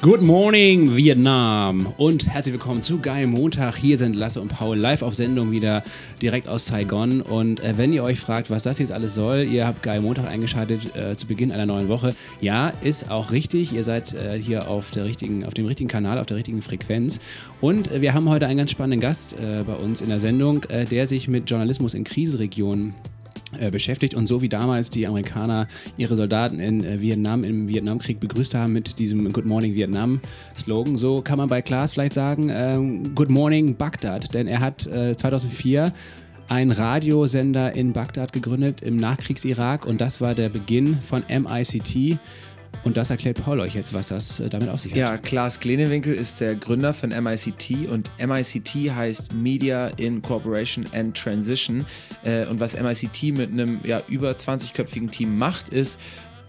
Good morning Vietnam und herzlich willkommen zu Geil Montag. Hier sind Lasse und Paul live auf Sendung wieder direkt aus Saigon. Und äh, wenn ihr euch fragt, was das jetzt alles soll, ihr habt Geil Montag eingeschaltet äh, zu Beginn einer neuen Woche. Ja, ist auch richtig. Ihr seid äh, hier auf, der richtigen, auf dem richtigen Kanal, auf der richtigen Frequenz. Und äh, wir haben heute einen ganz spannenden Gast äh, bei uns in der Sendung, äh, der sich mit Journalismus in Krisenregionen beschäftigt und so wie damals die Amerikaner ihre Soldaten in äh, Vietnam im Vietnamkrieg begrüßt haben mit diesem Good Morning Vietnam Slogan, so kann man bei Klaas vielleicht sagen ähm, Good Morning Bagdad, denn er hat äh, 2004 einen Radiosender in Bagdad gegründet im Nachkriegs-Irak und das war der Beginn von MICT. Und das erklärt Paul euch jetzt, was das äh, damit auf sich hat. Ja, Klaas Glenewinkel ist der Gründer von MICT und MICT heißt Media in Cooperation and Transition. Äh, und was MICT mit einem ja, über 20-köpfigen Team macht, ist,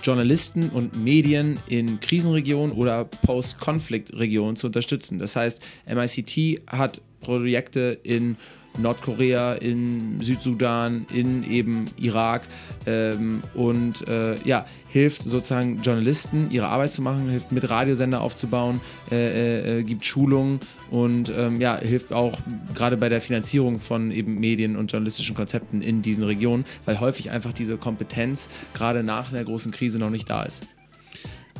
Journalisten und Medien in Krisenregionen oder Post-Konflikt-Regionen zu unterstützen. Das heißt, MICT hat Projekte in Nordkorea, in Südsudan, in eben Irak ähm, und äh, ja, hilft sozusagen Journalisten ihre Arbeit zu machen, hilft mit Radiosender aufzubauen, äh, äh, gibt Schulungen und ähm, ja, hilft auch gerade bei der Finanzierung von eben Medien und journalistischen Konzepten in diesen Regionen, weil häufig einfach diese Kompetenz gerade nach einer großen Krise noch nicht da ist.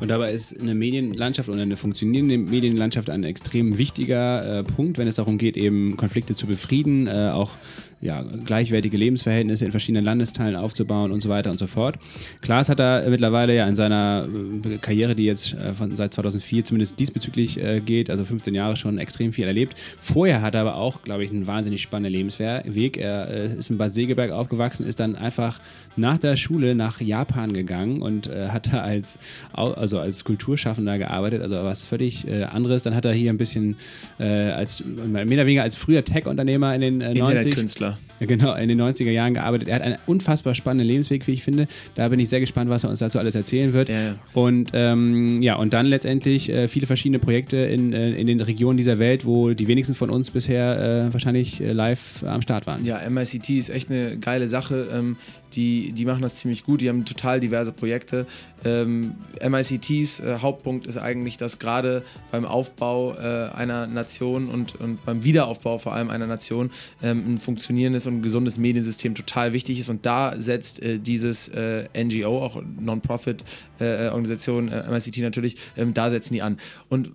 Und dabei ist eine Medienlandschaft oder eine funktionierende Medienlandschaft ein extrem wichtiger äh, Punkt, wenn es darum geht, eben Konflikte zu befrieden, äh, auch ja, gleichwertige Lebensverhältnisse in verschiedenen Landesteilen aufzubauen und so weiter und so fort. Klaas hat da mittlerweile ja in seiner äh, Karriere, die jetzt äh, von, seit 2004 zumindest diesbezüglich äh, geht, also 15 Jahre schon extrem viel erlebt. Vorher hat er aber auch, glaube ich, einen wahnsinnig spannenden Lebensweg. Er ist in Bad Segeberg aufgewachsen, ist dann einfach nach der Schule nach Japan gegangen und hat da als, also als Kulturschaffender gearbeitet, also was völlig anderes. Dann hat er hier ein bisschen als, mehr oder weniger als früher Tech-Unternehmer in den äh, 90 Internetkünstler ja, genau, in den 90er Jahren gearbeitet. Er hat einen unfassbar spannenden Lebensweg, wie ich finde. Da bin ich sehr gespannt, was er uns dazu alles erzählen wird. Ja. Und ähm, ja, und dann letztendlich äh, viele verschiedene Projekte in, äh, in den Regionen dieser Welt, wo die wenigsten von uns bisher äh, wahrscheinlich äh, live am Start waren. Ja, MICT ist echt eine geile Sache. Ähm, die, die machen das ziemlich gut, die haben total diverse Projekte. Ähm, MICTs äh, Hauptpunkt ist eigentlich, dass gerade beim Aufbau äh, einer Nation und, und beim Wiederaufbau vor allem einer Nation ähm, ein funktionierendes und gesundes Mediensystem total wichtig ist. Und da setzt äh, dieses äh, NGO, auch Non-Profit-Organisation, äh, äh, MICT natürlich, ähm, da setzen die an. Und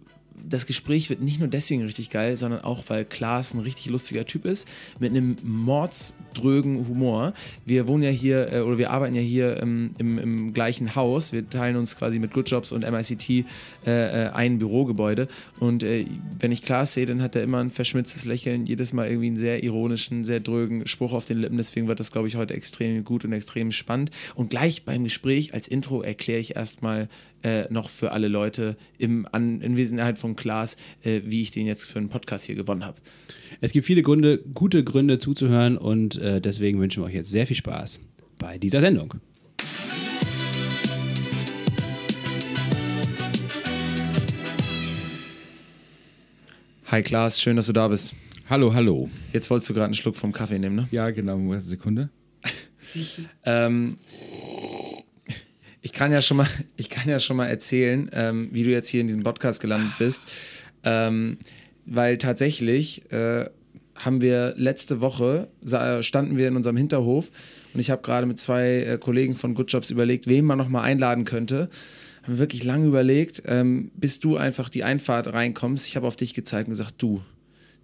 das Gespräch wird nicht nur deswegen richtig geil, sondern auch, weil Klaas ein richtig lustiger Typ ist, mit einem mordsdrögen Humor. Wir wohnen ja hier, äh, oder wir arbeiten ja hier ähm, im, im, gleichen Haus. Wir teilen uns quasi mit Good Jobs und MICT äh, äh, ein Bürogebäude. Und äh, wenn ich Klaas sehe, dann hat er immer ein verschmitztes Lächeln, jedes Mal irgendwie einen sehr ironischen, sehr drögen Spruch auf den Lippen. Deswegen wird das, glaube ich, heute extrem gut und extrem spannend. Und gleich beim Gespräch als Intro erkläre ich erstmal äh, noch für alle Leute im Anwesenheit von Klaas, äh, wie ich den jetzt für einen Podcast hier gewonnen habe. Es gibt viele Gründe, gute Gründe zuzuhören und äh, deswegen wünschen wir euch jetzt sehr viel Spaß bei dieser Sendung. Hi Klaas, schön, dass du da bist. Hallo, hallo. Jetzt wolltest du gerade einen Schluck vom Kaffee nehmen, ne? Ja, genau, eine Sekunde. ähm, ich kann ja schon mal, ich kann ja schon mal erzählen, ähm, wie du jetzt hier in diesem Podcast gelandet bist. Ähm, weil tatsächlich äh, haben wir letzte Woche, standen wir in unserem Hinterhof und ich habe gerade mit zwei äh, Kollegen von Good Jobs überlegt, wen man nochmal einladen könnte. Haben wir wirklich lange überlegt, ähm, bis du einfach die Einfahrt reinkommst. Ich habe auf dich gezeigt und gesagt, du,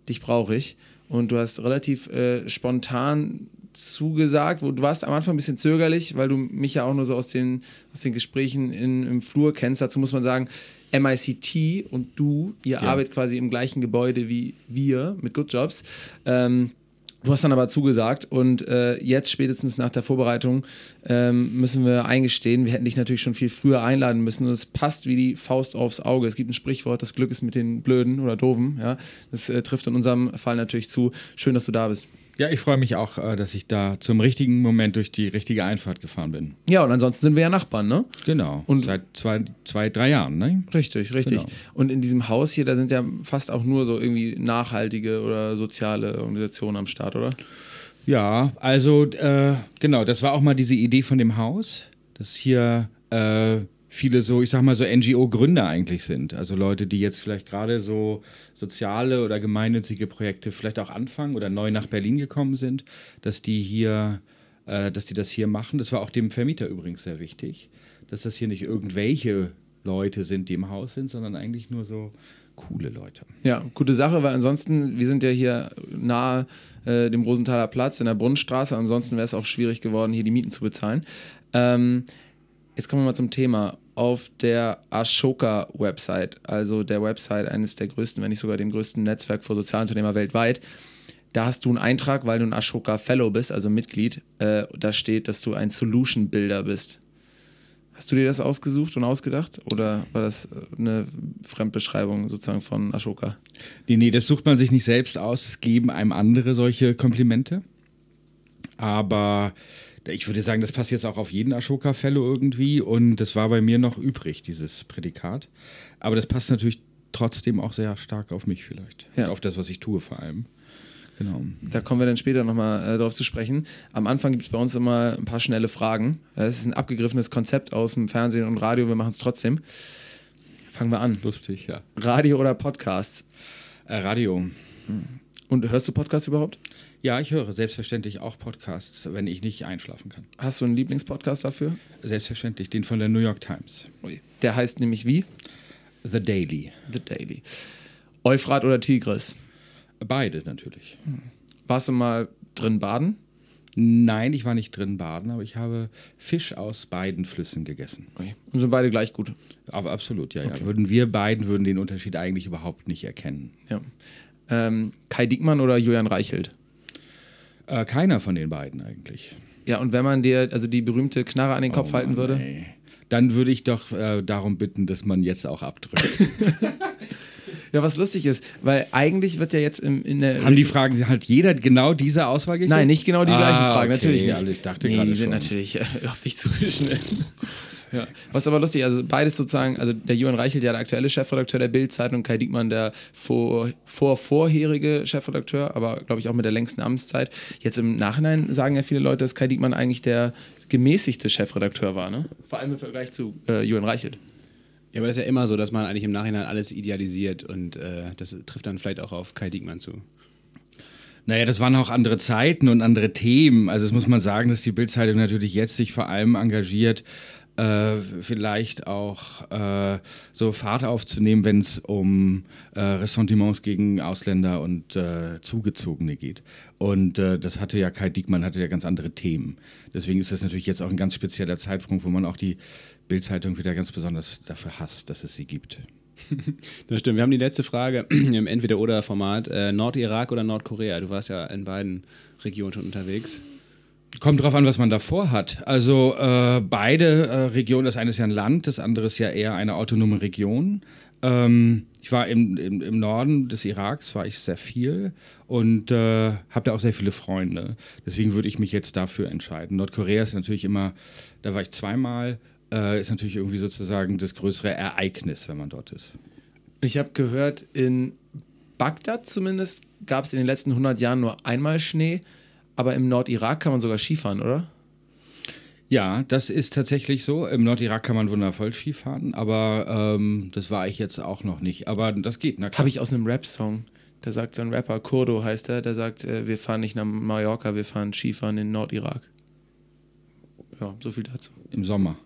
dich brauche ich. Und du hast relativ äh, spontan zugesagt, du warst am Anfang ein bisschen zögerlich, weil du mich ja auch nur so aus den, aus den Gesprächen in, im Flur kennst. Dazu muss man sagen, MICT und du, ihr ja. arbeitet quasi im gleichen Gebäude wie wir mit Good Jobs. Ähm, Du hast dann aber zugesagt und äh, jetzt spätestens nach der Vorbereitung ähm, müssen wir eingestehen, wir hätten dich natürlich schon viel früher einladen müssen und es passt wie die Faust aufs Auge. Es gibt ein Sprichwort, das Glück ist mit den Blöden oder Doofen. Ja? Das äh, trifft in unserem Fall natürlich zu. Schön, dass du da bist. Ja, ich freue mich auch, äh, dass ich da zum richtigen Moment durch die richtige Einfahrt gefahren bin. Ja, und ansonsten sind wir ja Nachbarn, ne? Genau. Und seit zwei, zwei drei Jahren, ne? Richtig, richtig. Genau. Und in diesem Haus hier, da sind ja fast auch nur so irgendwie nachhaltige oder soziale Organisationen am Start, oder? Ja, also äh, genau, das war auch mal diese Idee von dem Haus, dass hier äh, viele so, ich sag mal so NGO-Gründer eigentlich sind. Also Leute, die jetzt vielleicht gerade so soziale oder gemeinnützige Projekte vielleicht auch anfangen oder neu nach Berlin gekommen sind, dass die hier, äh, dass die das hier machen. Das war auch dem Vermieter übrigens sehr wichtig, dass das hier nicht irgendwelche Leute sind, die im Haus sind, sondern eigentlich nur so coole Leute. Ja, gute Sache, weil ansonsten, wir sind ja hier nahe äh, dem Rosenthaler Platz in der Brunnenstraße, ansonsten wäre es auch schwierig geworden, hier die Mieten zu bezahlen. Ähm, jetzt kommen wir mal zum Thema. Auf der Ashoka-Website, also der Website eines der größten, wenn nicht sogar dem größten Netzwerk für Sozialunternehmer weltweit, da hast du einen Eintrag, weil du ein Ashoka Fellow bist, also Mitglied. Äh, da steht, dass du ein Solution Builder bist. Hast du dir das ausgesucht und ausgedacht? Oder war das eine Fremdbeschreibung sozusagen von Ashoka? Nee, nee, das sucht man sich nicht selbst aus. Es geben einem andere solche Komplimente. Aber ich würde sagen, das passt jetzt auch auf jeden Ashoka-Fellow irgendwie. Und das war bei mir noch übrig, dieses Prädikat. Aber das passt natürlich trotzdem auch sehr stark auf mich vielleicht. Ja. Auf das, was ich tue vor allem. Genau. Da kommen wir dann später nochmal äh, drauf zu sprechen. Am Anfang gibt es bei uns immer ein paar schnelle Fragen. Das ist ein abgegriffenes Konzept aus dem Fernsehen und Radio. Wir machen es trotzdem. Fangen wir an. Lustig, ja. Radio oder Podcasts? Äh, Radio. Und hörst du Podcasts überhaupt? Ja, ich höre selbstverständlich auch Podcasts, wenn ich nicht einschlafen kann. Hast du einen Lieblingspodcast dafür? Selbstverständlich, den von der New York Times. Der heißt nämlich wie? The Daily. The Daily. Euphrat oder Tigris? Beide natürlich. Warst du mal drin baden? Nein, ich war nicht drin baden, aber ich habe Fisch aus beiden Flüssen gegessen. Und sind beide gleich gut? Aber absolut, ja, ja. Würden wir beiden würden den Unterschied eigentlich überhaupt nicht erkennen. Ja. Ähm, Kai Diekmann oder Julian Reichelt? Äh, keiner von den beiden eigentlich. Ja, und wenn man dir also die berühmte Knarre an den Kopf Oh halten würde? ey. Dann würde ich doch äh, darum bitten, dass man jetzt auch abdrückt. Ja, was lustig ist, weil eigentlich wird ja jetzt im, in der. Haben die Fragen, hat jeder genau diese Auswahl gekriegt? Nein, nicht genau die Ah, gleichen Fragen, okay, natürlich nicht. ich dachte nee, gerade die sind schon. natürlich äh, auf dich zugeschnitten. ja. Was aber lustig, also beides sozusagen, also der Johann Reichelt, ja der aktuelle Chefredakteur der Bild-Zeitung und Kai Diekmann der vor, vor vorherige Chefredakteur, aber glaube ich auch mit der längsten Amtszeit. Jetzt im Nachhinein sagen ja viele Leute, dass Kai Diekmann eigentlich der gemäßigte Chefredakteur war, ne? Vor allem im Vergleich zu äh, Johann Reichelt. Ja, aber das ist ja immer so, dass man eigentlich im Nachhinein alles idealisiert und äh, das trifft dann vielleicht auch auf Kai Diekmann zu. Naja, das waren auch andere Zeiten und andere Themen. Also das muss man sagen, dass die Bildzeitung natürlich jetzt sich vor allem engagiert, äh, vielleicht auch äh, so Fahrt aufzunehmen, wenn es um äh, Ressentiments gegen Ausländer und äh, Zugezogene geht. Und äh, das hatte ja Kai Diekmann, hatte ja ganz andere Themen. Deswegen ist das natürlich jetzt auch ein ganz spezieller Zeitpunkt, wo man auch die Bildzeitung wieder ganz besonders dafür hasst, dass es sie gibt. Das stimmt. Wir haben die letzte Frage im Entweder-Oder-Format. Äh, Nordirak oder Nordkorea? Du warst ja in beiden Regionen schon unterwegs. Kommt drauf an, was man davor hat. Also äh, beide äh, Regionen, das eine ist ja ein Land, das andere ist ja eher eine autonome Region. Ähm, ich war im, im, im Norden des Iraks, war ich sehr viel und äh, habe da auch sehr viele Freunde. Deswegen würde ich mich jetzt dafür entscheiden. Nordkorea ist natürlich immer, da war ich zweimal, äh, ist natürlich irgendwie sozusagen das größere Ereignis, wenn man dort ist. Ich habe gehört, in Bagdad zumindest gab es in den letzten 100 Jahren nur einmal Schnee, aber im Nordirak kann man sogar Skifahren, oder? Ja, das ist tatsächlich so. Im Nordirak kann man wundervoll Skifahren, aber ähm, das war ich jetzt auch noch nicht. Aber das geht, na klar. Habe ich aus einem Rap-Song. Da sagt so ein Rapper, Kurdo heißt er, der sagt, äh, wir fahren nicht nach Mallorca, wir fahren Skifahren in Nordirak. Ja, so viel dazu. Im Sommer.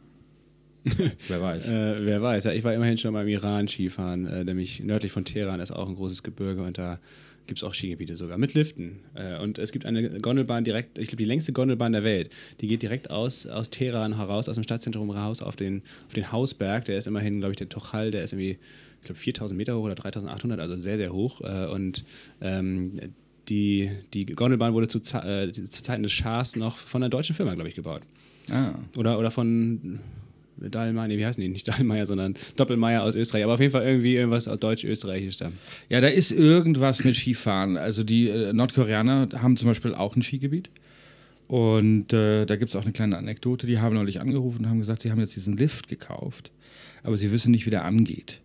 Wer weiß. Äh, wer weiß, ja, ich war immerhin schon mal im Iran Skifahren, äh, nämlich nördlich von Teheran ist auch ein großes Gebirge und da gibt es auch Skigebiete sogar mit Liften. Äh, und es gibt eine Gondelbahn direkt, ich glaube die längste Gondelbahn der Welt, die geht direkt aus, aus Teheran heraus, aus dem Stadtzentrum raus auf den, auf den Hausberg, der ist immerhin, glaube ich, der Tochal, der ist irgendwie, ich glaube 4000 Meter hoch oder 3800, also sehr, sehr hoch äh, und ähm, die, die Gondelbahn wurde zu, äh, zu Zeiten des Schahs noch von einer deutschen Firma, glaube ich, gebaut. Ah. Oder, oder von Dahlmeier, wie heißen die? Nicht Dahlmeier, sondern Doppelmeier aus Österreich. Aber auf jeden Fall irgendwie irgendwas deutsch-österreichisch da. Ja, da ist irgendwas mit Skifahren. Also die äh, Nordkoreaner haben zum Beispiel auch ein Skigebiet. Und äh, da gibt es auch eine kleine Anekdote. Die haben neulich angerufen und haben gesagt, sie haben jetzt diesen Lift gekauft, aber sie wissen nicht, wie der angeht.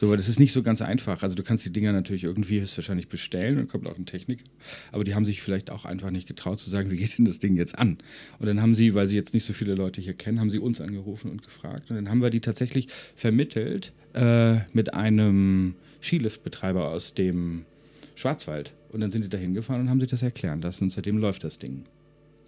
So, weil das ist nicht so ganz einfach. Also du kannst die Dinger natürlich irgendwie höchstwahrscheinlich bestellen und kommt auch ein Techniker. Aber die haben sich vielleicht auch einfach nicht getraut zu sagen, wie geht denn das Ding jetzt an? Und dann haben sie, weil sie jetzt nicht so viele Leute hier kennen, haben sie uns angerufen und gefragt. Und dann haben wir die tatsächlich vermittelt äh, mit einem Skiliftbetreiber aus dem Schwarzwald. Und dann sind die da hingefahren und haben sich das erklären lassen. Und seitdem läuft das Ding.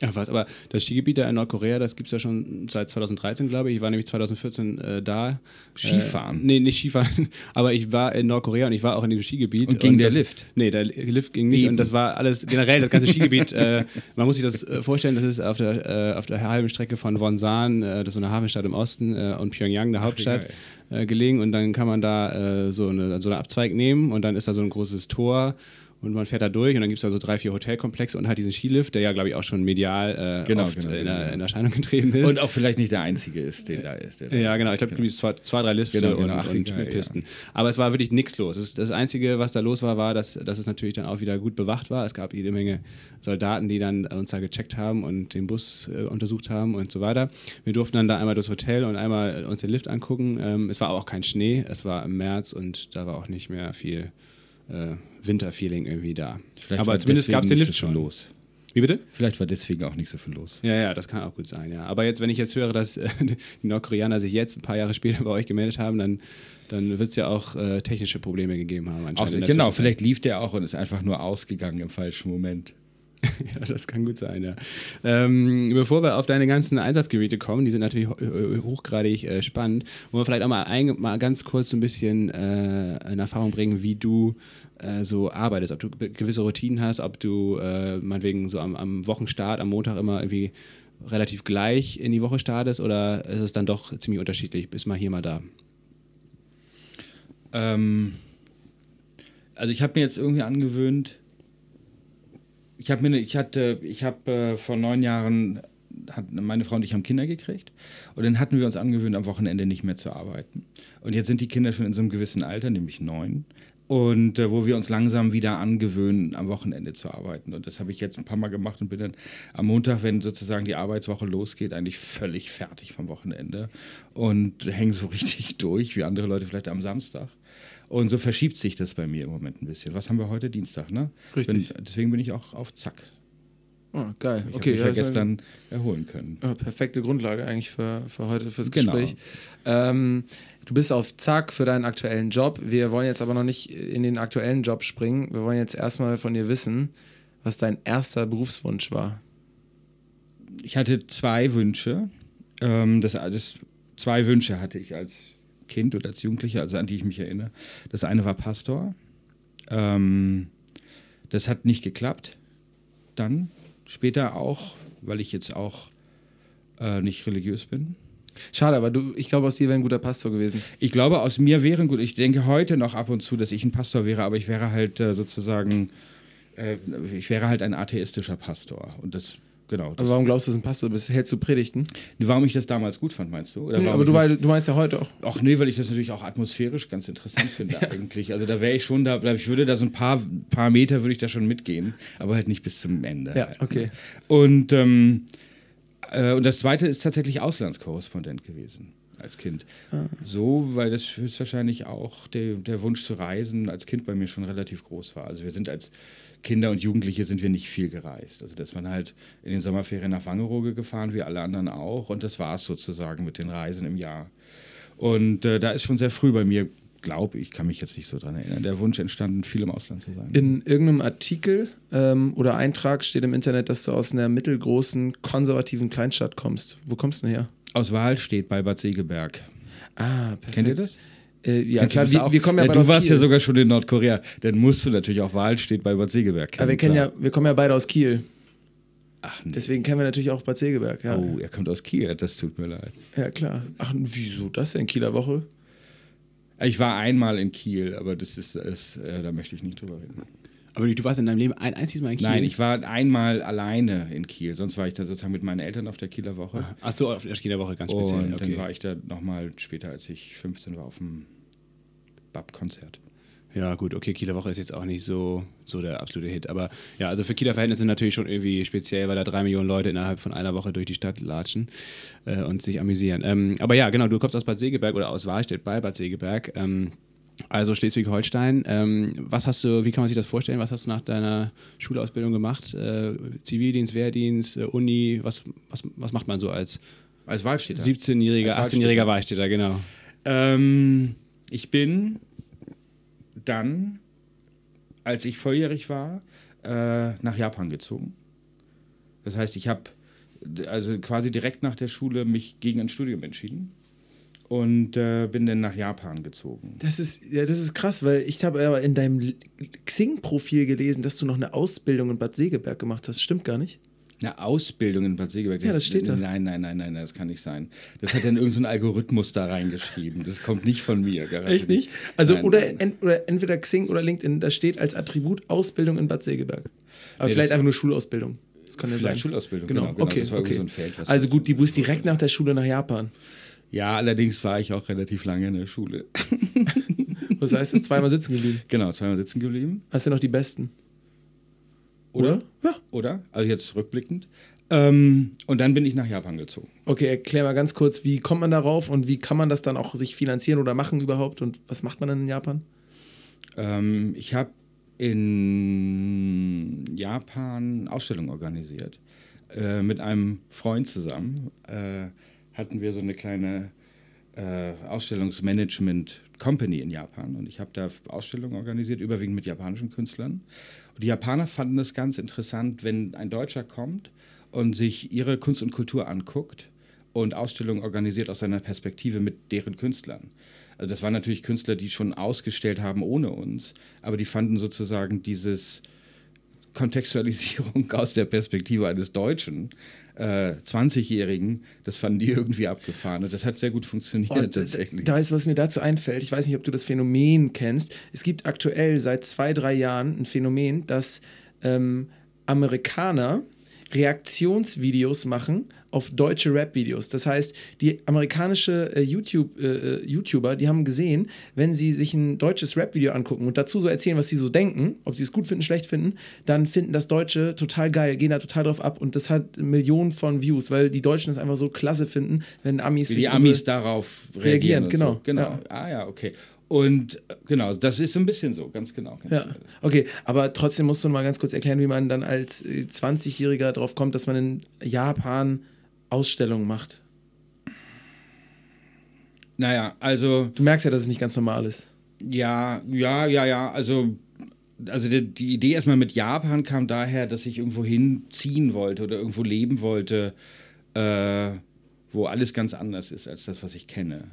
Ach was, aber das Skigebiet da in Nordkorea, das gibt es ja schon seit 2013, glaube ich. Ich war nämlich 2014 äh, da. Skifahren? Äh, nee, nicht Skifahren, aber ich war in Nordkorea und ich war auch in dem Skigebiet. Und ging der das, Lift? Nee, der Lift ging nicht Eben. und das war alles, generell das ganze Skigebiet, äh, man muss sich das äh, vorstellen, das ist auf der, äh, auf der halben Strecke von Wonsan, äh, das ist so eine Hafenstadt im Osten, äh, und Pyongyang, der Hauptstadt, äh, gelegen und dann kann man da äh, so, eine, so einen Abzweig nehmen und dann ist da so ein großes Tor und man fährt da durch und dann gibt es da so drei, vier Hotelkomplexe und halt diesen Skilift, der ja, glaube ich, auch schon medial äh, Genau, oft genau, in, genau. in Erscheinung getreten ist. Und auch vielleicht nicht der einzige ist, der da ist. Der ja, genau. Ich glaube, es zwei, zwei, drei Lifte Genau, genau. und, Ach, und geil, Pisten. Aber es war wirklich nichts los. Das, das Einzige, was da los war, war, dass, dass es natürlich dann auch wieder gut bewacht war. Es gab jede Menge Soldaten, die dann uns da gecheckt haben und den Bus äh, untersucht haben und so weiter. Wir durften dann da einmal durchs Hotel und einmal uns den Lift angucken. Ähm, es war auch kein Schnee. Es war im März und da war auch nicht mehr viel äh, Winterfeeling irgendwie da. Vielleicht aber zumindest gab es den Lift so schon. los. Wie bitte? Vielleicht war deswegen auch nicht so viel los. Ja, ja, das kann auch gut sein, ja. Aber jetzt, wenn ich jetzt höre, dass äh, die Nordkoreaner sich jetzt ein paar Jahre später bei euch gemeldet haben, dann, dann wird es ja auch äh, technische Probleme gegeben haben Auch, anscheinend. in der genau, vielleicht lief der auch und ist einfach nur ausgegangen im falschen Moment. Ja, das kann gut sein, ja. Ähm, bevor wir auf deine ganzen Einsatzgebiete kommen, die sind natürlich ho- hochgradig äh, spannend, wollen wir vielleicht auch mal, ein, mal ganz kurz so ein bisschen äh, in Erfahrung bringen, wie du äh, so arbeitest, ob du gewisse Routinen hast, ob du äh, meinetwegen so am, am Wochenstart, am Montag immer irgendwie relativ gleich in die Woche startest oder ist es dann doch ziemlich unterschiedlich, bist mal hier, mal da? Ähm, also ich habe mir jetzt irgendwie angewöhnt, ich habe mir, ne- ich hatte, ich habe äh, vor neun Jahren, hat meine Frau und ich haben Kinder gekriegt und dann hatten wir uns angewöhnt, am Wochenende nicht mehr zu arbeiten. Und jetzt sind die Kinder schon in so einem gewissen Alter, nämlich neun. Und äh, wo wir uns langsam wieder angewöhnen, am Wochenende zu arbeiten. Und das habe ich jetzt ein paar Mal gemacht und bin dann am Montag, wenn sozusagen die Arbeitswoche losgeht, eigentlich völlig fertig vom Wochenende und hänge so richtig durch, wie andere Leute vielleicht am Samstag. Und so verschiebt sich das bei mir im Moment ein bisschen. Was haben wir heute? Dienstag, ne? Richtig. Bin, deswegen bin ich auch auf Zack. Oh, geil. Ich okay, habe mich ja ist gestern erholen können. Ja, perfekte Grundlage eigentlich für, für heute, fürs Genau. Gespräch. Ähm, du bist auf Zack für deinen aktuellen Job. Wir wollen jetzt aber noch nicht in den aktuellen Job springen. Wir wollen jetzt erstmal von dir wissen, was dein erster Berufswunsch war. Ich hatte zwei Wünsche. Ähm, das, das, zwei Wünsche hatte ich als Kind oder als Jugendlicher, also an die ich mich erinnere. Das eine war Pastor. Ähm, das hat nicht geklappt. Dann später auch, weil ich jetzt auch äh, nicht religiös bin. Schade, aber du, ich glaube, aus dir wäre ein guter Pastor gewesen. Ich glaube, aus mir wäre gut. Ich denke heute noch ab und zu, dass ich ein Pastor wäre, aber ich wäre halt äh, sozusagen, äh, ich wäre halt ein atheistischer Pastor. Und das, genau. Aber warum glaubst du, dass ein Pastor bist? Hältst du Predigten? warum ich das damals gut fand, meinst du? Nee, aber du, weil, du meinst ja heute auch. Ach nee, weil ich das natürlich auch atmosphärisch ganz interessant finde eigentlich. Also da wäre ich schon da, ich würde da so ein paar, paar Meter würde ich da schon mitgehen, aber halt nicht bis zum Ende. Ja, okay. Und, ähm, äh, und das zweite ist tatsächlich Auslandskorrespondent gewesen als Kind. So, weil das höchstwahrscheinlich auch der, der Wunsch zu reisen als Kind bei mir schon relativ groß war. Also wir sind als Kinder und Jugendliche sind wir nicht viel gereist. Also das waren halt in den Sommerferien nach Wangerooge gefahren, wie alle anderen auch. Und das war es sozusagen mit den Reisen im Jahr. Und äh, da ist schon sehr früh bei mir, glaube ich, kann mich jetzt nicht so dran erinnern, der Wunsch entstanden, viel im Ausland zu sein. In irgendeinem Artikel ähm, oder Eintrag steht im Internet, dass du aus einer mittelgroßen, konservativen Kleinstadt kommst. Wo kommst du denn her? Aus Wahl steht bei Bad Segeberg. Ah, perfekt. Kennt ihr das? Äh, ja, klar, wir, wir kommen ja, beide Du warst Kiel. ja sogar schon in Nordkorea. Dann musst du natürlich auch Wahl steht bei Bad Segeberg Aber wir, kennen ja, wir kommen ja beide aus Kiel. Ach nee. Deswegen kennen wir natürlich auch Bad Segeberg. Ja, Oh, er kommt aus Kiel. Das tut mir leid. ja klar. Ach, wieso das denn? Kieler Woche? Ich war einmal in Kiel, aber das ist, ist äh, da möchte ich nicht drüber reden. Aber du, warst in deinem Leben ein einziges Mal in Kiel? Nein, ich war einmal alleine in Kiel. Sonst war ich da sozusagen mit meinen Eltern auf der Kieler Woche. Ach so, auf der Kieler Woche ganz speziell. Und okay. dann war ich da nochmal später, als ich 15 war, auf dem BAP-Konzert. Ja, gut, okay, Kieler Woche ist jetzt auch nicht so, so der absolute Hit. Aber ja, also für Kieler Verhältnisse natürlich schon irgendwie speziell, weil da drei Millionen Leute innerhalb von einer Woche durch die Stadt latschen äh, und sich amüsieren. Ähm, aber ja, genau, du kommst aus Bad Segeberg oder aus Wahlstedt bei Bad Segeberg. Ähm, Also Schleswig-Holstein. Ähm, was hast du, wie kann man sich das vorstellen? Was hast du nach deiner Schulausbildung gemacht? Äh, Zivildienst, Wehrdienst, äh, Uni, was, was, was macht man so als, Als Wahlstädter. 17-jähriger, Als 18-jähriger Wahlstädter, genau. Ähm, ich bin dann, als ich volljährig war, äh, nach Japan gezogen. Das heißt, ich habe also quasi direkt nach der Schule mich gegen ein Studium entschieden und äh, bin dann nach Japan gezogen. Das ist, ja, das ist krass, weil ich habe aber in deinem Xing-Profil gelesen, dass du noch eine Ausbildung in Bad Segeberg gemacht hast. Stimmt gar nicht. Eine Ausbildung in Bad Segeberg. Ja, das steht da. Nein, nein, nein, nein, das kann nicht sein. Das hat dann irgendein Algorithmus da reingeschrieben. Das kommt nicht von mir. garantiert Echt nicht? Also oder, entweder Xing oder LinkedIn, da steht als Attribut Ausbildung in Bad Segeberg. Aber vielleicht das- einfach nur Schulausbildung. Das kann ja Vielleicht sein. Schulausbildung, Genau, genau, genau. okay. Das okay. so ein Feld, was also das- gut, die bist direkt nach der Schule nach Japan. Ja, allerdings war ich auch relativ lange in der Schule. Was heißt, ist zweimal sitzen geblieben. genau, zweimal sitzen geblieben. Hast du noch die besten? Oder? Ja. Oder? Also jetzt rückblickend. Ähm, und dann bin ich nach Japan gezogen. Okay, erklär mal ganz kurz, wie kommt man darauf und wie kann man das dann auch sich finanzieren oder machen überhaupt und was macht man dann in Japan? Ähm, ich habe in Japan Ausstellungen organisiert. Äh, mit einem Freund zusammen äh, hatten wir so eine kleine äh, Ausstellungsmanagement-Company in Japan. Und ich habe da Ausstellungen organisiert, überwiegend mit japanischen Künstlern. Die Japaner fanden es ganz interessant, wenn ein Deutscher kommt und sich ihre Kunst und Kultur anguckt und Ausstellungen organisiert aus seiner Perspektive mit deren Künstlern. Also das waren natürlich Künstler, die schon ausgestellt haben ohne uns, aber die fanden sozusagen dieses Kontextualisierung aus der Perspektive eines Deutschen, äh, 20-Jährigen, das fanden die irgendwie abgefahren. Und das hat sehr gut funktioniert Und tatsächlich. Da ist, was mir dazu einfällt, ich weiß nicht, ob du das Phänomen kennst. Es gibt aktuell seit zwei, drei Jahren ein Phänomen, dass ähm, Amerikaner Reaktionsvideos machen auf deutsche Rap-Videos. Das heißt, die amerikanische äh, YouTube, äh, äh, YouTuber, die haben gesehen, wenn sie sich ein deutsches Rap-Video angucken und dazu so erzählen, was sie so denken, ob sie es gut finden, schlecht finden, dann finden das Deutsche total geil, gehen da total drauf ab und das hat Millionen von Views, weil die Deutschen es einfach so klasse finden, wenn Amis Wie sich die Amis darauf reagieren. reagieren, genau, So. Genau. ja. Ah ja, okay. Und äh, genau, das ist so ein bisschen so, ganz genau. Ganz Ja, genau. okay, aber trotzdem musst du mal ganz kurz erklären, wie man dann als äh, 20-Jähriger drauf kommt, dass man in Japan Ausstellungen macht. Naja, also Du merkst ja, dass es nicht ganz normal ist. Ja, ja, ja, ja. Also, also die, die Idee erstmal mit Japan kam daher, dass ich irgendwo hinziehen wollte oder irgendwo leben wollte, äh, wo alles ganz anders ist als das, was ich kenne.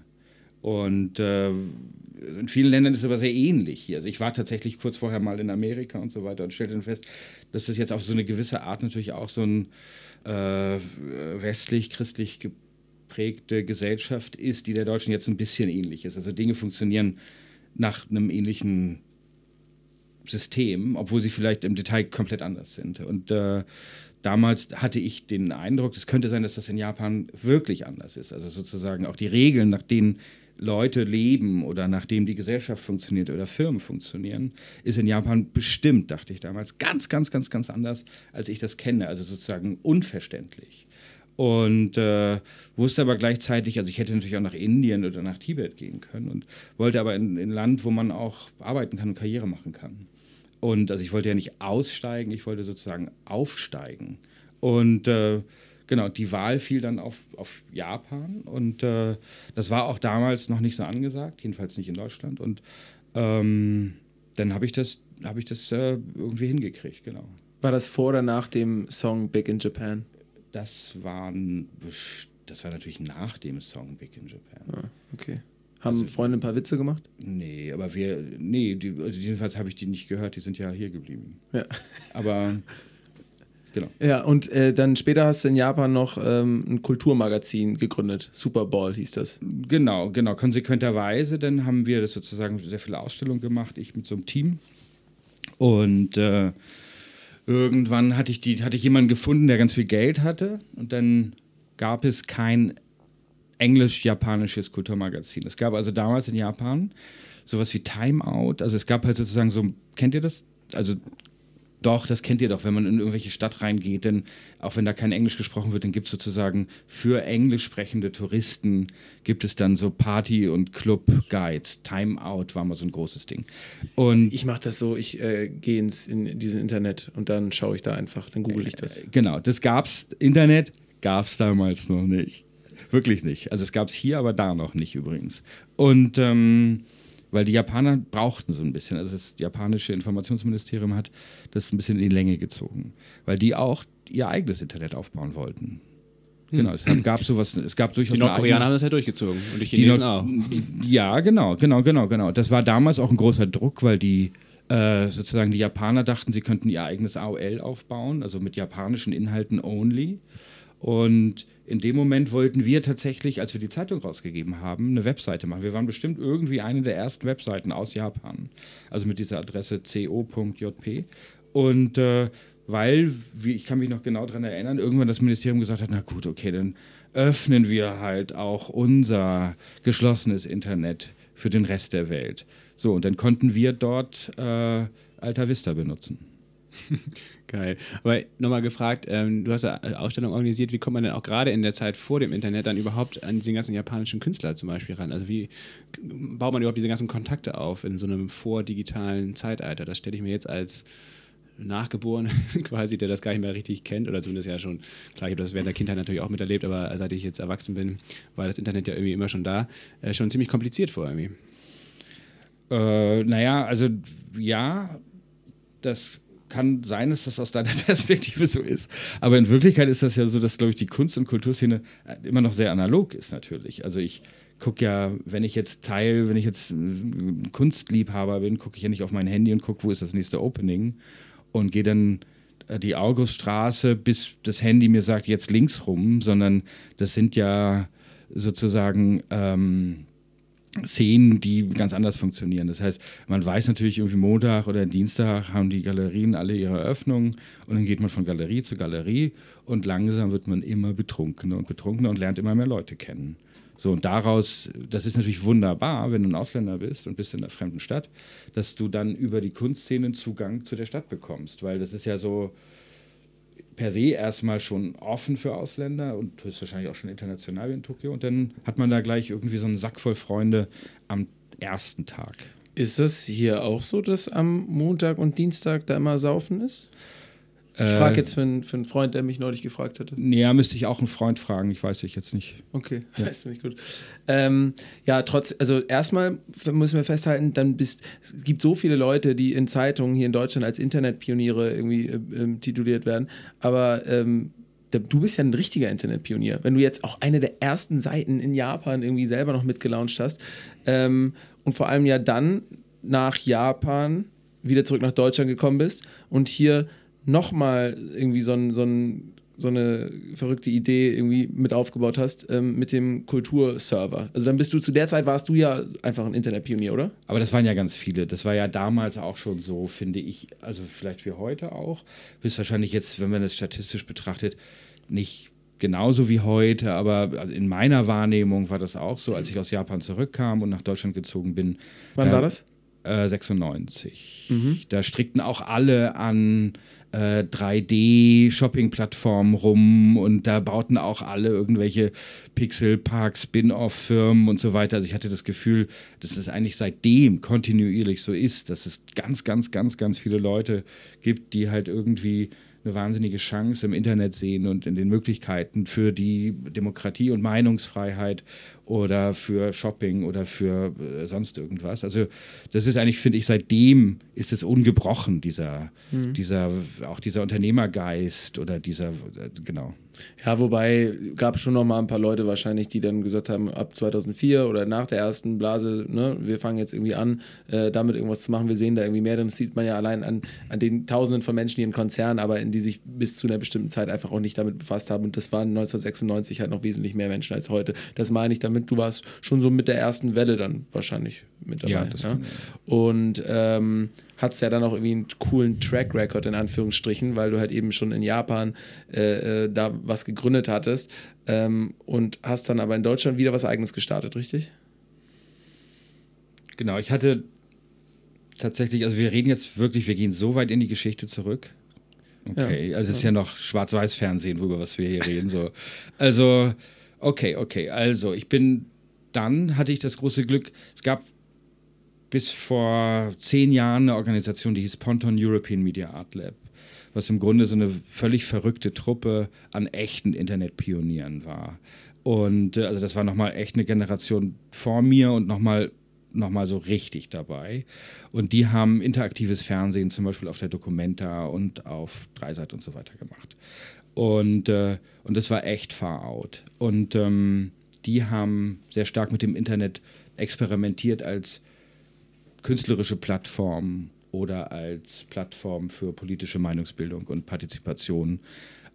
Und äh, in vielen Ländern ist es aber sehr ähnlich hier. Also ich war tatsächlich kurz vorher mal in Amerika und so weiter und stellte dann fest, dass das jetzt auf so eine gewisse Art natürlich auch so ein westlich-christlich geprägte Gesellschaft ist, die der Deutschen jetzt ein bisschen ähnlich ist. Also Dinge funktionieren nach einem ähnlichen System, obwohl sie vielleicht im Detail komplett anders sind. Und äh, damals hatte ich den Eindruck, es könnte sein, dass das in Japan wirklich anders ist. Also sozusagen auch die Regeln, nach denen Leute leben oder nachdem die Gesellschaft funktioniert oder Firmen funktionieren, ist in Japan bestimmt, dachte ich damals, ganz, ganz, ganz, ganz anders, als ich das kenne. Also sozusagen unverständlich. Und äh, wusste aber gleichzeitig, also ich hätte natürlich auch nach Indien oder nach Tibet gehen können und wollte aber in, in ein Land, wo man auch arbeiten kann und Karriere machen kann. Und also ich wollte ja nicht aussteigen, ich wollte sozusagen aufsteigen. Und äh, genau, die Wahl fiel dann auf, auf Japan und äh, das war auch damals noch nicht so angesagt, jedenfalls nicht in Deutschland. Und ähm, dann habe ich das, hab ich das äh, irgendwie hingekriegt, genau. War das vor oder nach dem Song Big in Japan? Das waren, best- das war natürlich nach dem Song Big in Japan. Ah, okay. Haben Freunde ein paar Witze gemacht? Nee, aber wir, nee, die, also jedenfalls habe ich die nicht gehört, die sind ja hier geblieben. Ja. Aber, genau. Ja, und äh, dann später hast du in Japan noch ähm, ein Kulturmagazin gegründet. Super Ball hieß das. Genau, genau, konsequenterweise. Dann haben wir das sozusagen sehr viele Ausstellungen gemacht, ich mit so einem Team. Und äh, irgendwann hatte ich, die, hatte ich jemanden gefunden, der ganz viel Geld hatte. Und dann gab es kein englisch-japanisches Kulturmagazin. Es gab also damals in Japan sowas wie Time Out. Also es gab halt sozusagen so, kennt ihr das? Also Doch, das kennt ihr doch, wenn man in irgendwelche Stadt reingeht, denn auch wenn da kein Englisch gesprochen wird, dann gibt es sozusagen für englisch sprechende Touristen gibt es dann so Party- und Club-Guides. Time Out war mal so ein großes Ding. Und Ich mache das so, ich äh, gehe ins in dieses Internet und dann schaue ich da einfach, dann google ich das. genau, das gab's. Internet gab's damals noch nicht. Wirklich nicht. Also es gab's hier, aber da noch nicht übrigens. Und ähm, weil die Japaner brauchten so ein bisschen, also das japanische Informationsministerium hat das ein bisschen in die Länge gezogen, weil die auch ihr eigenes Internet aufbauen wollten. Genau, es gab sowas, es gab durchaus Die Nordkoreaner haben das ja durchgezogen und die die Chinesen Nord- auch. Ja, genau, genau, genau, genau. Das war damals auch ein großer Druck, weil die äh, sozusagen die Japaner dachten, sie könnten ihr eigenes AOL aufbauen, also mit japanischen Inhalten only. Und in dem Moment wollten wir tatsächlich, als wir die Zeitung rausgegeben haben, eine Webseite machen. Wir waren bestimmt irgendwie eine der ersten Webseiten aus Japan. Also mit dieser Adresse co.jp. Und äh, weil, wie, ich kann mich noch genau daran erinnern, irgendwann das Ministerium gesagt hat, na gut, okay, dann öffnen wir halt auch unser geschlossenes Internet für den Rest der Welt. So, und dann konnten wir dort äh, Alta Vista benutzen. Geil. Aber nochmal gefragt, ähm, du hast ja eine Ausstellung organisiert, wie kommt man denn auch gerade in der Zeit vor dem Internet dann überhaupt an diese ganzen japanischen Künstler zum Beispiel ran? Also wie baut man überhaupt diese ganzen Kontakte auf in so einem vordigitalen Zeitalter? Das stelle ich mir jetzt als Nachgeboren quasi, der das gar nicht mehr richtig kennt oder zumindest ja schon, klar, ich habe das während der Kindheit natürlich auch miterlebt, aber seit ich jetzt erwachsen bin, war das Internet ja irgendwie immer schon da, äh, schon ziemlich kompliziert vor irgendwie. Äh, naja, also ja, das kann sein, dass das aus deiner Perspektive so ist. Aber in Wirklichkeit ist das ja so, dass, glaube ich, die Kunst- und Kulturszene äh, immer noch sehr analog ist, natürlich. Also ich gucke ja, wenn ich jetzt Teil, wenn ich jetzt äh, Kunstliebhaber bin, gucke ich ja nicht auf mein Handy und gucke, wo ist das nächste Opening und gehe dann äh, die Auguststraße, bis das Handy mir sagt, jetzt links rum, sondern das sind ja sozusagen ähm, Szenen, die ganz anders funktionieren. Das heißt, man weiß natürlich irgendwie Montag oder Dienstag haben die Galerien alle ihre Eröffnungen und dann geht man von Galerie zu Galerie und langsam wird man immer betrunkener und betrunkener und lernt immer mehr Leute kennen. So, und daraus, das ist natürlich wunderbar, wenn du ein Ausländer bist und bist in einer fremden Stadt, dass du dann über die Kunstszenen Zugang zu der Stadt bekommst, weil das ist ja so per se erstmal schon offen für Ausländer und ist wahrscheinlich auch schon international wie in Tokio und dann hat man da gleich irgendwie so einen Sack voll Freunde am ersten Tag. Ist es hier auch so, dass am Montag und Dienstag da immer Saufen ist? Ich Äh, frage jetzt für, einen- für einen Freund, der mich neulich gefragt hatte. Ja, müsste ich auch einen Freund fragen, ich weiß ich jetzt nicht. Okay, weißt du nicht gut. Ähm, ja, trotz, also erstmal müssen wir festhalten, dann bist, es gibt so viele Leute, die in Zeitungen hier in Deutschland als Internetpioniere irgendwie äh, ähm, tituliert werden, aber ähm, du bist ja ein richtiger Internetpionier. Wenn du jetzt auch eine der ersten Seiten in Japan irgendwie selber noch mitgelauncht hast ähm, und vor allem ja dann nach Japan wieder zurück nach Deutschland gekommen bist und hier nochmal irgendwie so ein, so ein so eine verrückte Idee irgendwie mit aufgebaut hast ähm, mit dem Kulturserver. Also dann bist du zu der Zeit warst du ja einfach ein Internetpionier, oder? Aber das waren ja ganz viele. Das war ja damals auch schon so, finde ich, also vielleicht wie heute auch. Bis wahrscheinlich jetzt, wenn man das statistisch betrachtet, nicht genauso wie heute, aber also in meiner Wahrnehmung war das auch so, als ich aus Japan zurückkam und nach Deutschland gezogen bin. Wann da- war das? Äh, 96. Da strickten auch alle an äh, 3D-Shopping-Plattformen rum und da bauten auch alle irgendwelche Pixel-Park-Spin-Off-Firmen und so weiter. Also ich hatte das Gefühl, dass es eigentlich seitdem kontinuierlich so ist, dass es ganz, ganz, ganz, ganz viele Leute gibt, die halt irgendwie eine wahnsinnige Chance im Internet sehen und in den Möglichkeiten für die Demokratie und Meinungsfreiheit oder für Shopping oder für äh, sonst irgendwas. Also das ist eigentlich, finde ich, seitdem ist es ungebrochen, dieser, dieser, auch dieser Unternehmergeist oder dieser, äh, genau. Ja, wobei gab schon noch mal ein paar Leute wahrscheinlich, die dann gesagt haben, ab 2004 oder nach der ersten Blase, ne, wir fangen jetzt irgendwie an, äh, damit irgendwas zu machen. Wir sehen da irgendwie mehr. Das sieht man ja allein an, an den Tausenden von Menschen, die in Konzernen arbeiten, die sich bis zu einer bestimmten Zeit einfach auch nicht damit befasst haben. Und das waren 1996 halt noch wesentlich mehr Menschen als heute. Das meine ich damit. Du warst schon so mit der ersten Welle dann wahrscheinlich mit dabei. Ja, das ja? Und ähm, hat es ja dann auch irgendwie einen coolen Track Record in Anführungsstrichen, weil du halt eben schon in Japan äh, äh, da was gegründet hattest ähm, und hast dann aber in Deutschland wieder was eigenes gestartet, richtig? Genau, ich hatte tatsächlich, also wir reden jetzt wirklich, wir gehen so weit in die Geschichte zurück. Okay, ja. also es ist ja noch Schwarz-Weiß-Fernsehen, worüber was wir hier reden. So. Also, okay, okay. Also, ich bin, dann hatte ich das große Glück, es gab bis vor zehn Jahren eine Organisation, die hieß Ponton European Media Art Lab, was im Grunde so eine völlig verrückte Truppe an echten Internetpionieren war. Und äh, also das war nochmal echt eine Generation vor mir und nochmal nochmal so richtig dabei. Und die haben interaktives Fernsehen zum Beispiel auf der Documenta und auf Dreiseit und so weiter gemacht. Und, äh, und das war echt far out. Und ähm, die haben sehr stark mit dem Internet experimentiert als künstlerische Plattform oder als Plattform für politische Meinungsbildung und Partizipation.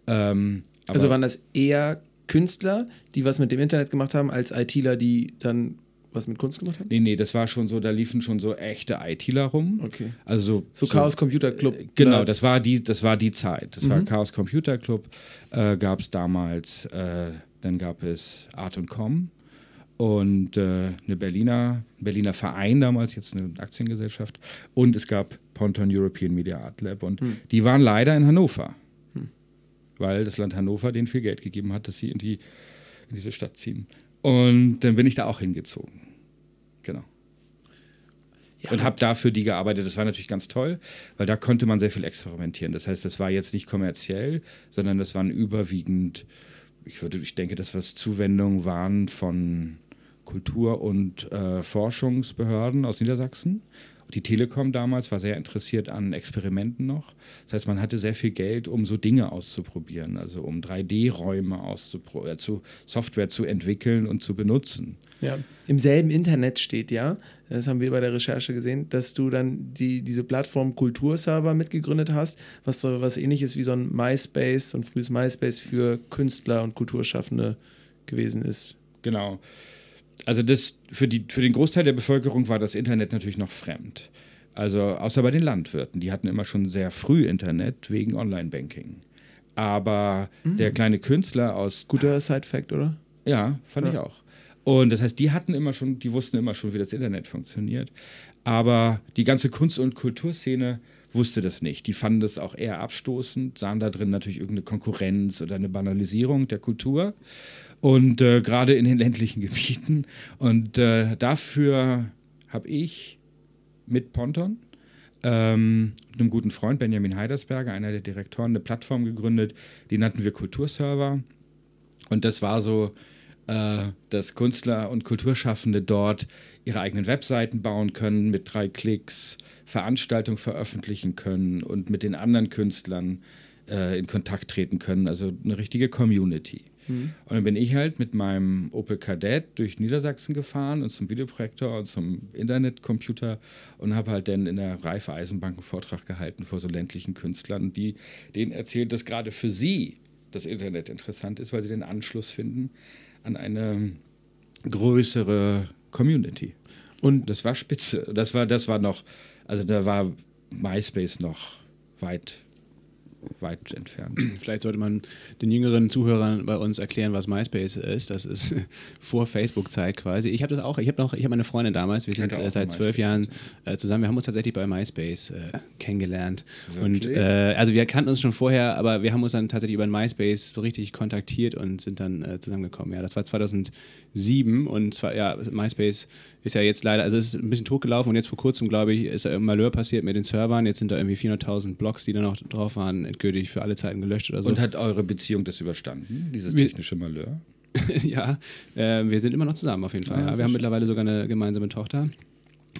Ähm, also waren das eher Künstler, die was mit dem Internet gemacht haben, als ITler, die dann was mit Kunst gemacht haben? Nee, nee, das war schon so, da liefen schon so echte ITler rum. Okay. Also so, so Chaos Computer Club. Äh, genau, das war die, das war die Zeit. Das mhm. war Chaos Computer Club, äh, gab es damals, äh, dann gab es Art und Com und äh, eine Berliner, Berliner Verein damals, jetzt eine Aktiengesellschaft und es gab Ponton European Media Art Lab und mhm. die waren leider in Hannover, mhm. weil das Land Hannover denen viel Geld gegeben hat, dass sie in, die, in diese Stadt ziehen. Und dann bin ich da auch hingezogen. Genau. Ja, und habe dafür die gearbeitet. Das war natürlich ganz toll, weil da konnte man sehr viel experimentieren. Das heißt, das war jetzt nicht kommerziell, sondern das waren überwiegend, ich würde, ich denke, dass was Zuwendungen waren von Kultur- und äh, Forschungsbehörden aus Niedersachsen. Die Telekom damals war sehr interessiert an Experimenten noch. Das heißt, man hatte sehr viel Geld, um so Dinge auszuprobieren, also um 3D-Räume auszupro äh, zu Software zu entwickeln und zu benutzen. Ja, im selben Internet steht ja, das haben wir bei der Recherche gesehen, dass du dann die, diese Plattform Kulturserver mitgegründet hast, was so was ähnliches wie so ein MySpace, so ein frühes MySpace für Künstler und Kulturschaffende gewesen ist. Genau. Also das für, die, für den Großteil der Bevölkerung war das Internet natürlich noch fremd. Also außer bei den Landwirten, die hatten immer schon sehr früh Internet wegen Online-Banking. Aber mhm. der kleine Künstler aus. Guter Side-Fact, oder? Ja, fand ja. ich auch. Und das heißt, die hatten immer schon, die wussten immer schon, wie das Internet funktioniert. Aber die ganze Kunst- und Kulturszene wusste das nicht. Die fanden das auch eher abstoßend, sahen da drin natürlich irgendeine Konkurrenz oder eine Banalisierung der Kultur. Und äh, gerade in den ländlichen Gebieten. Und äh, dafür habe ich mit Ponton, ähm, einem guten Freund, Benjamin Heidersberger, einer der Direktoren, eine Plattform gegründet, die nannten wir Kulturserver. Und das war so äh, dass Künstler und Kulturschaffende dort ihre eigenen Webseiten bauen können, mit drei Klicks Veranstaltungen veröffentlichen können und mit den anderen Künstlern äh, in Kontakt treten können. Also eine richtige Community. Mhm. Und dann bin ich halt mit meinem Opel Kadett durch Niedersachsen gefahren und zum Videoprojektor und zum Internetcomputer und habe halt dann in der Reife Eisenbank einen Vortrag gehalten vor so ländlichen Künstlern, die denen erzählt, dass gerade für sie das Internet interessant ist, weil sie den Anschluss finden an eine größere Community. Und das war spitze. Das war, das war noch, also da war MySpace noch weit weit entfernt. Vielleicht sollte man den jüngeren Zuhörern bei uns erklären, was MySpace ist. Das ist vor Facebook-Zeit quasi. Ich habe das auch, ich habe noch, ich habe eine Freundin damals, wir sind äh, seit zwölf Jahren äh, zusammen. Wir haben uns tatsächlich bei MySpace äh, kennengelernt. Wirklich? Und äh, also wir kannten uns schon vorher, aber wir haben uns dann tatsächlich über MySpace so richtig kontaktiert und sind dann äh, zusammengekommen. Ja, das war 2007 und zwar, ja, MySpace ist ja jetzt leider, also es ist ein bisschen totgelaufen und jetzt vor kurzem, glaube ich, ist da ein Malheur passiert mit den Servern. Jetzt sind da irgendwie 400.000 Blogs, die da noch drauf waren, endgültig für alle Zeiten gelöscht oder so. Und hat eure Beziehung das überstanden, dieses technische Malheur? ja, äh, wir sind immer noch zusammen auf jeden Fall. Ah, ja. Wir haben mittlerweile sogar eine gemeinsame Tochter.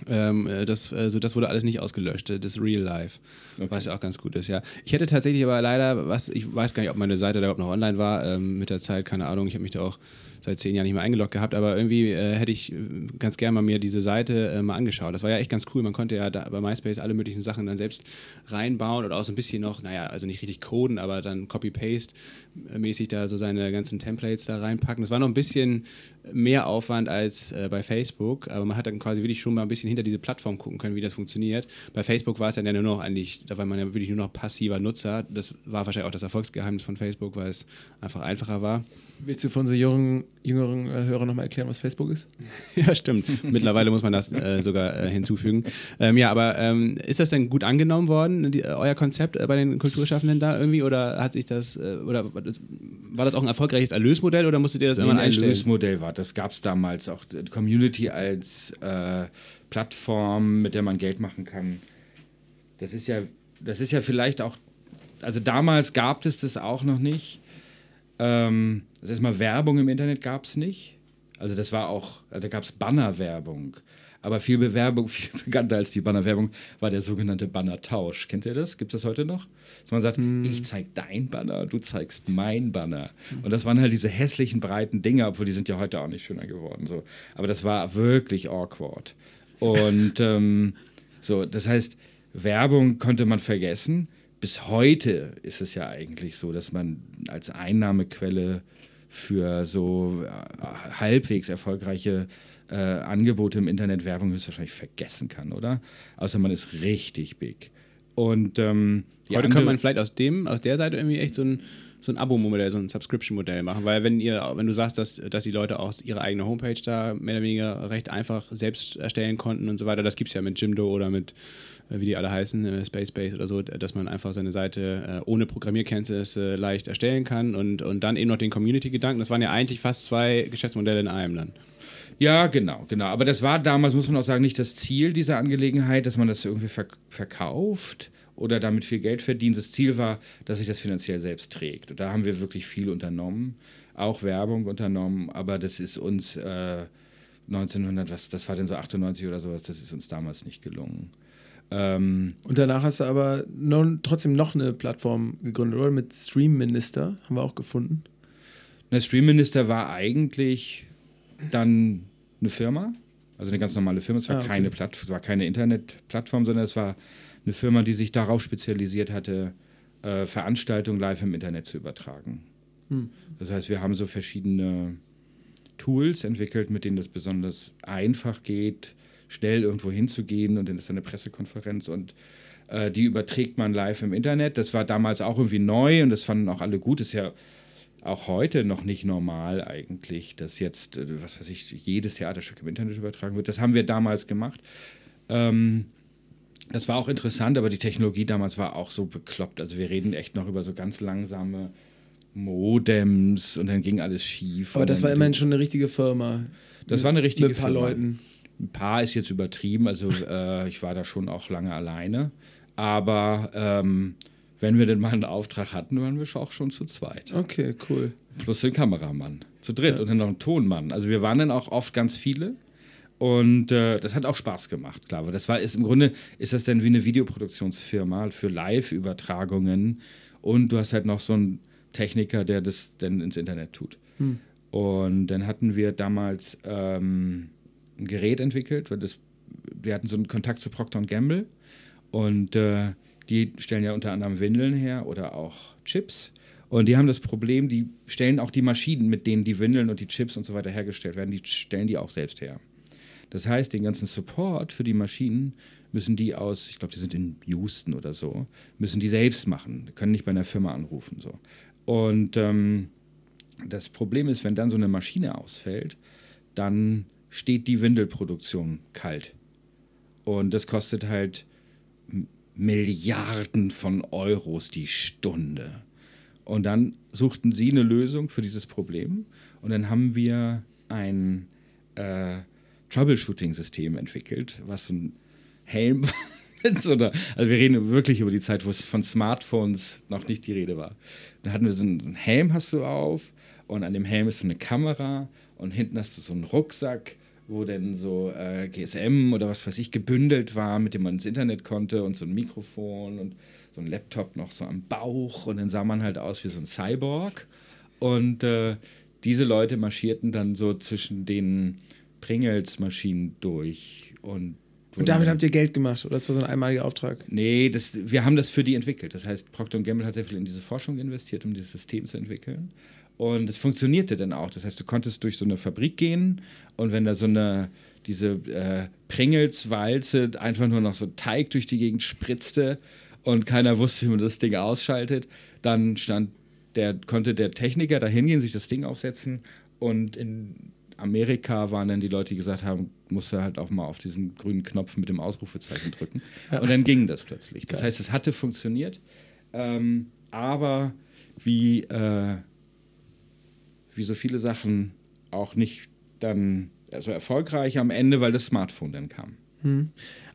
Ähm, äh, das, also das wurde alles nicht ausgelöscht, äh, das Real Life, okay. was ja auch ganz gut ist, ja. Ich hätte tatsächlich aber leider, was, ich weiß gar nicht, ob meine Seite da überhaupt noch online war, ähm, mit der Zeit, keine Ahnung, ich habe mich da auch seit zehn Jahren nicht mehr eingeloggt gehabt, aber irgendwie äh, hätte ich äh, ganz gerne mal mir diese Seite äh, mal angeschaut. Das war ja echt ganz cool. Man konnte ja bei MySpace alle möglichen Sachen dann selbst reinbauen oder auch so ein bisschen noch, naja, also nicht richtig coden, aber dann Copy-Paste-mäßig da so seine ganzen Templates da reinpacken. Das war noch ein bisschen mehr Aufwand als äh, bei Facebook, aber man hat dann quasi wirklich schon mal ein bisschen hinter diese Plattform gucken können, wie das funktioniert. Bei Facebook war es dann ja nur noch eigentlich, da war man ja wirklich nur noch passiver Nutzer. Das war wahrscheinlich auch das Erfolgsgeheimnis von Facebook, weil es einfach einfacher war. Willst du von so jungen jüngeren äh, Hörern nochmal erklären, was Facebook ist? ja, stimmt. Mittlerweile muss man das äh, sogar äh, hinzufügen. Ähm, ja, aber ähm, ist das denn gut angenommen worden, die, euer Konzept äh, bei den Kulturschaffenden da irgendwie? Oder hat sich das, äh, oder war das auch ein erfolgreiches Erlösmodell oder musstet ihr das nee, immer einstellen? Ein Erlösmodell war, das gab es damals auch. Community als äh, Plattform, mit der man Geld machen kann. Das ist ja, das ist ja vielleicht auch, also damals gab es das auch noch nicht. Ähm, das ist mal Werbung im Internet gab es nicht. Also das war auch, also da gab es Bannerwerbung. Aber viel Bewerbung, viel bekannter als die Bannerwerbung war der sogenannte Bannertausch. Kennt ihr das? Gibt es das heute noch? Dass man sagt, hm. ich zeig dein Banner, du zeigst mein Banner. Und das waren halt diese hässlichen, breiten Dinge, obwohl die sind ja heute auch nicht schöner geworden. So. Aber das war wirklich awkward. Und ähm, so, das heißt, Werbung konnte man vergessen. Bis heute ist es ja eigentlich so, dass man als Einnahmequelle für so äh, halbwegs erfolgreiche äh, Angebote im Internet Werbung höchstwahrscheinlich vergessen kann, oder? Außer man ist richtig big. Und ähm, heute kann man vielleicht aus dem, aus der Seite irgendwie echt so ein so ein Abo-Modell, so ein Subscription-Modell machen, weil wenn ihr, wenn du sagst, dass, dass die Leute auch ihre eigene Homepage da mehr oder weniger recht einfach selbst erstellen konnten und so weiter, das gibt es ja mit Jimdo oder mit äh, wie die alle heißen, äh, Space oder so, dass man einfach seine Seite äh, ohne Programmierkenntnisse leicht erstellen kann und, und dann eben noch den Community-Gedanken. Das waren ja eigentlich fast zwei Geschäftsmodelle in einem dann. Ja, genau, genau. Aber das war damals, muss man auch sagen, nicht das Ziel dieser Angelegenheit, dass man das irgendwie verk verkauft oder damit viel Geld verdient. Das Ziel war, dass sich das finanziell selbst trägt. Und da haben wir wirklich viel unternommen, auch Werbung unternommen, aber das ist uns äh, 1900, was, das war denn so 98 oder sowas, das ist uns damals nicht gelungen. Ähm, und danach hast du aber non, trotzdem noch eine Plattform gegründet, oder? Mit Stream Minister haben wir auch gefunden. Der Stream Minister war eigentlich dann eine Firma, also eine ganz normale Firma. Es war, ah, okay. keine, Platt, es war keine Internetplattform, sondern es war eine Firma, die sich darauf spezialisiert hatte, äh, Veranstaltungen live im Internet zu übertragen. Hm. Das heißt, wir haben so verschiedene Tools entwickelt, mit denen das besonders einfach geht, schnell irgendwo hinzugehen und dann ist eine Pressekonferenz und äh, die überträgt man live im Internet. Das war damals auch irgendwie neu und das fanden auch alle gut. Ist ja auch heute noch nicht normal eigentlich, dass jetzt, äh, was weiß ich, jedes Theaterstück im Internet übertragen wird. Das haben wir damals gemacht. Ähm, das war auch interessant, aber die Technologie damals war auch so bekloppt. Also wir reden echt noch über so ganz langsame Modems und dann ging alles schief. Aber das war immerhin schon eine richtige Firma. Das war eine richtige Firma. Mit ein paar Firma. Leuten. Ein paar ist jetzt übertrieben, also äh, ich war da schon auch lange alleine. Aber ähm, wenn wir denn mal einen Auftrag hatten, waren wir auch schon zu zweit. Okay, cool. Plus den Kameramann. Zu dritt ja. und dann noch ein Tonmann. Also wir waren dann auch oft ganz viele. Und äh, das hat auch Spaß gemacht, klar. Aber das war ist im Grunde ist das dann wie eine Videoproduktionsfirma für Live-Übertragungen. Und du hast halt noch so einen Techniker, der das dann ins Internet tut. Hm. Und dann hatten wir damals ähm, ein Gerät entwickelt, weil das, wir hatten so einen Kontakt zu Procter Gamble und äh, die stellen ja unter anderem Windeln her oder auch Chips. Und die haben das Problem, die stellen auch die Maschinen, mit denen die Windeln und die Chips und so weiter hergestellt werden, die stellen die auch selbst her. Das heißt, den ganzen Support für die Maschinen müssen die aus, ich glaube, die sind in Houston oder so, müssen die selbst machen, können nicht bei einer Firma anrufen. So. Und ähm, das Problem ist, wenn dann so eine Maschine ausfällt, dann steht die Windelproduktion kalt. Und das kostet halt Milliarden von Euros die Stunde. Und dann suchten sie eine Lösung für dieses Problem. Und dann haben wir ein äh, Troubleshooting-System entwickelt, was so ein Helm also wir reden wirklich über die Zeit, wo es von Smartphones noch nicht die Rede war. Da hatten wir so einen Helm hast du auf und an dem Helm ist so eine Kamera und hinten hast du so einen Rucksack wo denn so äh, GSM oder was weiß ich gebündelt war, mit dem man ins Internet konnte und so ein Mikrofon und so ein Laptop noch so am Bauch und dann sah man halt aus wie so ein Cyborg und äh, diese Leute marschierten dann so zwischen den Pringles-Maschinen durch und und damit habt ihr Geld gemacht, oder das war so ein einmaliger Auftrag? Nee, das, wir haben das für die entwickelt. Das heißt, Procter Gamble hat sehr viel in diese Forschung investiert, um dieses System zu entwickeln. Und es funktionierte dann auch. Das heißt, du konntest durch so eine Fabrik gehen und wenn da so eine, diese äh, Pringelswalze einfach nur noch so Teig durch die Gegend spritzte und keiner wusste, wie man das Ding ausschaltet, dann stand der, konnte der Techniker da hingehen, sich das Ding aufsetzen Und in Amerika waren dann die Leute, die gesagt haben, musst du halt auch mal auf diesen grünen Knopf mit dem Ausrufezeichen drücken. Und dann ging das plötzlich. Das heißt, es hatte funktioniert, ähm, aber wie, äh, wie so viele Sachen auch nicht dann so erfolgreich am Ende, weil das Smartphone dann kam.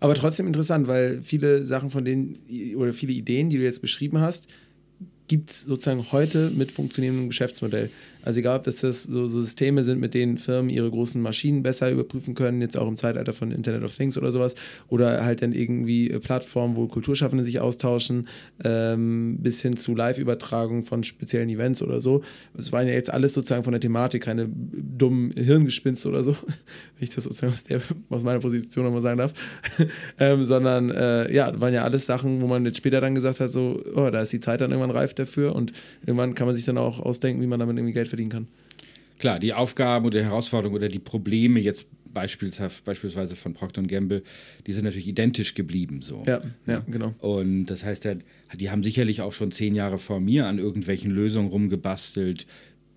Aber trotzdem interessant, weil viele Sachen von denen oder viele Ideen, die du jetzt beschrieben hast, gibt es sozusagen heute mit funktionierendem Geschäftsmodell. Also egal, ob das, das so Systeme sind, mit denen Firmen ihre großen Maschinen besser überprüfen können, jetzt auch im Zeitalter von Internet of Things oder sowas, oder halt dann irgendwie äh, Plattformen, wo Kulturschaffende sich austauschen, ähm, bis hin zu Live-Übertragung von speziellen Events oder so. Es waren ja jetzt alles sozusagen von der Thematik keine dummen Hirngespinste oder so, wenn ich das sozusagen aus, der, aus meiner Position nochmal sagen darf, ähm, sondern äh, ja, waren ja alles Sachen, wo man jetzt später dann gesagt hat, so, oh, da ist die Zeit dann irgendwann reif dafür und irgendwann kann man sich dann auch ausdenken, wie man damit irgendwie Geld verdienen kann. Klar, die Aufgaben oder Herausforderungen oder die Probleme jetzt beispielsweise, beispielsweise von Procter Gamble, die sind natürlich identisch geblieben. So. Ja, ja, genau. Und das heißt, die haben sicherlich auch schon zehn Jahre vor mir an irgendwelchen Lösungen rumgebastelt.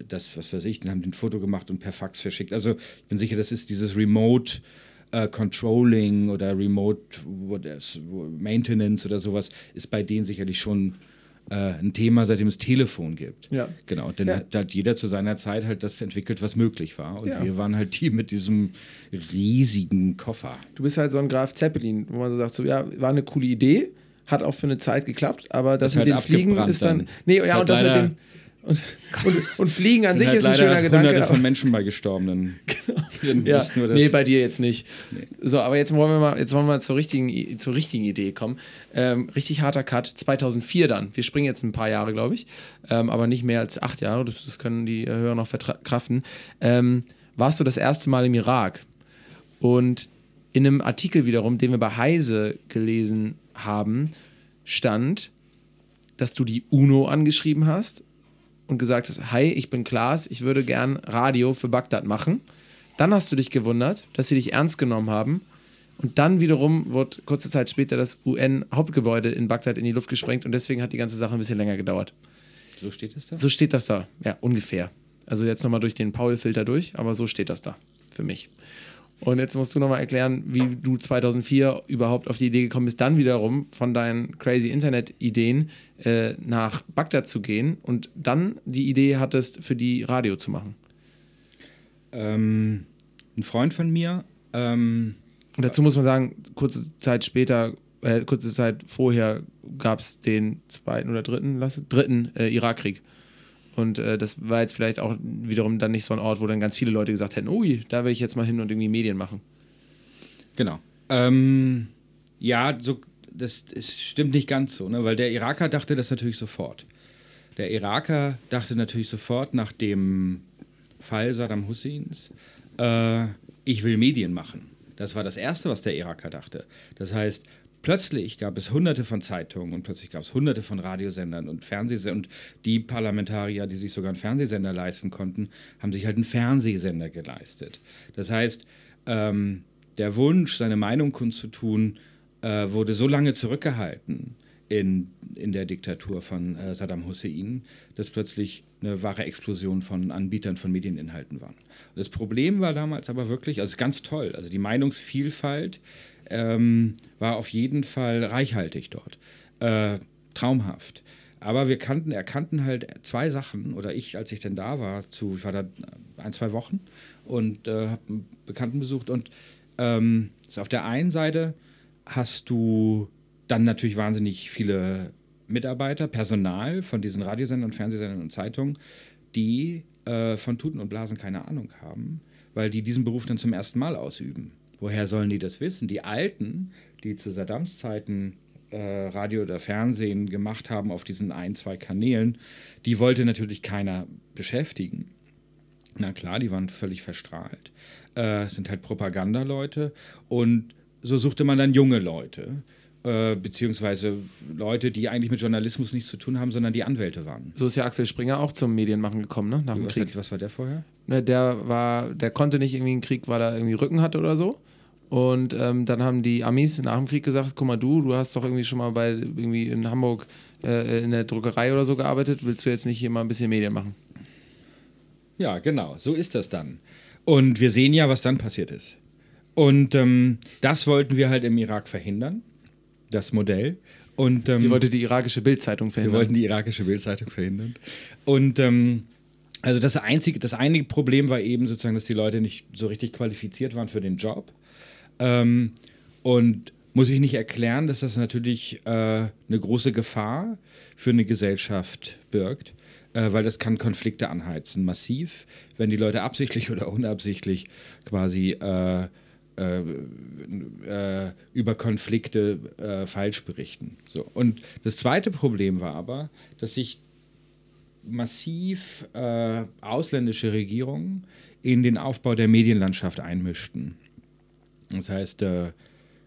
Das, was weiß ich, dann haben die ein Foto gemacht und per Fax verschickt. Also ich bin sicher, das ist dieses Remote äh, Controlling oder Remote Maintenance oder sowas, ist bei denen sicherlich schon äh, ein Thema, seitdem es Telefon gibt. Ja. Genau, denn Ja. da hat jeder zu seiner Zeit halt das entwickelt, was möglich war. Und Ja. wir waren halt die mit diesem riesigen Koffer. Du bist halt so ein Graf Zeppelin, wo man so sagt, so, ja, war eine coole Idee, hat auch für eine Zeit geklappt, aber das Ist mit halt dem Fliegen ist dann. dann. Nee, Ist ja, halt und das mit dem. Und, und, und Fliegen an sich Sind ist halt ein schöner Gedanke. Hunderte von Menschen bei Gestorbenen. Genau. Ja, nee, bei dir jetzt nicht. So, aber jetzt wollen wir mal, jetzt wollen wir mal zur richtigen, zur richtigen Idee kommen. Ähm, richtig harter Cut, 2004 dann. Wir springen jetzt ein paar Jahre, glaube ich, ähm, aber nicht mehr als acht Jahre. Das, das können die äh, Hörer noch verkraften. Ähm, warst du das erste Mal im Irak? Und in einem Artikel wiederum, den wir bei Heise gelesen haben, stand, dass du die UNO angeschrieben hast und gesagt hast, hi, ich bin Klaas, ich würde gern Radio für Bagdad machen. Dann hast du dich gewundert, dass sie dich ernst genommen haben. Und dann wiederum wird kurze Zeit später das UN-Hauptgebäude in Bagdad in die Luft gesprengt und deswegen hat die ganze Sache ein bisschen länger gedauert. So steht es da? So steht das da, ja, ungefähr. Also jetzt nochmal durch den Paul-Filter durch, aber so steht das da für mich. Und jetzt musst du nochmal erklären, wie du 2004 überhaupt auf die Idee gekommen bist, dann wiederum von deinen crazy Internet-Ideen äh, nach Bagdad zu gehen und dann die Idee hattest, für die Radio zu machen. Ähm, ein Freund von mir, ähm, Und dazu muss man sagen, kurze Zeit später, äh, kurze Zeit vorher gab es den zweiten oder dritten, lass, dritten äh, Irakkrieg. Und äh, das war jetzt vielleicht auch wiederum dann nicht so ein Ort, wo dann ganz viele Leute gesagt hätten, ui, da will ich jetzt mal hin und irgendwie Medien machen. Genau. Ähm, ja, so, das, das stimmt nicht ganz so, ne? weil der Iraker dachte das natürlich sofort. Der Iraker dachte natürlich sofort nach dem Fall Saddam Husseins, äh, ich will Medien machen. Das war das Erste, was der Iraker dachte. Das heißt, plötzlich gab es hunderte von Zeitungen und plötzlich gab es hunderte von Radiosendern und Fernsehsendern. Und die Parlamentarier, die sich sogar einen Fernsehsender leisten konnten, haben sich halt einen Fernsehsender geleistet. Das heißt, ähm, der Wunsch, seine Meinung kundzutun, äh, wurde so lange zurückgehalten in, in der Diktatur von äh, Saddam Hussein, dass plötzlich eine wahre Explosion von Anbietern von Medieninhalten waren. Das Problem war damals aber wirklich, also ganz toll, also die Meinungsvielfalt ähm, war auf jeden Fall reichhaltig dort. Äh, traumhaft. Aber wir kannten, erkannten halt zwei Sachen, oder ich, als ich denn da war, zu, ich war da ein, zwei Wochen und äh, habe einen Bekannten besucht und ähm, ist auf der einen Seite hast du dann natürlich wahnsinnig viele Mitarbeiter, Personal von diesen Radiosendern Fernsehsendern und Zeitungen, die äh, von Tuten und Blasen keine Ahnung haben, weil die diesen Beruf dann zum ersten Mal ausüben. Woher sollen die das wissen? Die Alten, die zu Saddams Zeiten äh, Radio oder Fernsehen gemacht haben auf diesen ein, zwei Kanälen, die wollte natürlich keiner beschäftigen. Na klar, die waren völlig verstrahlt. Äh, sind halt Propagandaleute. Und so suchte man dann junge Leute, äh, beziehungsweise Leute, die eigentlich mit Journalismus nichts zu tun haben, sondern die Anwälte waren. So ist ja Axel Springer auch zum Medienmachen gekommen, ne? Nach dem Was, Krieg. hat, was war der vorher? Ne, Der war, der konnte nicht irgendwie einen Krieg, weil er irgendwie Rücken hatte oder so. Und ähm, dann haben die Amis nach dem Krieg gesagt, guck mal du, du hast doch irgendwie schon mal bei irgendwie in Hamburg äh, in der Druckerei oder so gearbeitet, willst du jetzt nicht hier mal ein bisschen Medien machen? Ja, genau, so ist das dann. Und wir sehen ja, was dann passiert ist. Und ähm, das wollten wir halt im Irak verhindern, das Modell. Und, ähm, Ihr wolltet die irakische Bildzeitung wir verhindern. wollten die irakische Bildzeitung verhindern. Und ähm, also das einzige, das einige Problem war eben sozusagen, dass die Leute nicht so richtig qualifiziert waren für den Job. Ähm, und muss ich nicht erklären, dass das natürlich äh, eine große Gefahr für eine Gesellschaft birgt, äh, weil das kann Konflikte anheizen, massiv, wenn die Leute absichtlich oder unabsichtlich quasi äh, äh, äh, über Konflikte äh, falsch berichten. So. Und das zweite Problem war aber, dass sich massiv ausländische Regierungen in den Aufbau der Medienlandschaft einmischten. Das heißt, äh,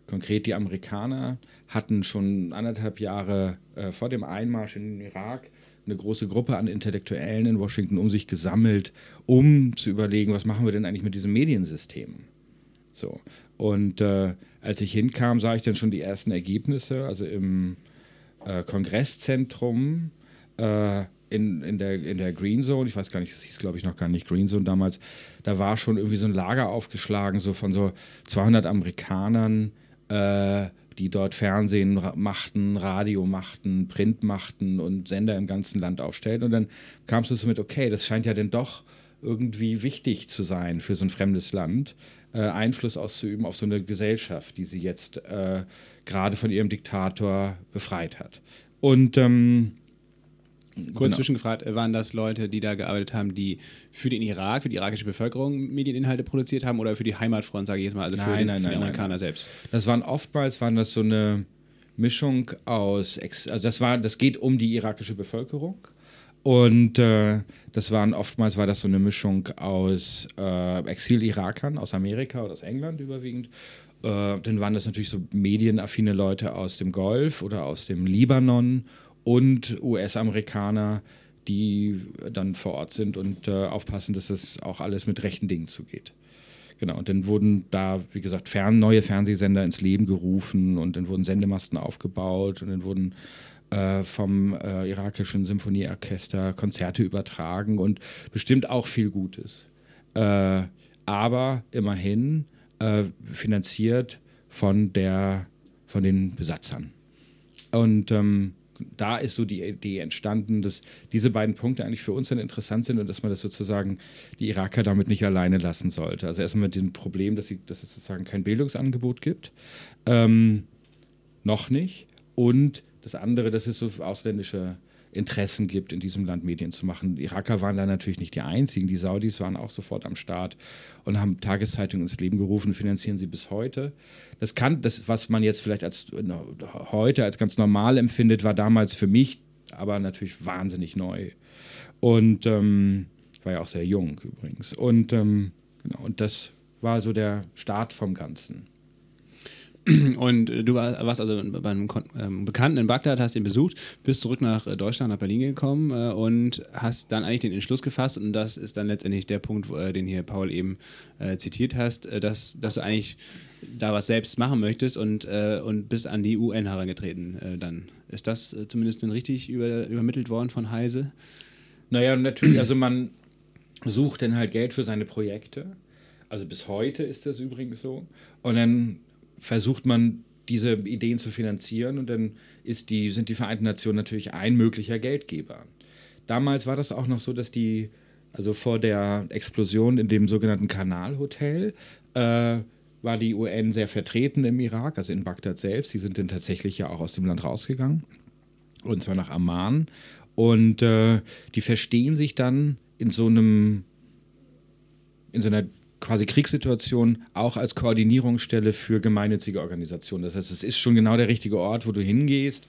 konkret die Amerikaner hatten schon anderthalb Jahre äh, vor dem Einmarsch in den Irak eine große Gruppe an Intellektuellen in Washington um sich gesammelt, um zu überlegen, was machen wir denn eigentlich mit diesem Mediensystem. So. Und äh, als ich hinkam, sah ich dann schon die ersten Ergebnisse. Also im äh, Kongresszentrum äh, in, in, der, in der Green Zone, ich weiß gar nicht, es hieß glaube ich noch gar nicht Green Zone damals, da war schon irgendwie so ein Lager aufgeschlagen, so von so 200 Amerikanern, äh, die dort Fernsehen machten, Radio machten, Print machten und Sender im ganzen Land aufstellten. Und dann kamst du so mit, okay, das scheint ja denn doch irgendwie wichtig zu sein für so ein fremdes Land, äh, Einfluss auszuüben auf so eine Gesellschaft, die sie jetzt äh, gerade von ihrem Diktator befreit hat. Und ähm, Kurz Genau. zwischengefragt, äh, waren das Leute, die da gearbeitet haben, die für den Irak, für die irakische Bevölkerung Medieninhalte produziert haben oder für die Heimatfront, sage ich jetzt mal, also für, Nein, den, nein, für die nein, Amerikaner selbst? Das waren oftmals waren das so eine Mischung aus, also das war, das geht um die irakische Bevölkerung und äh, das waren oftmals war das so eine Mischung aus äh, Exil-Irakern aus Amerika oder aus England überwiegend. Äh, dann waren das natürlich so medienaffine Leute aus dem Golf oder aus dem Libanon und US-Amerikaner, die dann vor Ort sind und äh, aufpassen, dass das auch alles mit rechten Dingen zugeht. Genau, und dann wurden da, wie gesagt, fern, neue Fernsehsender ins Leben gerufen und dann wurden Sendemasten aufgebaut und dann wurden äh, vom äh, irakischen Symphonieorchester Konzerte übertragen und bestimmt auch viel Gutes. Äh, aber immerhin äh, finanziert von, der, von den Besatzern. Und ähm, da ist so die Idee entstanden, dass diese beiden Punkte eigentlich für uns dann interessant sind und dass man das sozusagen die Iraker damit nicht alleine lassen sollte. Also erstmal mit dem Problem, dass, sie, dass es sozusagen kein Bildungsangebot gibt. Ähm, noch nicht. Und das andere, dass es so ausländische Interessen gibt, in diesem Land Medien zu machen. Die Iraker waren da natürlich nicht die einzigen. Die Saudis waren auch sofort am Start und haben Tageszeitungen ins Leben gerufen, finanzieren sie bis heute. Das kann, das, was man jetzt vielleicht als heute als ganz normal empfindet, war damals für mich aber natürlich wahnsinnig neu. Und ähm, ich war ja auch sehr jung übrigens. Und, ähm, genau, und das war so der Start vom Ganzen. Und äh, du war- warst also bei einem ähm, Bekannten in Bagdad, hast ihn besucht, bist zurück nach äh, Deutschland, nach Berlin gekommen äh, und hast dann eigentlich den Entschluss gefasst und das ist dann letztendlich der Punkt, den hier Paul eben zitiert hast, dass, dass du eigentlich da was selbst machen möchtest und, und bist an die UN herangetreten dann. Ist das zumindest dann richtig über, übermittelt worden von Heise? Naja, natürlich, also man sucht dann halt Geld für seine Projekte. Also bis heute ist das übrigens so. Und dann versucht man diese Ideen zu finanzieren und dann die, sind die Vereinten Nationen natürlich ein möglicher Geldgeber. Damals war das auch noch so, dass die, also vor der Explosion in dem sogenannten Kanalhotel, äh, war die UN sehr vertreten im Irak, also in Bagdad selbst. Die sind dann tatsächlich ja auch aus dem Land rausgegangen und zwar nach Amman. Und äh, die verstehen sich dann in so einem, in so einer quasi Kriegssituation auch als Koordinierungsstelle für gemeinnützige Organisationen. Das heißt, es ist schon genau der richtige Ort, wo du hingehst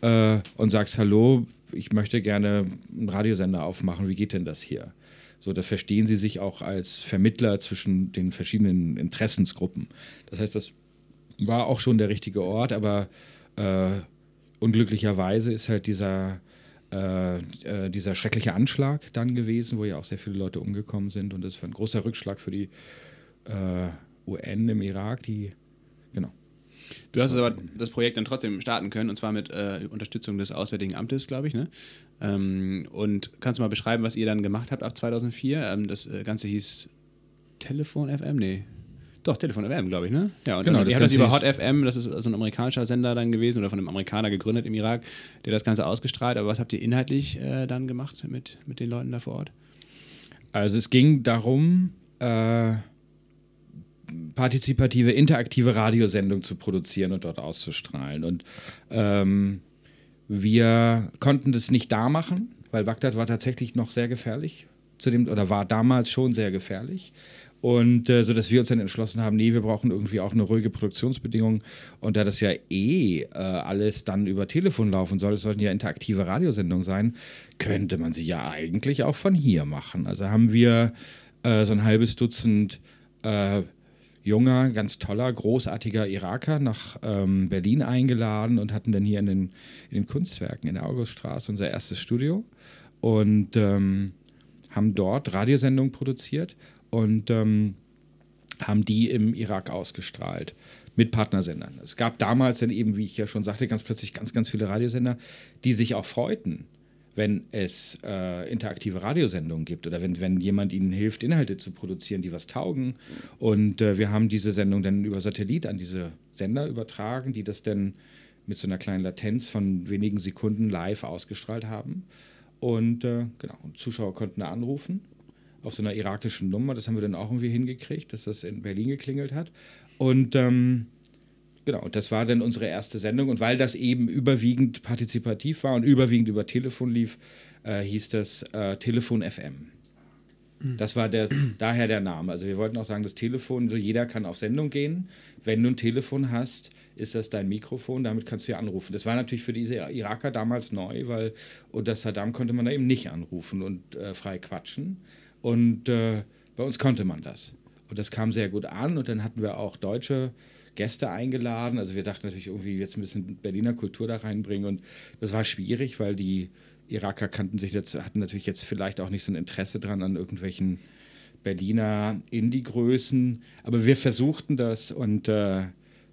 äh, und sagst, hallo, ich möchte gerne einen Radiosender aufmachen, wie geht denn das hier? So, da verstehen sie sich auch als Vermittler zwischen den verschiedenen Interessensgruppen. Das heißt, das war auch schon der richtige Ort, aber äh, unglücklicherweise ist halt dieser, äh, äh, dieser schreckliche Anschlag dann gewesen, wo ja auch sehr viele Leute umgekommen sind und das war ein großer Rückschlag für die äh, UN im Irak, die, genau. Du hast aber das Projekt dann trotzdem starten können und zwar mit äh, Unterstützung des Auswärtigen Amtes, glaube ich. Ne? Ähm, und kannst du mal beschreiben, was ihr dann gemacht habt ab 2004? Ähm, das äh, Ganze hieß Telefon FM? Nee. Doch, Telefon FM, glaube ich, ne? Ja, und Genau, dann, das ihr habt das über Hot FM, das ist so ein amerikanischer Sender dann gewesen oder von einem Amerikaner gegründet im Irak, der das Ganze ausgestrahlt. Aber was habt ihr inhaltlich äh, dann gemacht mit, mit den Leuten da vor Ort? Also es ging darum, äh, partizipative, interaktive Radiosendung zu produzieren und dort auszustrahlen. Und ähm, wir konnten das nicht da machen, weil Bagdad war tatsächlich noch sehr gefährlich zu dem, oder war damals schon sehr gefährlich. Und äh, so dass wir uns dann entschlossen haben, nee, wir brauchen irgendwie auch eine ruhige Produktionsbedingung. Und da das ja eh äh, alles dann über Telefon laufen soll, es sollten ja interaktive Radiosendungen sein, könnte man sie ja eigentlich auch von hier machen. Also haben wir äh, so ein halbes Dutzend äh, junger, ganz toller, großartiger Iraker nach ähm, Berlin eingeladen und hatten dann hier in den, in den Kunstwerken in der Auguststraße unser erstes Studio und ähm, haben dort Radiosendungen produziert und ähm, haben die im Irak ausgestrahlt mit Partnersendern. Es gab damals dann eben, wie ich ja schon sagte, ganz plötzlich ganz, ganz viele Radiosender, die sich auch freuten, wenn es äh, interaktive Radiosendungen gibt oder wenn, wenn jemand ihnen hilft, Inhalte zu produzieren, die was taugen. Und äh, wir haben diese Sendung dann über Satellit an diese Sender übertragen, die das dann mit so einer kleinen Latenz von wenigen Sekunden live ausgestrahlt haben. Und äh, genau, und Zuschauer konnten da anrufen auf so einer irakischen Nummer. Das haben wir dann auch irgendwie hingekriegt, dass das in Berlin geklingelt hat. Und ähm, genau, und das war dann unsere erste Sendung. Und weil das eben überwiegend partizipativ war und überwiegend über Telefon lief, äh, hieß das äh, Telefon FM. Das war der, daher der Name. Also wir wollten auch sagen, das Telefon, so jeder kann auf Sendung gehen. Wenn du ein Telefon hast, ist das dein Mikrofon, damit kannst du ja anrufen. Das war natürlich für diese Iraker damals neu, weil unter Saddam konnte man da eben nicht anrufen und äh, frei quatschen. Und äh, bei uns konnte man das. Und das kam sehr gut an. Und dann hatten wir auch deutsche Gäste eingeladen. Also wir dachten natürlich irgendwie jetzt ein bisschen Berliner Kultur da reinbringen. Und das war schwierig, weil die Iraker kannten sich jetzt, hatten natürlich jetzt vielleicht auch nicht so ein Interesse dran an irgendwelchen Berliner Indie-Größen. Aber wir versuchten das und äh,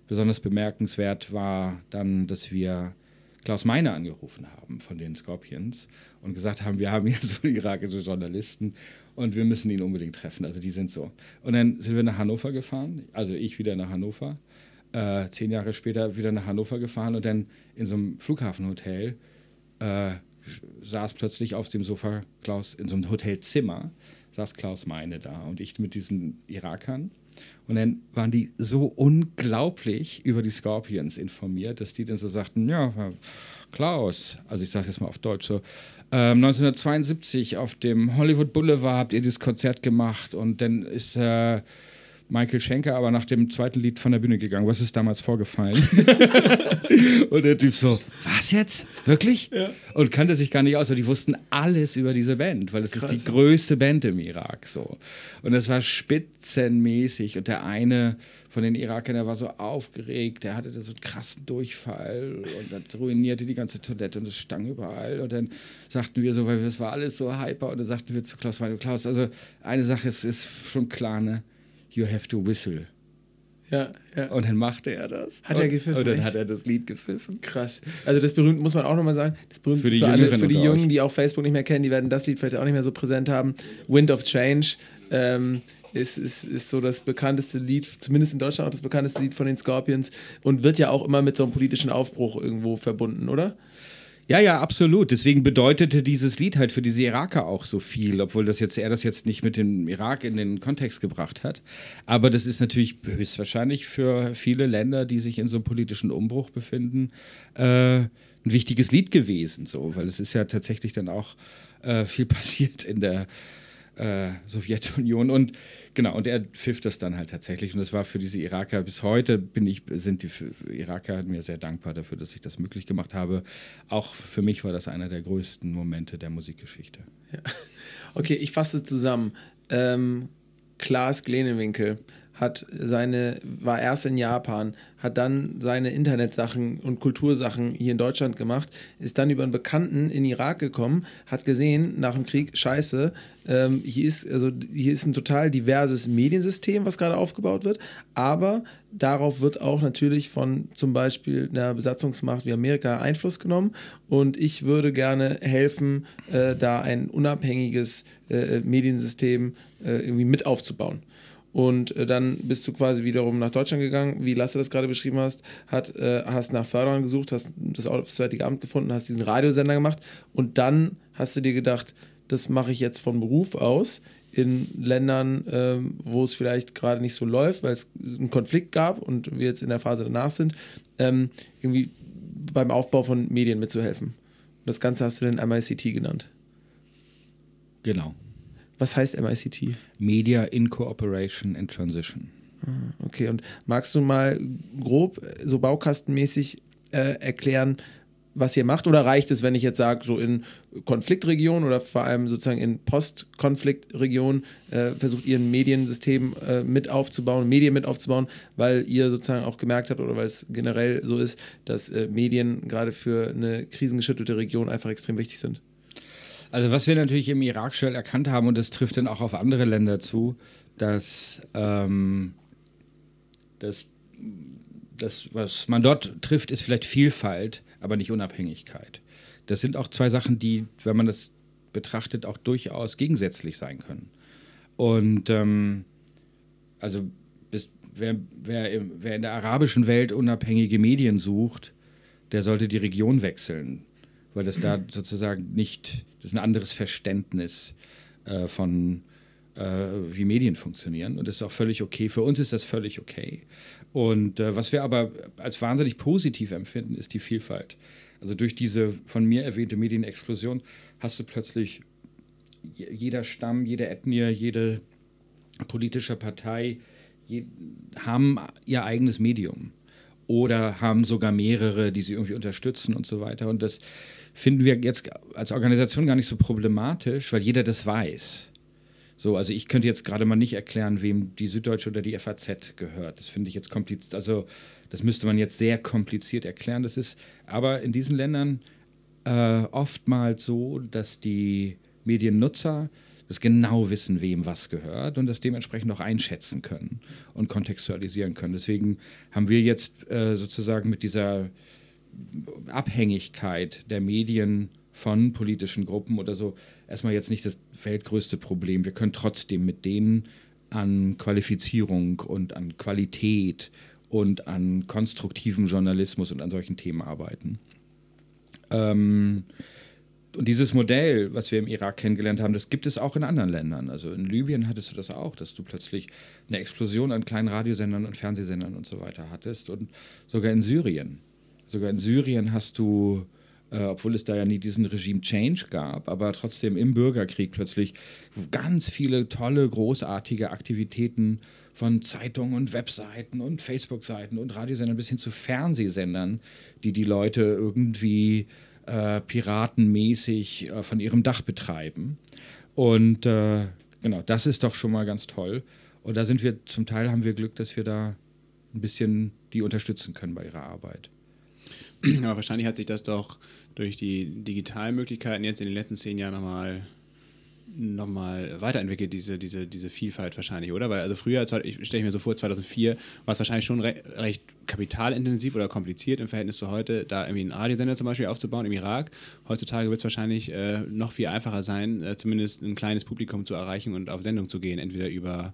besonders bemerkenswert war dann, dass wir Klaus Meine angerufen haben von den Scorpions und gesagt haben, wir haben hier so irakische Journalisten und wir müssen ihn unbedingt treffen. Also die sind so. Und dann sind wir nach Hannover gefahren, also ich wieder nach Hannover, äh, zehn Jahre später wieder nach Hannover gefahren und dann in so einem Flughafenhotel äh, saß plötzlich auf dem Sofa Klaus, in so einem Hotelzimmer, saß Klaus Meine da und ich mit diesen Irakern. Und dann waren die so unglaublich über die Scorpions informiert, dass die dann so sagten, ja, Klaus, also ich sage jetzt mal auf Deutsch so, ähm, 1972 auf dem Hollywood Boulevard habt ihr dieses Konzert gemacht und dann ist äh, Michael Schenker aber nach dem zweiten Lied von der Bühne gegangen. Was ist damals vorgefallen? und der Typ so, was jetzt? Wirklich? Ja. Und kannte sich gar nicht aus. Und die wussten alles über diese Band, weil es ist die größte Band im Irak so. Und das war spitzenmäßig. Und der eine von den Irakern, der war so aufgeregt, der hatte da so einen krassen Durchfall und das ruinierte die ganze Toilette und es stank überall. Und dann sagten wir so, weil es war alles so hyper, und dann sagten wir zu Klaus, Klaus, also eine Sache ist, ist schon klar, ne? You have to whistle. Ja, ja. Und dann machte er das. Hat er Und- gepfiffen, Und dann echt? hat er das Lied gepfiffen. Krass. Also das berühmt muss man auch nochmal sagen. Das berühmt Für die alle, Jüngeren für die Jungen, euch. die auch Facebook nicht mehr kennen, die werden das Lied vielleicht auch nicht mehr so präsent haben. Wind of Change ähm, ist, ist, ist so das bekannteste Lied, zumindest in Deutschland auch das bekannteste Lied von den Scorpions und wird ja auch immer mit so einem politischen Aufbruch irgendwo verbunden, oder? Ja, ja, absolut. Deswegen bedeutete dieses Lied halt für diese Iraker auch so viel, obwohl das jetzt er das jetzt nicht mit dem Irak in den Kontext gebracht hat. Aber das ist natürlich höchstwahrscheinlich für viele Länder, die sich in so einem politischen Umbruch befinden, äh, ein wichtiges Lied gewesen, so, weil es ist ja tatsächlich dann auch äh, viel passiert in der äh, Sowjetunion und genau und er pfiff das dann halt tatsächlich und das war für diese Iraker bis heute bin ich sind die Iraker mir sehr dankbar dafür, dass ich das möglich gemacht habe. Auch für mich war das einer der größten Momente der Musikgeschichte. Okay, ich fasse zusammen. Ähm, Klaas Glenewinkel hat seine, war erst in Japan, hat dann seine Internetsachen und Kultursachen hier in Deutschland gemacht, ist dann über einen Bekannten in Irak gekommen, hat gesehen nach dem Krieg, scheiße, ähm, hier, ist, also, hier ist ein total diverses Mediensystem, was gerade aufgebaut wird, aber darauf wird auch natürlich von zum Beispiel einer Besatzungsmacht wie Amerika Einfluss genommen und ich würde gerne helfen, äh, da ein unabhängiges äh, Mediensystem äh, irgendwie mit aufzubauen. Und äh, dann bist du quasi wiederum nach Deutschland gegangen, wie Lasse das gerade beschrieben hast, hat, äh, hast nach Förderern gesucht, hast das Auswärtige Amt gefunden, hast diesen Radiosender gemacht und dann hast du dir gedacht, das mache ich jetzt von Beruf aus in Ländern, ähm, wo es vielleicht gerade nicht so läuft, weil es einen Konflikt gab und wir jetzt in der Phase danach sind, ähm, irgendwie beim Aufbau von Medien mitzuhelfen. Das Ganze hast du dann MICT genannt. Genau. Was heißt MICT? Media in Cooperation and Transition. Ah, okay, und magst du mal grob, so baukastenmäßig äh, erklären, was ihr macht? Oder reicht es, wenn ich jetzt sage, so in Konfliktregionen oder vor allem sozusagen in Post-Konfliktregionen äh, versucht ihr ein Mediensystem äh, mit aufzubauen, Medien mit aufzubauen, weil ihr sozusagen auch gemerkt habt oder weil es generell so ist, dass äh, Medien gerade für eine krisengeschüttelte Region einfach extrem wichtig sind? Also was wir natürlich im Irak schnell erkannt haben, und das trifft dann auch auf andere Länder zu, dass ähm, das, das, was man dort trifft, ist vielleicht Vielfalt, aber nicht Unabhängigkeit. Das sind auch zwei Sachen, die, wenn man das betrachtet, auch durchaus gegensätzlich sein können. Und ähm, also bis, wer, wer, wer in der arabischen Welt unabhängige Medien sucht, der sollte die Region wechseln weil das da sozusagen nicht, das ist ein anderes Verständnis äh, von, äh, wie Medien funktionieren. Und das ist auch völlig okay. Für uns ist das völlig okay. Und äh, was wir aber als wahnsinnig positiv empfinden, ist die Vielfalt. Also durch diese von mir erwähnte Medienexplosion hast du plötzlich jeder Stamm, jede Ethnie, jede politische Partei je, haben ihr eigenes Medium oder haben sogar mehrere, die sie irgendwie unterstützen und so weiter. Und das finden wir jetzt als Organisation gar nicht so problematisch, weil jeder das weiß. So, also ich könnte jetzt gerade mal nicht erklären, wem die Süddeutsche oder die FAZ gehört. Das finde ich jetzt kompliziert. Also das müsste man jetzt sehr kompliziert erklären. Das ist aber in diesen Ländern äh, oftmals so, dass die Mediennutzer das genau wissen, wem was gehört und das dementsprechend auch einschätzen können und kontextualisieren können. Deswegen haben wir jetzt äh, sozusagen mit dieser Abhängigkeit der Medien von politischen Gruppen oder so erstmal jetzt nicht das weltgrößte Problem. Wir können trotzdem mit denen an Qualifizierung und an Qualität und an konstruktivem Journalismus und an solchen Themen arbeiten. Ähm, und dieses Modell, was wir im Irak kennengelernt haben, das gibt es auch in anderen Ländern. Also in Libyen hattest du das auch, dass du plötzlich eine Explosion an kleinen Radiosendern und Fernsehsendern und so weiter hattest. Und sogar in Syrien. Sogar in Syrien hast du, äh, obwohl es da ja nie diesen Regime-Change gab, aber trotzdem im Bürgerkrieg plötzlich ganz viele tolle, großartige Aktivitäten von Zeitungen und Webseiten und Facebook-Seiten und Radiosendern bis hin zu Fernsehsendern, die die Leute irgendwie äh, piratenmäßig äh, von ihrem Dach betreiben. Und äh, genau, das ist doch schon mal ganz toll. Und da sind wir, zum Teil haben wir Glück, dass wir da ein bisschen die unterstützen können bei ihrer Arbeit. Aber wahrscheinlich hat sich das doch durch die digitalen Möglichkeiten jetzt in den letzten zehn Jahren nochmal noch mal weiterentwickelt, diese, diese, diese Vielfalt wahrscheinlich, oder? Weil also früher, ich stelle mir so vor, 2004 war es wahrscheinlich schon re recht kapitalintensiv oder kompliziert im Verhältnis zu heute, da irgendwie einen Radiosender zum Beispiel aufzubauen im Irak. Heutzutage wird es wahrscheinlich äh, noch viel einfacher sein, äh, zumindest ein kleines Publikum zu erreichen und auf Sendung zu gehen, entweder über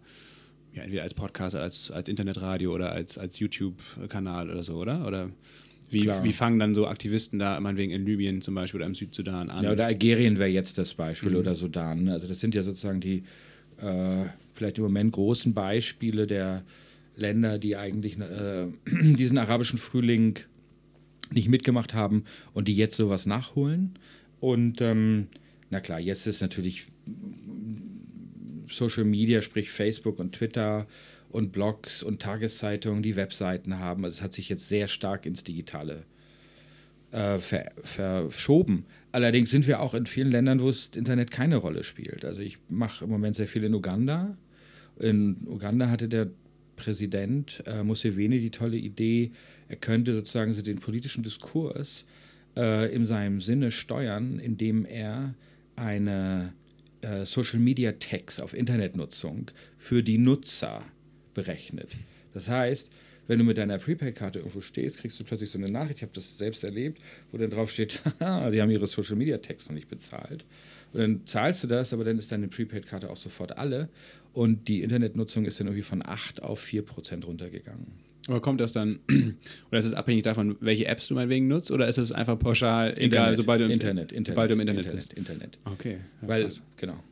ja, entweder als Podcast, als, als Internetradio oder als, als YouTube-Kanal oder so, oder? Oder wie, wie fangen dann so Aktivisten da, meinetwegen in Libyen zum Beispiel oder im Südsudan an? Ja, oder Algerien wäre jetzt das Beispiel mhm. oder Sudan. Ne? Also das sind ja sozusagen die äh, vielleicht im Moment großen Beispiele der Länder, die eigentlich äh, diesen arabischen Frühling nicht mitgemacht haben und die jetzt sowas nachholen. Und ähm, na klar, jetzt ist natürlich Social Media, sprich Facebook und Twitter und Blogs und Tageszeitungen, die Webseiten haben. Also es hat sich jetzt sehr stark ins Digitale äh, ver verschoben. Allerdings sind wir auch in vielen Ländern, wo das Internet keine Rolle spielt. Also ich mache im Moment sehr viel in Uganda. In Uganda hatte der Präsident äh, Museveni die tolle Idee, er könnte sozusagen so den politischen Diskurs äh, in seinem Sinne steuern, indem er eine äh, Social Media Tax auf Internetnutzung für die Nutzer berechnet. Das heißt, wenn du mit deiner Prepaid-Karte irgendwo stehst, kriegst du plötzlich so eine Nachricht, ich habe das selbst erlebt, wo dann drauf steht, sie haben ihre Social Media Tax noch nicht bezahlt. Und dann zahlst du das, aber dann ist deine Prepaid-Karte auch sofort alle. Und die Internetnutzung ist dann irgendwie von 8 auf 4 Prozent runtergegangen. Aber kommt das dann, oder ist es abhängig davon, welche Apps du meinetwegen nutzt, oder ist es einfach pauschal, Internet, egal, sobald du, im, Internet, Internet, sobald du im Internet, Internet, bist? Internet. Okay. Ja, Weil, krass. genau.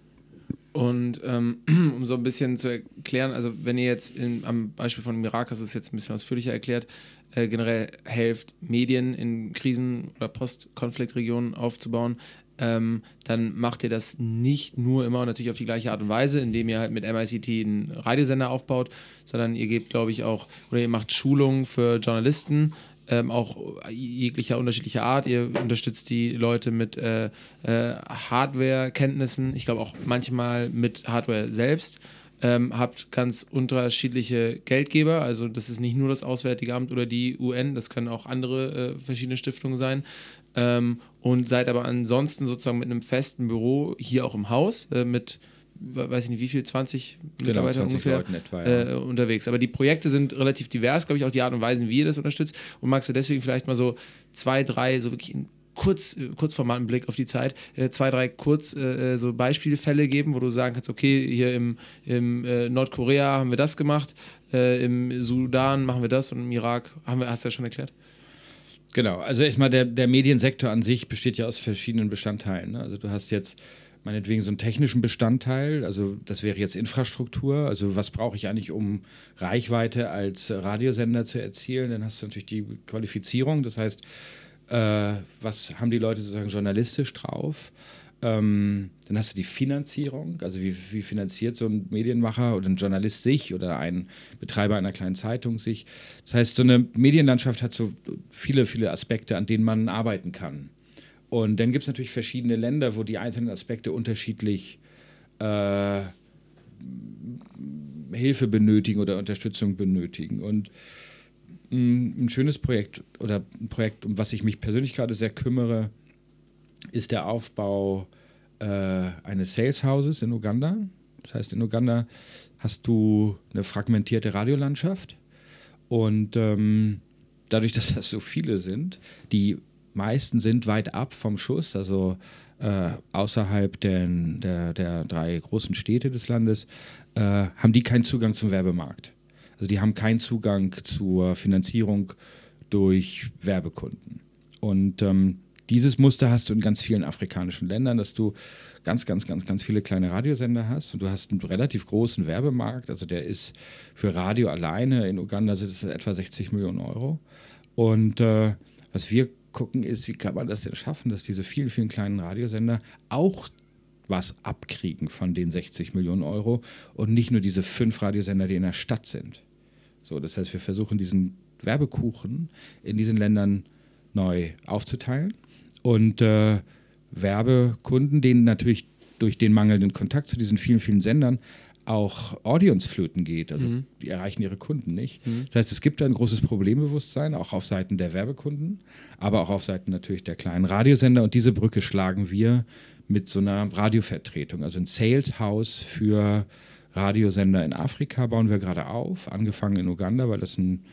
Und ähm, um so ein bisschen zu erklären, also wenn ihr jetzt in, am Beispiel von hast du es jetzt ein bisschen ausführlicher erklärt, äh, generell helft, Medien in Krisen- oder Post-Konfliktregionen aufzubauen, ähm, dann macht ihr das nicht nur immer und natürlich auf die gleiche Art und Weise, indem ihr halt mit MICT einen Radiosender aufbaut, sondern ihr gebt, glaube ich, auch, oder ihr macht Schulungen für Journalisten, ähm, auch jeglicher unterschiedlicher Art. Ihr unterstützt die Leute mit äh, äh, Hardware-Kenntnissen, ich glaube auch manchmal mit Hardware selbst. Ähm, habt ganz unterschiedliche Geldgeber, also das ist nicht nur das Auswärtige Amt oder die UN, das können auch andere äh, verschiedene Stiftungen sein. Ähm, und seid aber ansonsten sozusagen mit einem festen Büro hier auch im Haus äh, mit, weiß ich nicht wie viel, 20 Mitarbeiter 20 ungefähr etwa, ja. äh, unterwegs. Aber die Projekte sind relativ divers, glaube ich, auch die Art und Weise, wie ihr das unterstützt. Und magst du deswegen vielleicht mal so zwei, drei, so wirklich in kurz, äh, Kurzformaten Blick auf die Zeit, äh, zwei, drei kurz äh, so Beispielfälle geben, wo du sagen kannst, okay, hier im, im äh, Nordkorea haben wir das gemacht, äh, im Sudan machen wir das und im Irak haben wir, hast du ja schon erklärt. Genau, also erstmal der, der Mediensektor an sich besteht ja aus verschiedenen Bestandteilen. Ne? Also du hast jetzt meinetwegen so einen technischen Bestandteil, also das wäre jetzt Infrastruktur, also was brauche ich eigentlich, um Reichweite als Radiosender zu erzielen? Dann hast du natürlich die Qualifizierung, das heißt, äh, was haben die Leute sozusagen journalistisch drauf? Ähm, dann hast du die Finanzierung, also wie, wie finanziert so ein Medienmacher oder ein Journalist sich oder ein Betreiber einer kleinen Zeitung sich. Das heißt, so eine Medienlandschaft hat so viele, viele Aspekte, an denen man arbeiten kann. Und dann gibt es natürlich verschiedene Länder, wo die einzelnen Aspekte unterschiedlich äh, Hilfe benötigen oder Unterstützung benötigen. Und mh, ein schönes Projekt oder ein Projekt, um was ich mich persönlich gerade sehr kümmere, ist der Aufbau äh, eines Sales Houses in Uganda. Das heißt, in Uganda hast du eine fragmentierte Radiolandschaft und ähm, dadurch, dass das so viele sind, die meisten sind weit ab vom Schuss, also äh, außerhalb der, der, der drei großen Städte des Landes, äh, haben die keinen Zugang zum Werbemarkt. Also die haben keinen Zugang zur Finanzierung durch Werbekunden. Und ähm, dieses Muster hast du in ganz vielen afrikanischen Ländern, dass du ganz, ganz, ganz, ganz viele kleine Radiosender hast und du hast einen relativ großen Werbemarkt. Also der ist für Radio alleine in Uganda sind es etwa 60 Millionen Euro. Und äh, was wir gucken ist, wie kann man das denn schaffen, dass diese vielen, vielen kleinen Radiosender auch was abkriegen von den 60 Millionen Euro und nicht nur diese fünf Radiosender, die in der Stadt sind. So, das heißt, wir versuchen diesen Werbekuchen in diesen Ländern neu aufzuteilen und äh, Werbekunden, denen natürlich durch den mangelnden Kontakt zu diesen vielen, vielen Sendern auch Audience flöten geht. Also Mhm. die erreichen ihre Kunden nicht. Das heißt, es gibt ein großes Problembewusstsein, auch auf Seiten der Werbekunden, aber auch auf Seiten natürlich der kleinen Radiosender. Und diese Brücke schlagen wir mit so einer Radiovertretung. Also ein Sales House für Radiosender in Afrika bauen wir gerade auf, angefangen in Uganda, weil das ein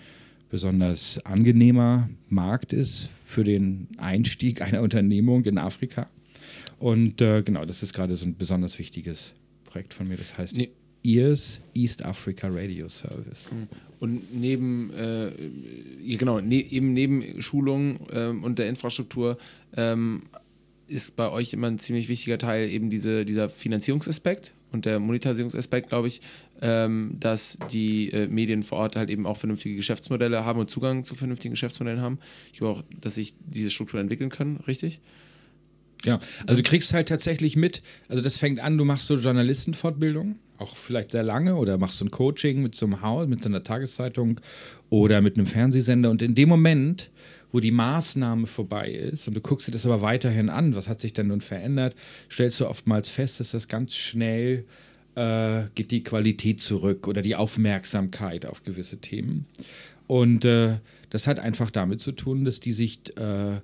besonders angenehmer Markt ist für den Einstieg einer Unternehmung in Afrika. Und äh, genau, das ist gerade so ein besonders wichtiges Projekt von mir. Das heißt Nee. EARS, East Africa Radio Service. Und neben, äh, ja, genau, ne, eben neben Schulung ähm, und der Infrastruktur ähm, ist bei euch immer ein ziemlich wichtiger Teil eben diese, dieser Finanzierungsaspekt und der Monetarisierungsaspekt, glaube ich, ähm, dass die äh, Medien vor Ort halt eben auch vernünftige Geschäftsmodelle haben und Zugang zu vernünftigen Geschäftsmodellen haben. Ich glaube auch, dass sich diese Strukturen entwickeln können, richtig? Genau. Also du kriegst halt tatsächlich mit, also das fängt an, du machst so Journalistenfortbildung, auch vielleicht sehr lange, oder machst so ein Coaching mit so einem Haus, mit so einer Tageszeitung oder mit einem Fernsehsender. Und in dem Moment, wo die Maßnahme vorbei ist und du guckst dir das aber weiterhin an, was hat sich denn nun verändert, stellst du oftmals fest, dass das ganz schnell äh, geht die Qualität zurück oder die Aufmerksamkeit auf gewisse Themen. Und äh, das hat einfach damit zu tun, dass die sich, äh,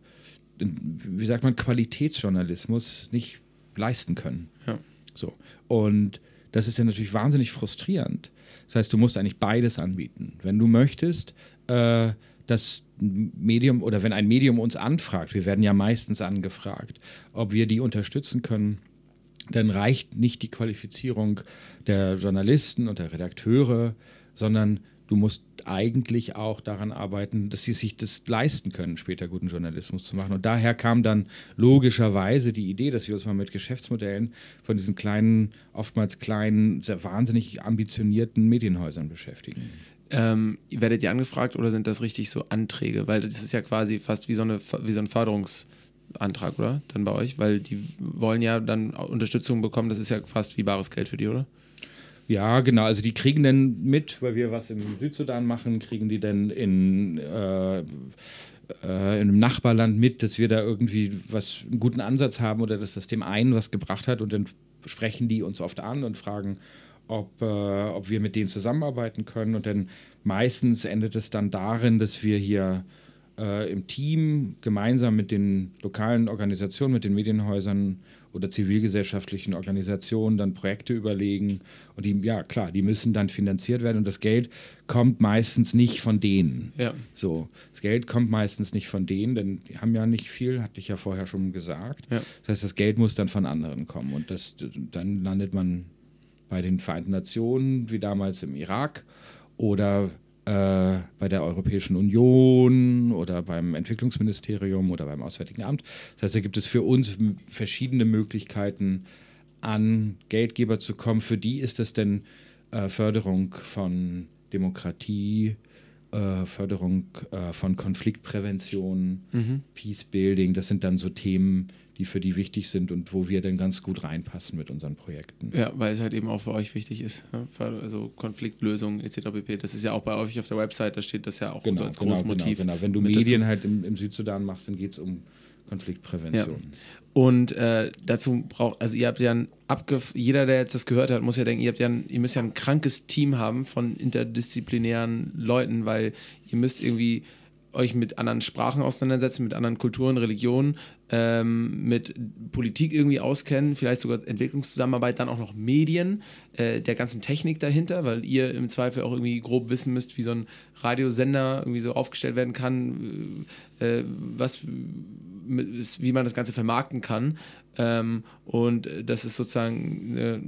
wie sagt man, Qualitätsjournalismus nicht leisten können. Ja. So. Und das ist ja natürlich wahnsinnig frustrierend. Das heißt, du musst eigentlich beides anbieten. Wenn du möchtest, äh, dass Medium oder wenn ein Medium uns anfragt, wir werden ja meistens angefragt, ob wir die unterstützen können, dann reicht nicht die Qualifizierung der Journalisten und der Redakteure, sondern du musst eigentlich auch daran arbeiten, dass sie sich das leisten können, später guten Journalismus zu machen. Und daher kam dann logischerweise die Idee, dass wir uns mal mit Geschäftsmodellen von diesen kleinen, oftmals kleinen, sehr wahnsinnig ambitionierten Medienhäusern beschäftigen. Ähm, werdet ihr angefragt oder sind das richtig so Anträge? Weil das ist ja quasi fast wie so, eine, wie so ein Förderungsantrag, oder? Dann bei euch? Weil die wollen ja dann Unterstützung bekommen, das ist ja fast wie bares Geld für die, oder? Ja, genau. Also die kriegen dann mit, weil wir was im Südsudan machen, kriegen die dann in, äh, äh, in einem Nachbarland mit, dass wir da irgendwie was einen guten Ansatz haben oder dass das dem einen was gebracht hat und dann sprechen die uns oft an und fragen, ob, äh, ob wir mit denen zusammenarbeiten können. Und dann meistens endet es dann darin, dass wir hier äh, im Team gemeinsam mit den lokalen Organisationen, mit den Medienhäusern oder zivilgesellschaftlichen Organisationen dann Projekte überlegen. Und die, ja klar, die müssen dann finanziert werden und das Geld kommt meistens nicht von denen. Ja. So, das Geld kommt meistens nicht von denen, denn die haben ja nicht viel, hatte ich ja vorher schon gesagt. Ja. Das heißt, das Geld muss dann von anderen kommen und das, dann landet man bei den Vereinten Nationen, wie damals im Irak oder äh, bei der Europäischen Union oder beim Entwicklungsministerium oder beim Auswärtigen Amt. Das heißt, da gibt es für uns verschiedene Möglichkeiten, an Geldgeber zu kommen. Für die ist das denn äh, Förderung von Demokratie, äh, Förderung äh, von Konfliktprävention, Mhm. Peace Building. Das sind dann so Themen, die für die wichtig sind und wo wir dann ganz gut reinpassen mit unseren Projekten. Ja, weil es halt eben auch für euch wichtig ist. Ne? Also Konfliktlösung etc. pp. Das ist ja auch bei euch auf der Website, da steht das ja auch so als großes Motiv. Genau, genau. Wenn du Medien dazu. halt im, im Südsudan machst, dann geht es um Konfliktprävention. Und äh, dazu braucht, also ihr habt ja ein abgef jeder, der jetzt das gehört hat, muss ja denken, ihr habt ja ein, ihr müsst ja ein krankes Team haben von interdisziplinären Leuten, weil ihr müsst irgendwie euch mit anderen Sprachen auseinandersetzen, mit anderen Kulturen, Religionen, ähm, mit Politik irgendwie auskennen, vielleicht sogar Entwicklungszusammenarbeit, dann auch noch Medien, äh, der ganzen Technik dahinter, weil ihr im Zweifel auch irgendwie grob wissen müsst, wie so ein Radiosender irgendwie so aufgestellt werden kann, äh, was wie man das Ganze vermarkten kann. Ähm, und das ist sozusagen äh,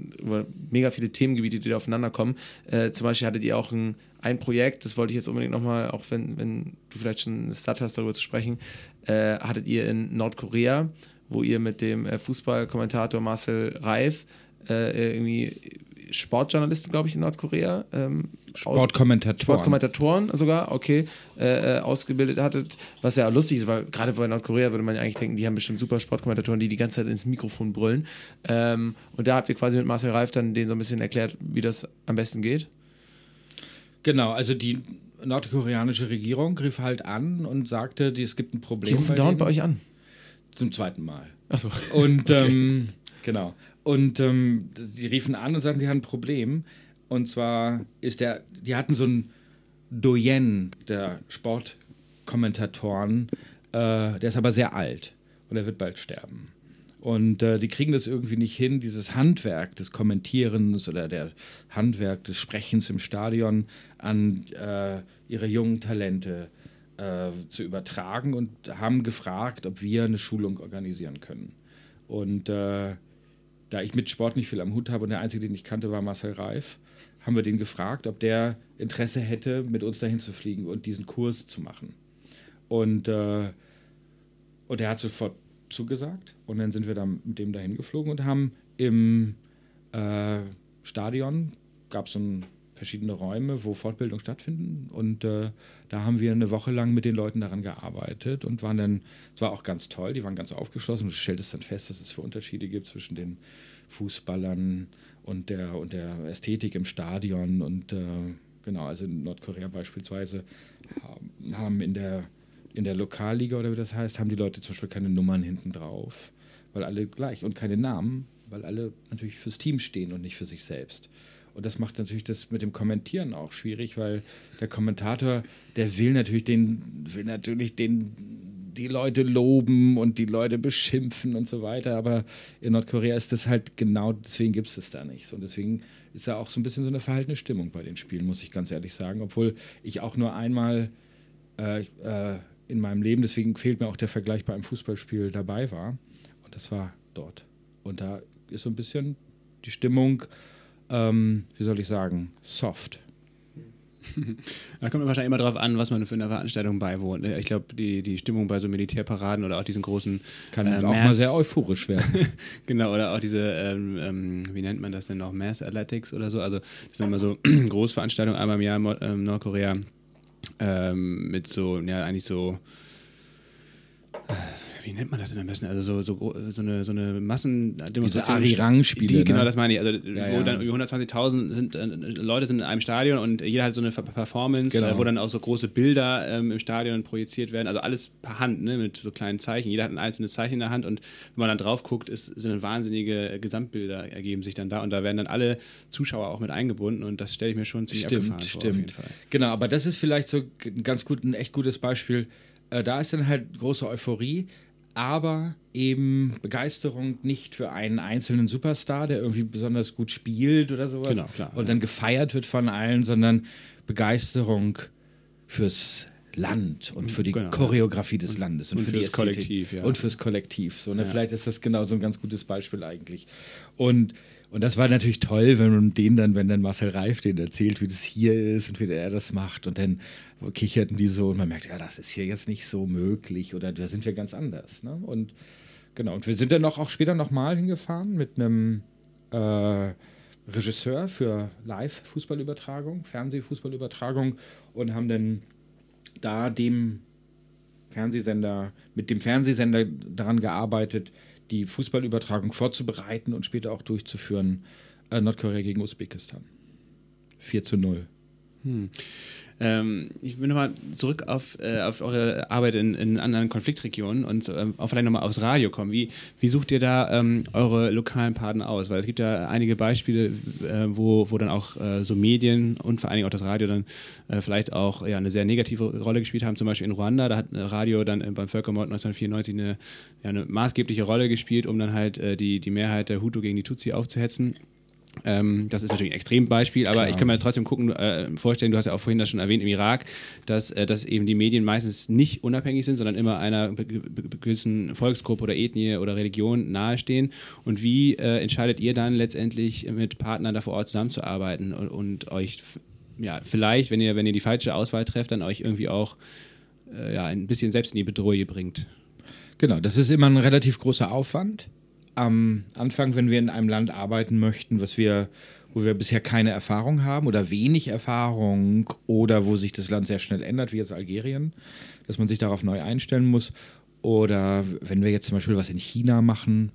mega viele Themengebiete, die da aufeinander kommen. Äh, zum Beispiel hattet ihr auch ein, ein Projekt, das wollte ich jetzt unbedingt nochmal, auch wenn, wenn du vielleicht schon Start hast, darüber zu sprechen, äh, hattet ihr in Nordkorea, wo ihr mit dem äh, Fußballkommentator Marcel Reif äh, irgendwie Sportjournalisten, glaube ich, in Nordkorea ähm, Sportkommentatoren. Sportkommentatoren sogar, okay, äh, äh, ausgebildet hattet, was ja lustig ist, weil gerade bei Nordkorea würde man ja eigentlich denken, die haben bestimmt super Sportkommentatoren, die die ganze Zeit ins Mikrofon brüllen. Ähm, und da habt ihr quasi mit Marcel Reif dann denen so ein bisschen erklärt, wie das am besten geht. Genau, also die nordkoreanische Regierung rief halt an und sagte, es gibt ein Problem. Die rufen bei dauernd bei euch an. Zum zweiten Mal. Achso. Und ähm, genau. Und ähm, sie riefen an und sagten, sie haben ein Problem. Und zwar ist der, die hatten so ein Doyen der Sportkommentatoren, äh, der ist aber sehr alt und er wird bald sterben. Und äh, die kriegen das irgendwie nicht hin, dieses Handwerk des Kommentierens oder der Handwerk des Sprechens im Stadion an äh, ihre jungen Talente äh, zu übertragen und haben gefragt, ob wir eine Schulung organisieren können. Und äh, da ich mit Sport nicht viel am Hut habe und der Einzige, den ich kannte, war Marcel Reif, haben wir den gefragt, ob der Interesse hätte, mit uns dahin zu fliegen und diesen Kurs zu machen. Und, äh, und er hat sofort zugesagt. Und dann sind wir dann mit dem dahin geflogen und haben im äh, Stadion, gab es so verschiedene Räume, wo Fortbildung stattfinden. Und äh, da haben wir eine Woche lang mit den Leuten daran gearbeitet und waren dann, es war auch ganz toll, die waren ganz aufgeschlossen. Du stelltest dann fest, was es für Unterschiede gibt zwischen den Fußballern und der, und der Ästhetik im Stadion. Und äh, genau, also in Nordkorea beispielsweise haben in der in der Lokalliga oder wie das heißt, haben die Leute zum Beispiel keine Nummern hinten drauf, weil alle gleich und keine Namen, weil alle natürlich fürs Team stehen und nicht für sich selbst. Und das macht natürlich das mit dem Kommentieren auch schwierig, weil der Kommentator, der will natürlich den, will natürlich den, die Leute loben und die Leute beschimpfen und so weiter. Aber in Nordkorea ist das halt genau, deswegen gibt es das da nicht. Und deswegen ist da auch so ein bisschen so eine verhaltene Stimmung bei den Spielen, muss ich ganz ehrlich sagen. Obwohl ich auch nur einmal äh, äh, in meinem Leben, deswegen fehlt mir auch der Vergleich bei einem Fußballspiel dabei war. Und das war dort. Und da ist so ein bisschen die Stimmung ähm, wie soll ich sagen, soft. Da kommt wahrscheinlich immer darauf an, was man für eine Veranstaltung beiwohnt. Ne? Ich glaube, die, die Stimmung bei so Militärparaden oder auch diesen großen. Kann äh, auch mal sehr euphorisch werden. genau, oder auch diese, ähm, ähm, wie nennt man das denn noch? Mass Athletics oder so. Also, das sind immer so Großveranstaltungen einmal im Jahr in ähm, Nordkorea ähm, mit so, ja, eigentlich so wie nennt man das denn am besten? Also so, so, so eine, so eine Massendemonstration. Die Rang-Spiele. Genau, ne? das meine ich. Also, ja, wo ja. dann über 120.000 sind, äh, Leute sind in einem Stadion und jeder hat so eine Performance, genau. äh, wo dann auch so große Bilder ähm, im Stadion projiziert werden. Also alles per Hand, ne, mit so kleinen Zeichen. Jeder hat ein einzelnes Zeichen in der Hand und wenn man dann drauf guckt, ist, sind wahnsinnige Gesamtbilder ergeben sich dann da und da werden dann alle Zuschauer auch mit eingebunden und das stelle ich mir schon ziemlich stimmt, abgefahren stimmt. vor. Auf jeden Fall. Genau, aber das ist vielleicht so ein ganz gut, ein echt gutes Beispiel. Äh, da ist dann halt große Euphorie aber eben Begeisterung nicht für einen einzelnen Superstar, der irgendwie besonders gut spielt oder sowas genau, klar, und dann gefeiert wird von allen, sondern Begeisterung fürs Land und für die genau, Choreografie des und, Landes und, und für fürs Kollektiv, ja. Und fürs Kollektiv. So, ne? Ja. Vielleicht ist das genau so ein ganz gutes Beispiel eigentlich. Und und das war natürlich toll, wenn man den dann, wenn dann Marcel Reif den erzählt, wie das hier ist und wie er das macht. Und dann kicherten die so und man merkt, ja, das ist hier jetzt nicht so möglich oder da sind wir ganz anders. Ne? Und genau, und wir sind dann noch, auch später nochmal hingefahren mit einem äh, Regisseur für Live-Fußballübertragung, Fernsehfußballübertragung und haben dann da dem Fernsehsender, mit dem Fernsehsender daran gearbeitet, die Fußballübertragung vorzubereiten und später auch durchzuführen. Äh, Nordkorea gegen Usbekistan. 4 zu 0. Hm. Ähm, ich bin nochmal zurück auf, äh, auf eure Arbeit in, in anderen Konfliktregionen und ähm, auch vielleicht nochmal aufs Radio kommen. Wie, wie sucht ihr da ähm, eure lokalen Partner aus? Weil es gibt ja einige Beispiele, äh, wo, wo dann auch äh, so Medien und vor allen Dingen auch das Radio dann äh, vielleicht auch ja, eine sehr negative Rolle gespielt haben. Zum Beispiel in Ruanda, da hat Radio dann äh, beim Völkermord 1994 eine, ja, eine maßgebliche Rolle gespielt, um dann halt äh, die, die Mehrheit der Hutu gegen die Tutsi aufzuhetzen. Ähm, das ist natürlich ein Extrembeispiel, aber Klar. ich kann mir trotzdem gucken, äh, vorstellen, du hast ja auch vorhin das schon erwähnt im Irak, dass, äh, dass eben die Medien meistens nicht unabhängig sind, sondern immer einer gewissen Volksgruppe oder Ethnie oder Religion nahestehen. Und wie äh, entscheidet ihr dann letztendlich mit Partnern da vor Ort zusammenzuarbeiten und, und euch ja, vielleicht, wenn ihr, wenn ihr die falsche Auswahl trefft, dann euch irgendwie auch äh, ja, ein bisschen selbst in die Bedrohung bringt? Genau, das ist immer ein relativ großer Aufwand am Anfang, wenn wir in einem Land arbeiten möchten, was wir, wo wir bisher keine Erfahrung haben oder wenig Erfahrung oder wo sich das Land sehr schnell ändert, wie jetzt Algerien, dass man sich darauf neu einstellen muss. Oder wenn wir jetzt zum Beispiel was in China machen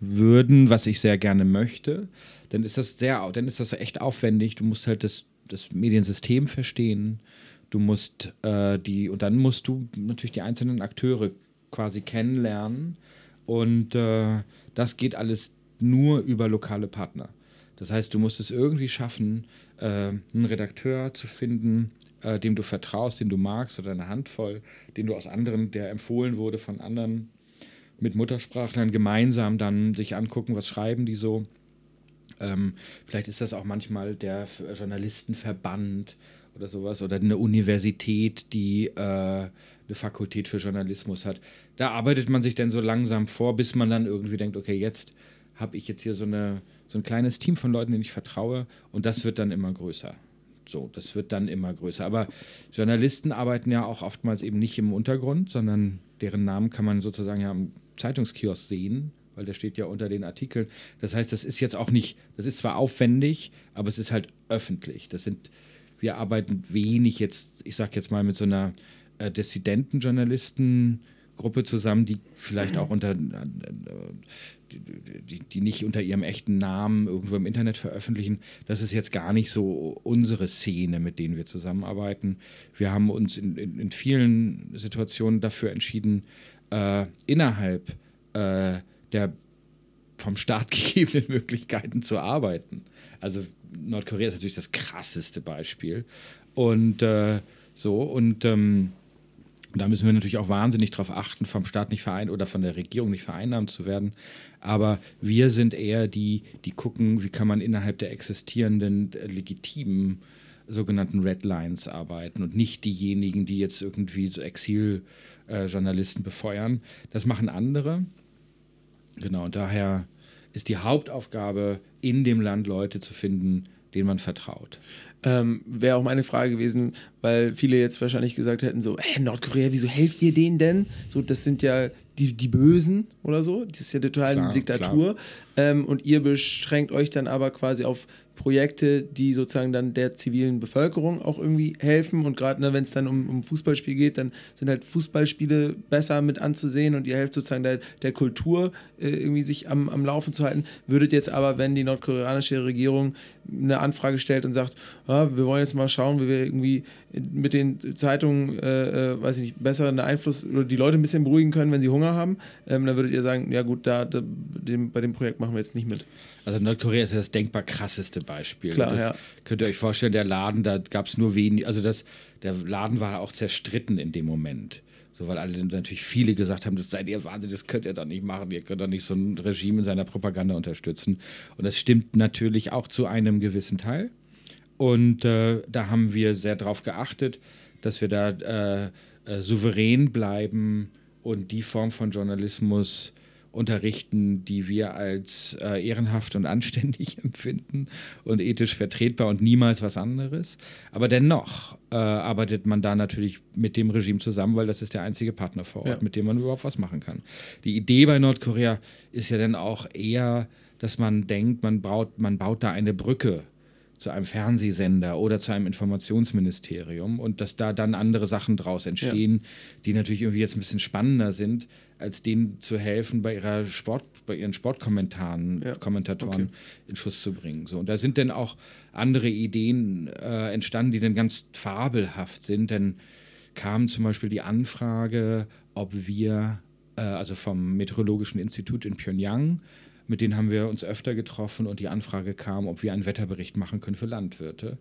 würden, was ich sehr gerne möchte, dann ist das sehr, dann ist das echt aufwendig. Du musst halt das, das Mediensystem verstehen. Du musst äh, die, und dann musst du natürlich die einzelnen Akteure quasi kennenlernen und äh, das geht alles nur über lokale Partner. Das heißt, du musst es irgendwie schaffen, äh, einen Redakteur zu finden, äh, dem du vertraust, den du magst, oder eine Handvoll, den du aus anderen, der empfohlen wurde von anderen mit Muttersprachlern, gemeinsam dann sich angucken, was schreiben die so. Ähm, vielleicht ist das auch manchmal der Journalistenverband oder sowas oder eine Universität, die äh, eine Fakultät für Journalismus hat. Da arbeitet man sich dann so langsam vor, bis man dann irgendwie denkt, okay, jetzt habe ich jetzt hier so, eine, so ein kleines Team von Leuten, denen ich vertraue und das wird dann immer größer. So, das wird dann immer größer. Aber Journalisten arbeiten ja auch oftmals eben nicht im Untergrund, sondern deren Namen kann man sozusagen ja am Zeitungskiosk sehen, weil der steht ja unter den Artikeln. Das heißt, das ist jetzt auch nicht, das ist zwar aufwendig, aber es ist halt öffentlich. Das sind wir arbeiten wenig jetzt, ich sag jetzt mal, mit so einer äh, Dissidenten-Journalisten-Gruppe zusammen, die vielleicht auch unter, äh, die, die, nicht unter ihrem echten Namen irgendwo im Internet veröffentlichen. Das ist jetzt gar nicht so unsere Szene, mit denen wir zusammenarbeiten. Wir haben uns in, in, in vielen Situationen dafür entschieden, äh, innerhalb äh, der vom Staat gegebenen Möglichkeiten zu arbeiten. Also Nordkorea ist natürlich das krasseste Beispiel. Und äh, so, und ähm, da müssen wir natürlich auch wahnsinnig darauf achten, vom Staat nicht vereinnahmt oder von der Regierung nicht vereinnahmt zu werden. Aber wir sind eher die, die gucken, wie kann man innerhalb der existierenden äh, legitimen sogenannten Red Lines arbeiten und nicht diejenigen, die jetzt irgendwie so Exiljournalisten äh, befeuern. Das machen andere. Genau, und daher ist die Hauptaufgabe, in dem Land Leute zu finden, denen man vertraut. Ähm, Wäre auch meine Frage gewesen, weil viele jetzt wahrscheinlich gesagt hätten: so, hey, Nordkorea, wieso helft ihr denen denn? So, das sind ja die, die Bösen oder so. Das ist ja total eine Diktatur. Ähm, und ihr beschränkt euch dann aber quasi auf Projekte, die sozusagen dann der zivilen Bevölkerung auch irgendwie helfen. Und gerade ne, wenn es dann um, um Fußballspiel geht, dann sind halt Fußballspiele besser mit anzusehen und ihr helft sozusagen der, der Kultur äh, irgendwie sich am, am Laufen zu halten. Würdet jetzt aber, wenn die nordkoreanische Regierung eine Anfrage stellt und sagt, ah, wir wollen jetzt mal schauen, wie wir irgendwie mit den Zeitungen, äh, äh, weiß ich nicht, besser einen Einfluss oder die Leute ein bisschen beruhigen können, wenn sie Hunger haben, ähm, dann würdet ihr sagen, ja gut, da, da dem, bei dem Projekt machen wir jetzt nicht mit. Also Nordkorea ist das denkbar krasseste Beispiel. Klar, das ja. Könnt ihr euch vorstellen, der Laden, da gab es nur wenig, also das, der Laden war auch zerstritten in dem Moment. So, weil alle natürlich viele gesagt haben, das seid ihr Wahnsinn, das könnt ihr doch nicht machen, ihr könnt doch nicht so ein Regime in seiner Propaganda unterstützen. Und das stimmt natürlich auch zu einem gewissen Teil. Und äh, da haben wir sehr darauf geachtet, dass wir da äh, äh, souverän bleiben und die Form von Journalismus unterrichten, die wir als äh, ehrenhaft und anständig empfinden und ethisch vertretbar und niemals was anderes. Aber dennoch äh, arbeitet man da natürlich mit dem Regime zusammen, weil das ist der einzige Partner vor Ort, Ja. mit dem man überhaupt was machen kann. Die Idee bei Nordkorea ist ja dann auch eher, dass man denkt, man baut, man baut da eine Brücke zu einem Fernsehsender oder zu einem Informationsministerium und dass da dann andere Sachen draus entstehen, die natürlich irgendwie jetzt ein bisschen spannender sind, als denen zu helfen, bei ihrer Sport, bei ihren Sportkommentaren, Ja, Kommentatoren okay. in Schuss zu bringen. So, und da sind dann auch andere Ideen äh, entstanden, die dann ganz fabelhaft sind. Denn kam zum Beispiel die Anfrage, ob wir, äh, also vom Meteorologischen Institut in Pyongyang, mit denen haben wir uns öfter getroffen und die Anfrage kam, ob wir einen Wetterbericht machen können für Landwirte,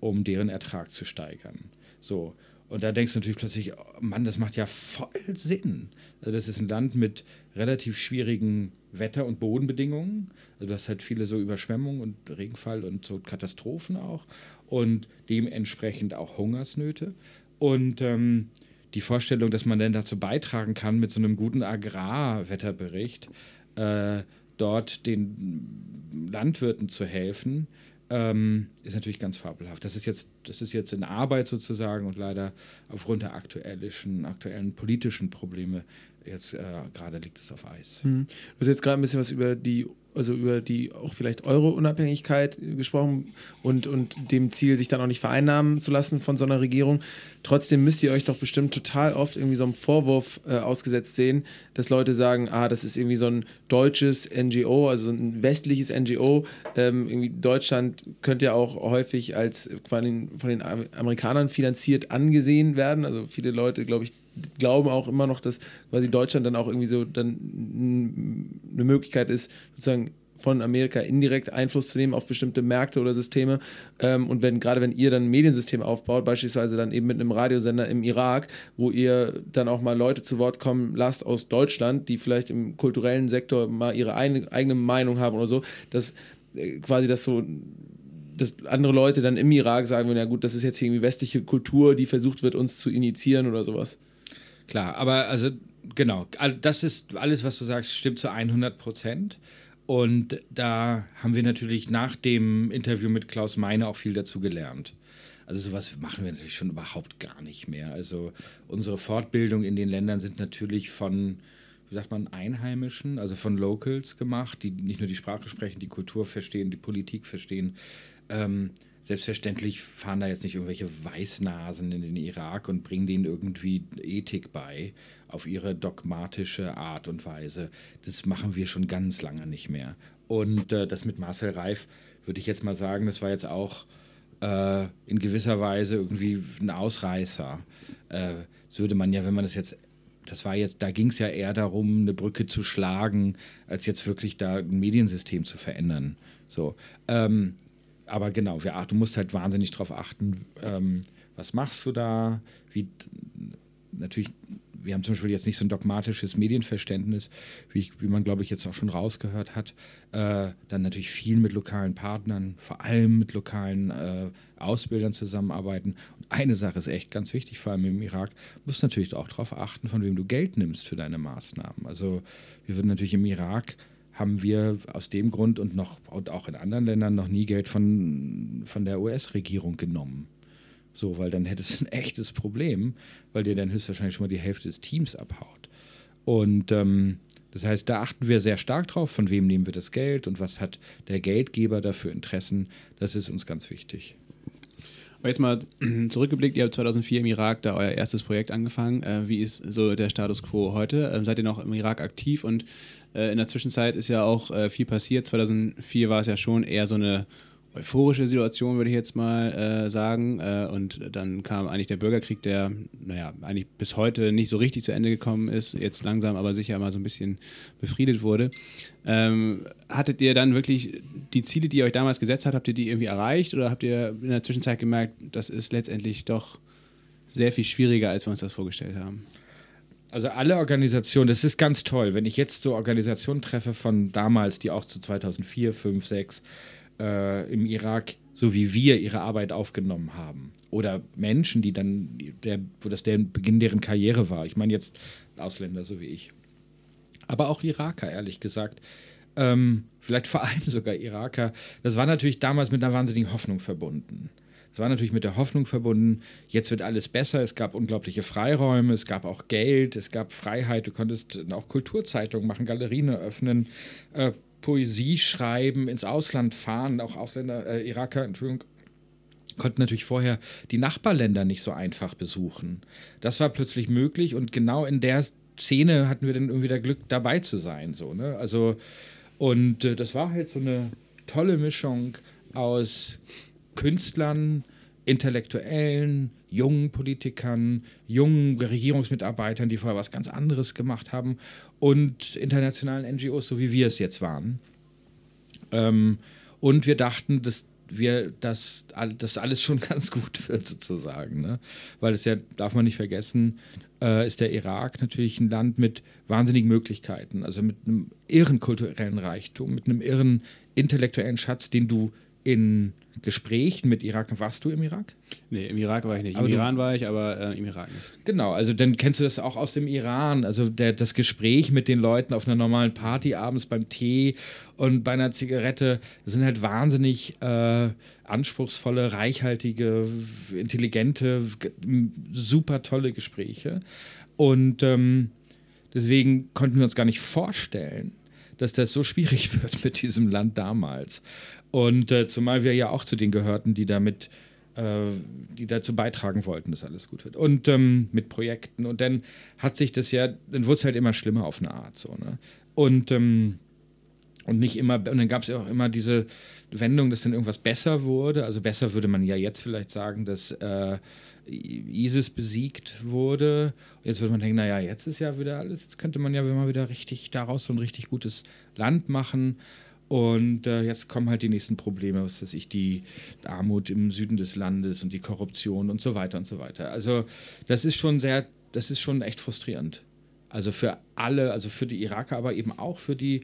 um deren Ertrag zu steigern. So. Und da denkst du natürlich plötzlich, oh Mann, das macht ja voll Sinn. Also das ist ein Land mit relativ schwierigen Wetter- und Bodenbedingungen. Also du hast halt viele so Überschwemmungen und Regenfall und so Katastrophen auch. Und dementsprechend auch Hungersnöte. Und ähm, die Vorstellung, dass man dann dazu beitragen kann, mit so einem guten Agrarwetterbericht äh, dort den Landwirten zu helfen, ähm, ist natürlich ganz fabelhaft. Das ist jetzt, das ist jetzt in Arbeit sozusagen und leider aufgrund der aktuellen, aktuellen politischen Probleme jetzt äh, gerade liegt es auf Eis. Du hast jetzt gerade ein bisschen was über die, also über die auch vielleicht Euro-Unabhängigkeit gesprochen und, und dem Ziel, sich dann auch nicht vereinnahmen zu lassen von so einer Regierung. Trotzdem müsst ihr euch doch bestimmt total oft irgendwie so einem Vorwurf äh, ausgesetzt sehen, dass Leute sagen, ah, das ist irgendwie so ein deutsches NGO, also ein westliches NGO. Ähm, irgendwie Deutschland könnte ja auch häufig als von den, von den Amerikanern finanziert angesehen werden. Also viele Leute, glaube ich, glauben auch immer noch, dass quasi Deutschland dann auch irgendwie so dann eine Möglichkeit ist, sozusagen von Amerika indirekt Einfluss zu nehmen auf bestimmte Märkte oder Systeme. Ähm, und wenn, gerade wenn ihr dann ein Mediensystem aufbaut, beispielsweise dann eben mit einem Radiosender im Irak, wo ihr dann auch mal Leute zu Wort kommen lasst aus Deutschland, die vielleicht im kulturellen Sektor mal ihre eigene Meinung haben oder so, dass äh, quasi das so dass andere Leute dann im Irak sagen würden, ja gut, das ist jetzt irgendwie westliche Kultur, die versucht wird, uns zu initiieren oder sowas. Klar, aber also genau, das ist alles, was du sagst, stimmt zu 100 Prozent. Und da haben wir natürlich nach dem Interview mit Klaus Meine auch viel dazu gelernt. Also sowas machen wir natürlich schon überhaupt gar nicht mehr. Also unsere Fortbildung in den Ländern sind natürlich von, wie sagt man, Einheimischen, also von Locals gemacht, die nicht nur die Sprache sprechen, die Kultur verstehen, die Politik verstehen. Ähm, selbstverständlich fahren da jetzt nicht irgendwelche Weißnasen in den Irak und bringen denen irgendwie Ethik bei auf ihre dogmatische Art und Weise. Das machen wir schon ganz lange nicht mehr. Und äh, das mit Marcel Reif würde ich jetzt mal sagen, das war jetzt auch äh, in gewisser Weise irgendwie ein Ausreißer. Äh, das würde man ja, wenn man das jetzt das war jetzt, da ging es ja eher darum, eine Brücke zu schlagen, als jetzt wirklich da ein Mediensystem zu verändern. So. Ähm, aber genau, wir, du musst halt wahnsinnig darauf achten, ähm, was machst du da, wie natürlich wir haben zum Beispiel jetzt nicht so ein dogmatisches Medienverständnis, wie, ich, wie man, glaube ich, jetzt auch schon rausgehört hat. Äh, dann natürlich viel mit lokalen Partnern, vor allem mit lokalen äh, Ausbildern zusammenarbeiten. Und eine Sache ist echt ganz wichtig, vor allem im Irak, musst natürlich auch darauf achten, von wem du Geld nimmst für deine Maßnahmen. Also wir würden natürlich im Irak haben wir aus dem Grund und noch und auch in anderen Ländern noch nie Geld von, von der US-Regierung genommen. So, weil dann hättest du ein echtes Problem, weil dir dann höchstwahrscheinlich schon mal die Hälfte des Teams abhaut. Und ähm, das heißt, da achten wir sehr stark drauf, von wem nehmen wir das Geld und was hat der Geldgeber dafür Interessen. Das ist uns ganz wichtig. Aber jetzt mal zurückgeblickt, ihr habt 2004 im Irak da euer erstes Projekt angefangen. Äh, wie ist so der Status quo heute? Ähm, seid ihr noch im Irak aktiv? Und äh, in der Zwischenzeit ist ja auch äh, viel passiert. 2004 war es ja schon eher so eine euphorische Situation, würde ich jetzt mal äh, sagen. Äh, und dann kam eigentlich der Bürgerkrieg, der, naja, eigentlich bis heute nicht so richtig zu Ende gekommen ist, jetzt langsam aber sicher mal so ein bisschen befriedet wurde. Ähm, hattet ihr dann wirklich die Ziele, die ihr euch damals gesetzt habt, habt ihr die irgendwie erreicht oder habt ihr in der Zwischenzeit gemerkt, das ist letztendlich doch sehr viel schwieriger, als wir uns das vorgestellt haben? Also alle Organisationen, das ist ganz toll, wenn ich jetzt so Organisationen treffe von damals, die auch zu 2004, 5, 6 äh, im Irak, so wie wir ihre Arbeit aufgenommen haben. Oder Menschen, die dann, der, wo das der Beginn deren Karriere war. Ich meine jetzt Ausländer, so wie ich. Aber auch Iraker, ehrlich gesagt. Ähm, vielleicht vor allem sogar Iraker. Das war natürlich damals mit einer wahnsinnigen Hoffnung verbunden. Es war natürlich mit der Hoffnung verbunden, jetzt wird alles besser, es gab unglaubliche Freiräume, es gab auch Geld, es gab Freiheit, du konntest auch Kulturzeitungen machen, Galerien eröffnen, äh, Poesie schreiben, ins Ausland fahren, auch Ausländer, äh, Iraker, Entschuldigung, konnten natürlich vorher die Nachbarländer nicht so einfach besuchen. Das war plötzlich möglich und genau in der Szene hatten wir dann irgendwie das Glück, dabei zu sein. So, ne? Also, und äh, das war halt so eine tolle Mischung aus Künstlern, Intellektuellen, jungen Politikern, jungen Regierungsmitarbeitern, die vorher was ganz anderes gemacht haben und internationalen NGOs, so wie wir es jetzt waren. Ähm, und wir dachten, dass wir das, das alles schon ganz gut wird, sozusagen. Ne? Weil es ja, darf man nicht vergessen, äh, ist der Irak natürlich ein Land mit wahnsinnigen Möglichkeiten, also mit einem irren kulturellen Reichtum, mit einem irren intellektuellen Schatz, den du in Gesprächen mit Irak. Warst du im Irak? Nee, im Irak war ich nicht. Im Iran war ich, aber äh, im Irak nicht. Genau, also dann kennst du das auch aus dem Iran. Also der, das Gespräch mit den Leuten auf einer normalen Party abends beim Tee und bei einer Zigarette. Das sind halt wahnsinnig äh, anspruchsvolle, reichhaltige, intelligente, super tolle Gespräche. Und ähm, deswegen konnten wir uns gar nicht vorstellen, dass das so schwierig wird mit diesem Land damals. Und äh, zumal wir ja auch zu denen gehörten, die damit, äh, die dazu beitragen wollten, dass alles gut wird. Und ähm, mit Projekten. Und dann hat sich das ja, dann wurde es halt immer schlimmer auf eine Art so. Ne? Und ähm, und nicht immer, und dann gab es ja auch immer diese Wendung, dass dann irgendwas besser wurde. Also besser würde man ja jetzt vielleicht sagen, dass äh, ISIS besiegt wurde. Jetzt würde man denken, naja, jetzt ist ja wieder alles, jetzt könnte man ja mal wieder richtig daraus so ein richtig gutes Land machen. Und äh, jetzt kommen halt die nächsten Probleme, was weiß ich, die Armut im Süden des Landes und die Korruption und so weiter und so weiter. Also das ist schon sehr, das ist schon echt frustrierend. Also für alle, also für die Iraker, aber eben auch für die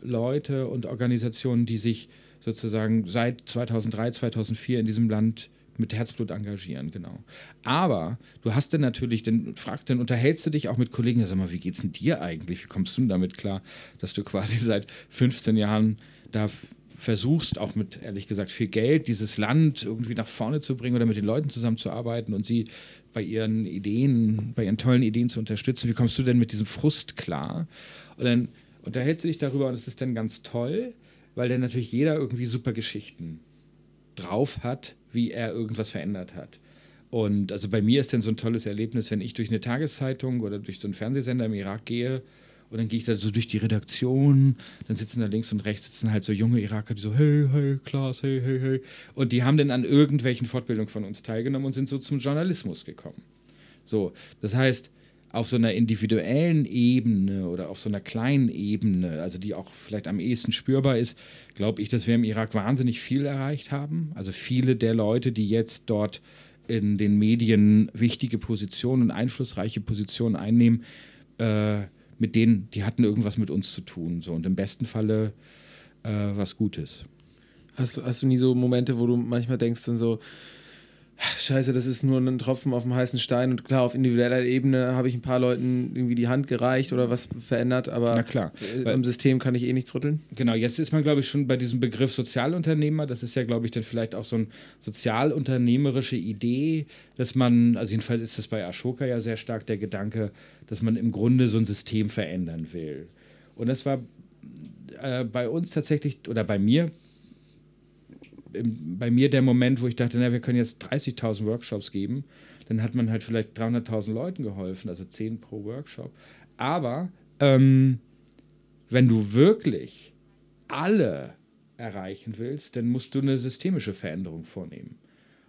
Leute und Organisationen, die sich sozusagen seit 2003, 2004 in diesem Land mit Herzblut engagieren, genau. Aber du hast dann natürlich, dann fragst, dann unterhältst du dich auch mit Kollegen, sag mal, wie geht's denn dir eigentlich? Wie kommst du denn damit klar, dass du quasi seit 15 Jahren da versuchst, auch mit ehrlich gesagt viel Geld, dieses Land irgendwie nach vorne zu bringen oder mit den Leuten zusammenzuarbeiten und sie bei ihren Ideen, bei ihren tollen Ideen zu unterstützen. Wie kommst du denn mit diesem Frust klar? Und dann unterhältst du dich darüber und es ist dann ganz toll, weil dann natürlich jeder irgendwie super Geschichten drauf hat, wie er irgendwas verändert hat. Und also bei mir ist dann so ein tolles Erlebnis, wenn ich durch eine Tageszeitung oder durch so einen Fernsehsender im Irak gehe und dann gehe ich da so durch die Redaktion, dann sitzen da links und rechts sitzen halt so junge Iraker, die so, hey, hey, Klaas, hey, hey, hey. Und die haben dann an irgendwelchen Fortbildungen von uns teilgenommen und sind so zum Journalismus gekommen. So, das heißt, auf so einer individuellen Ebene oder auf so einer kleinen Ebene, also die auch vielleicht am ehesten spürbar ist, glaube ich, dass wir im Irak wahnsinnig viel erreicht haben. Also viele der Leute, die jetzt dort in den Medien wichtige Positionen und einflussreiche Positionen einnehmen, äh, mit denen, die hatten irgendwas mit uns zu tun. So. Und im besten Falle äh, was Gutes. Hast hast du nie so Momente, wo du manchmal denkst, dann so, Scheiße, das ist nur ein Tropfen auf dem heißen Stein und klar, auf individueller Ebene habe ich ein paar Leuten irgendwie die Hand gereicht oder was verändert, aber Na klar, im System kann ich eh nichts rütteln. Genau, jetzt ist man, glaube ich, schon bei diesem Begriff Sozialunternehmer. Das ist ja, glaube ich, dann vielleicht auch so eine sozialunternehmerische Idee, dass man, also jedenfalls ist das bei Ashoka ja sehr stark der Gedanke, dass man im Grunde so ein System verändern will. Und das war äh, bei uns tatsächlich, oder bei mir bei mir der Moment, wo ich dachte, na, wir können jetzt 30.000 Workshops geben. Dann hat man halt vielleicht 300.000 Leuten geholfen, also 10 pro Workshop. Aber ähm, wenn du wirklich alle erreichen willst, dann musst du eine systemische Veränderung vornehmen.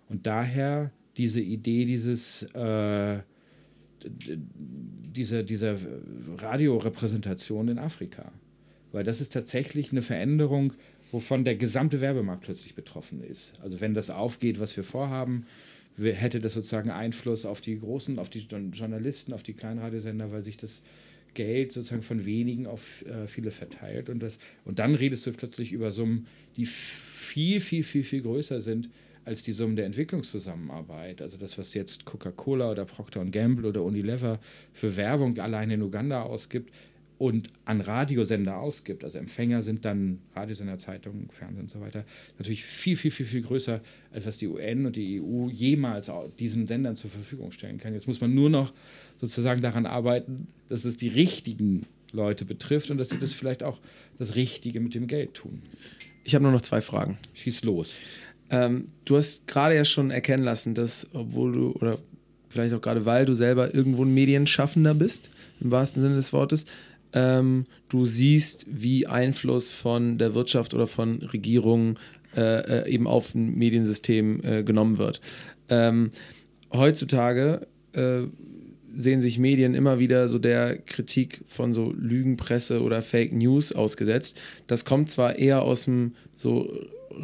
Und daher diese Idee dieses, äh, dieser, dieser Radiorepräsentation in Afrika. Weil das ist tatsächlich eine Veränderung, wovon der gesamte Werbemarkt plötzlich betroffen ist. Also wenn das aufgeht, was wir vorhaben, hätte das sozusagen Einfluss auf die großen, auf die Journalisten, auf die kleinen Radiosender, weil sich das Geld sozusagen von wenigen auf äh, viele verteilt. Und, das, und dann redest du plötzlich über Summen, die viel, viel, viel, viel größer sind als die Summen der Entwicklungszusammenarbeit. Also das, was jetzt Coca-Cola oder Procter Gamble oder Unilever für Werbung allein in Uganda ausgibt, und an Radiosender ausgibt, also Empfänger sind dann Radiosender, Zeitungen, Fernsehen und so weiter, natürlich viel, viel, viel, viel größer, als was die UN und die EU jemals diesen Sendern zur Verfügung stellen kann. Jetzt muss man nur noch sozusagen daran arbeiten, dass es die richtigen Leute betrifft und dass sie das vielleicht auch das Richtige mit dem Geld tun. Ich habe nur noch zwei Fragen. Schieß los. Ähm, du hast gerade ja schon erkennen lassen, dass, obwohl du, oder vielleicht auch gerade weil du selber irgendwo ein Medienschaffender bist, im wahrsten Sinne des Wortes, ähm, du siehst, wie Einfluss von der Wirtschaft oder von Regierungen äh, äh, eben auf ein Mediensystem äh, genommen wird. Ähm, heutzutage äh, sehen sich Medien immer wieder so der Kritik von so Lügenpresse oder Fake News ausgesetzt. Das kommt zwar eher aus dem so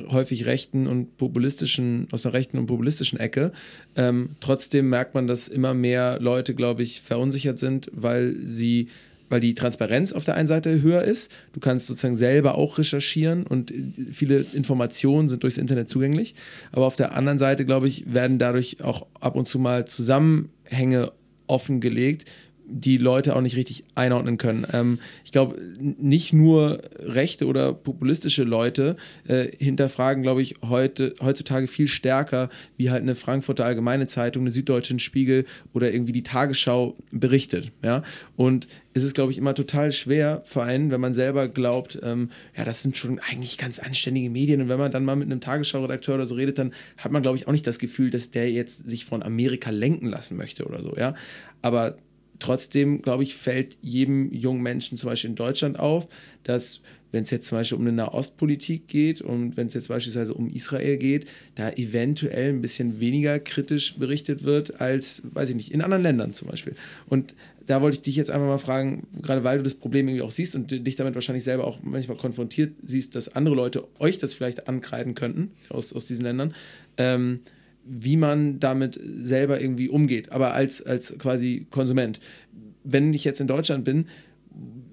häufig rechten und populistischen, aus der rechten und populistischen Ecke. Ähm, trotzdem merkt man, dass immer mehr Leute, glaube ich, verunsichert sind, weil sie weil die Transparenz auf der einen Seite höher ist. Du kannst sozusagen selber auch recherchieren und viele Informationen sind durchs Internet zugänglich. Aber auf der anderen Seite, glaube ich, werden dadurch auch ab und zu mal Zusammenhänge offengelegt, die Leute auch nicht richtig einordnen können. Ähm, ich glaube, nicht nur rechte oder populistische Leute äh, hinterfragen, glaube ich, heute, heutzutage viel stärker, wie halt eine Frankfurter Allgemeine Zeitung, eine Süddeutsche Spiegel oder irgendwie die Tagesschau berichtet. Ja? Und es ist, glaube ich, immer total schwer vor allem, wenn man selber glaubt, ähm, ja, das sind schon eigentlich ganz anständige Medien. Und wenn man dann mal mit einem Tagesschau-Redakteur oder so redet, dann hat man, glaube ich, auch nicht das Gefühl, dass der jetzt sich von Amerika lenken lassen möchte oder so. Ja? Aber trotzdem, glaube ich, fällt jedem jungen Menschen zum Beispiel in Deutschland auf, dass wenn es jetzt zum Beispiel um eine Nahostpolitik geht und wenn es jetzt beispielsweise um Israel geht, da eventuell ein bisschen weniger kritisch berichtet wird als, weiß ich nicht, in anderen Ländern zum Beispiel. Und da wollte ich dich jetzt einfach mal fragen, gerade weil du das Problem irgendwie auch siehst und dich damit wahrscheinlich selber auch manchmal konfrontiert siehst, dass andere Leute euch das vielleicht ankreiden könnten aus, aus diesen Ländern. Ähm, wie man damit selber irgendwie umgeht, aber als, als quasi Konsument. Wenn ich jetzt in Deutschland bin,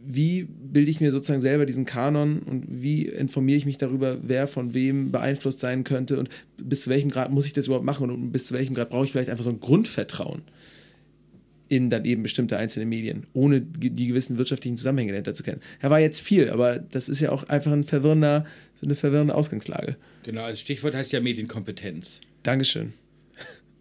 wie bilde ich mir sozusagen selber diesen Kanon und wie informiere ich mich darüber, wer von wem beeinflusst sein könnte und bis zu welchem Grad muss ich das überhaupt machen und bis zu welchem Grad brauche ich vielleicht einfach so ein Grundvertrauen in dann eben bestimmte einzelne Medien, ohne die gewissen wirtschaftlichen Zusammenhänge dahinter zu kennen. Er war jetzt viel, aber das ist ja auch einfach ein verwirrender, eine verwirrende Ausgangslage. Genau, als Stichwort heißt ja Medienkompetenz. Dankeschön.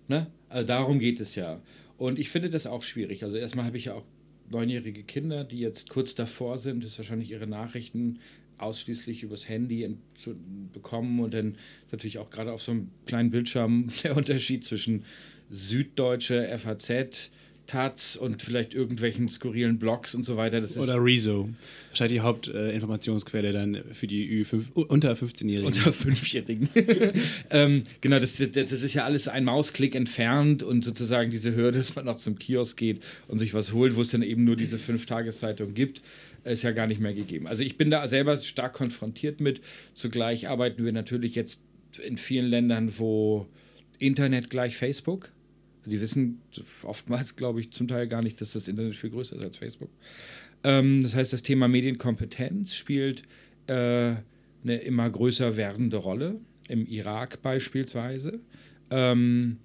Ne? Also darum geht es ja. Und ich finde das auch schwierig. Also erstmal habe ich ja auch neunjährige Kinder, die jetzt kurz davor sind, ist wahrscheinlich ihre Nachrichten ausschließlich übers Handy zu bekommen und dann ist natürlich auch gerade auf so einem kleinen Bildschirm der Unterschied zwischen Süddeutsche, FAZ, Taz und vielleicht irgendwelchen skurrilen Blogs und so weiter. Oder Rezo. Wahrscheinlich die Hauptinformationsquelle äh, dann für die Ü5, unter 15-Jährigen. Unter 5-Jährigen. ähm, genau, das, das, ist ja alles ein Mausklick entfernt und sozusagen diese Hürde, dass man noch zum Kiosk geht und sich was holt, wo es dann eben nur diese fünf Tageszeitung gibt, ist ja gar nicht mehr gegeben. Also ich bin da selber stark konfrontiert mit. Zugleich arbeiten wir natürlich jetzt in vielen Ländern, wo Internet gleich Facebook die wissen oftmals, glaube ich, zum Teil gar nicht, dass das Internet viel größer ist als Facebook. Ähm, das heißt, das Thema Medienkompetenz spielt äh, eine immer größer werdende Rolle, im Irak beispielsweise. Ähm,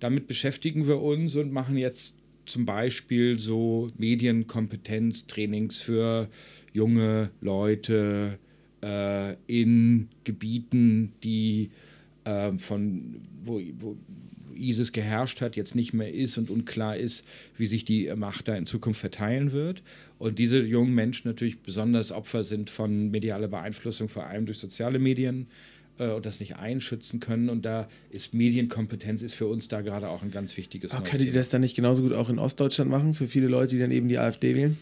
damit beschäftigen wir uns und machen jetzt zum Beispiel so Medienkompetenztrainings für junge Leute äh, in Gebieten, die äh, von wo, wo, ISIS geherrscht hat, jetzt nicht mehr ist und unklar ist, wie sich die Macht da in Zukunft verteilen wird. Und diese jungen Menschen natürlich besonders Opfer sind von medialer Beeinflussung, vor allem durch soziale Medien äh, und das nicht einschützen können. Und da ist Medienkompetenz ist für uns da gerade auch ein ganz wichtiges Aber Könnt ihr das dann nicht genauso gut auch in Ostdeutschland machen, für viele Leute, die dann eben die AfD wählen?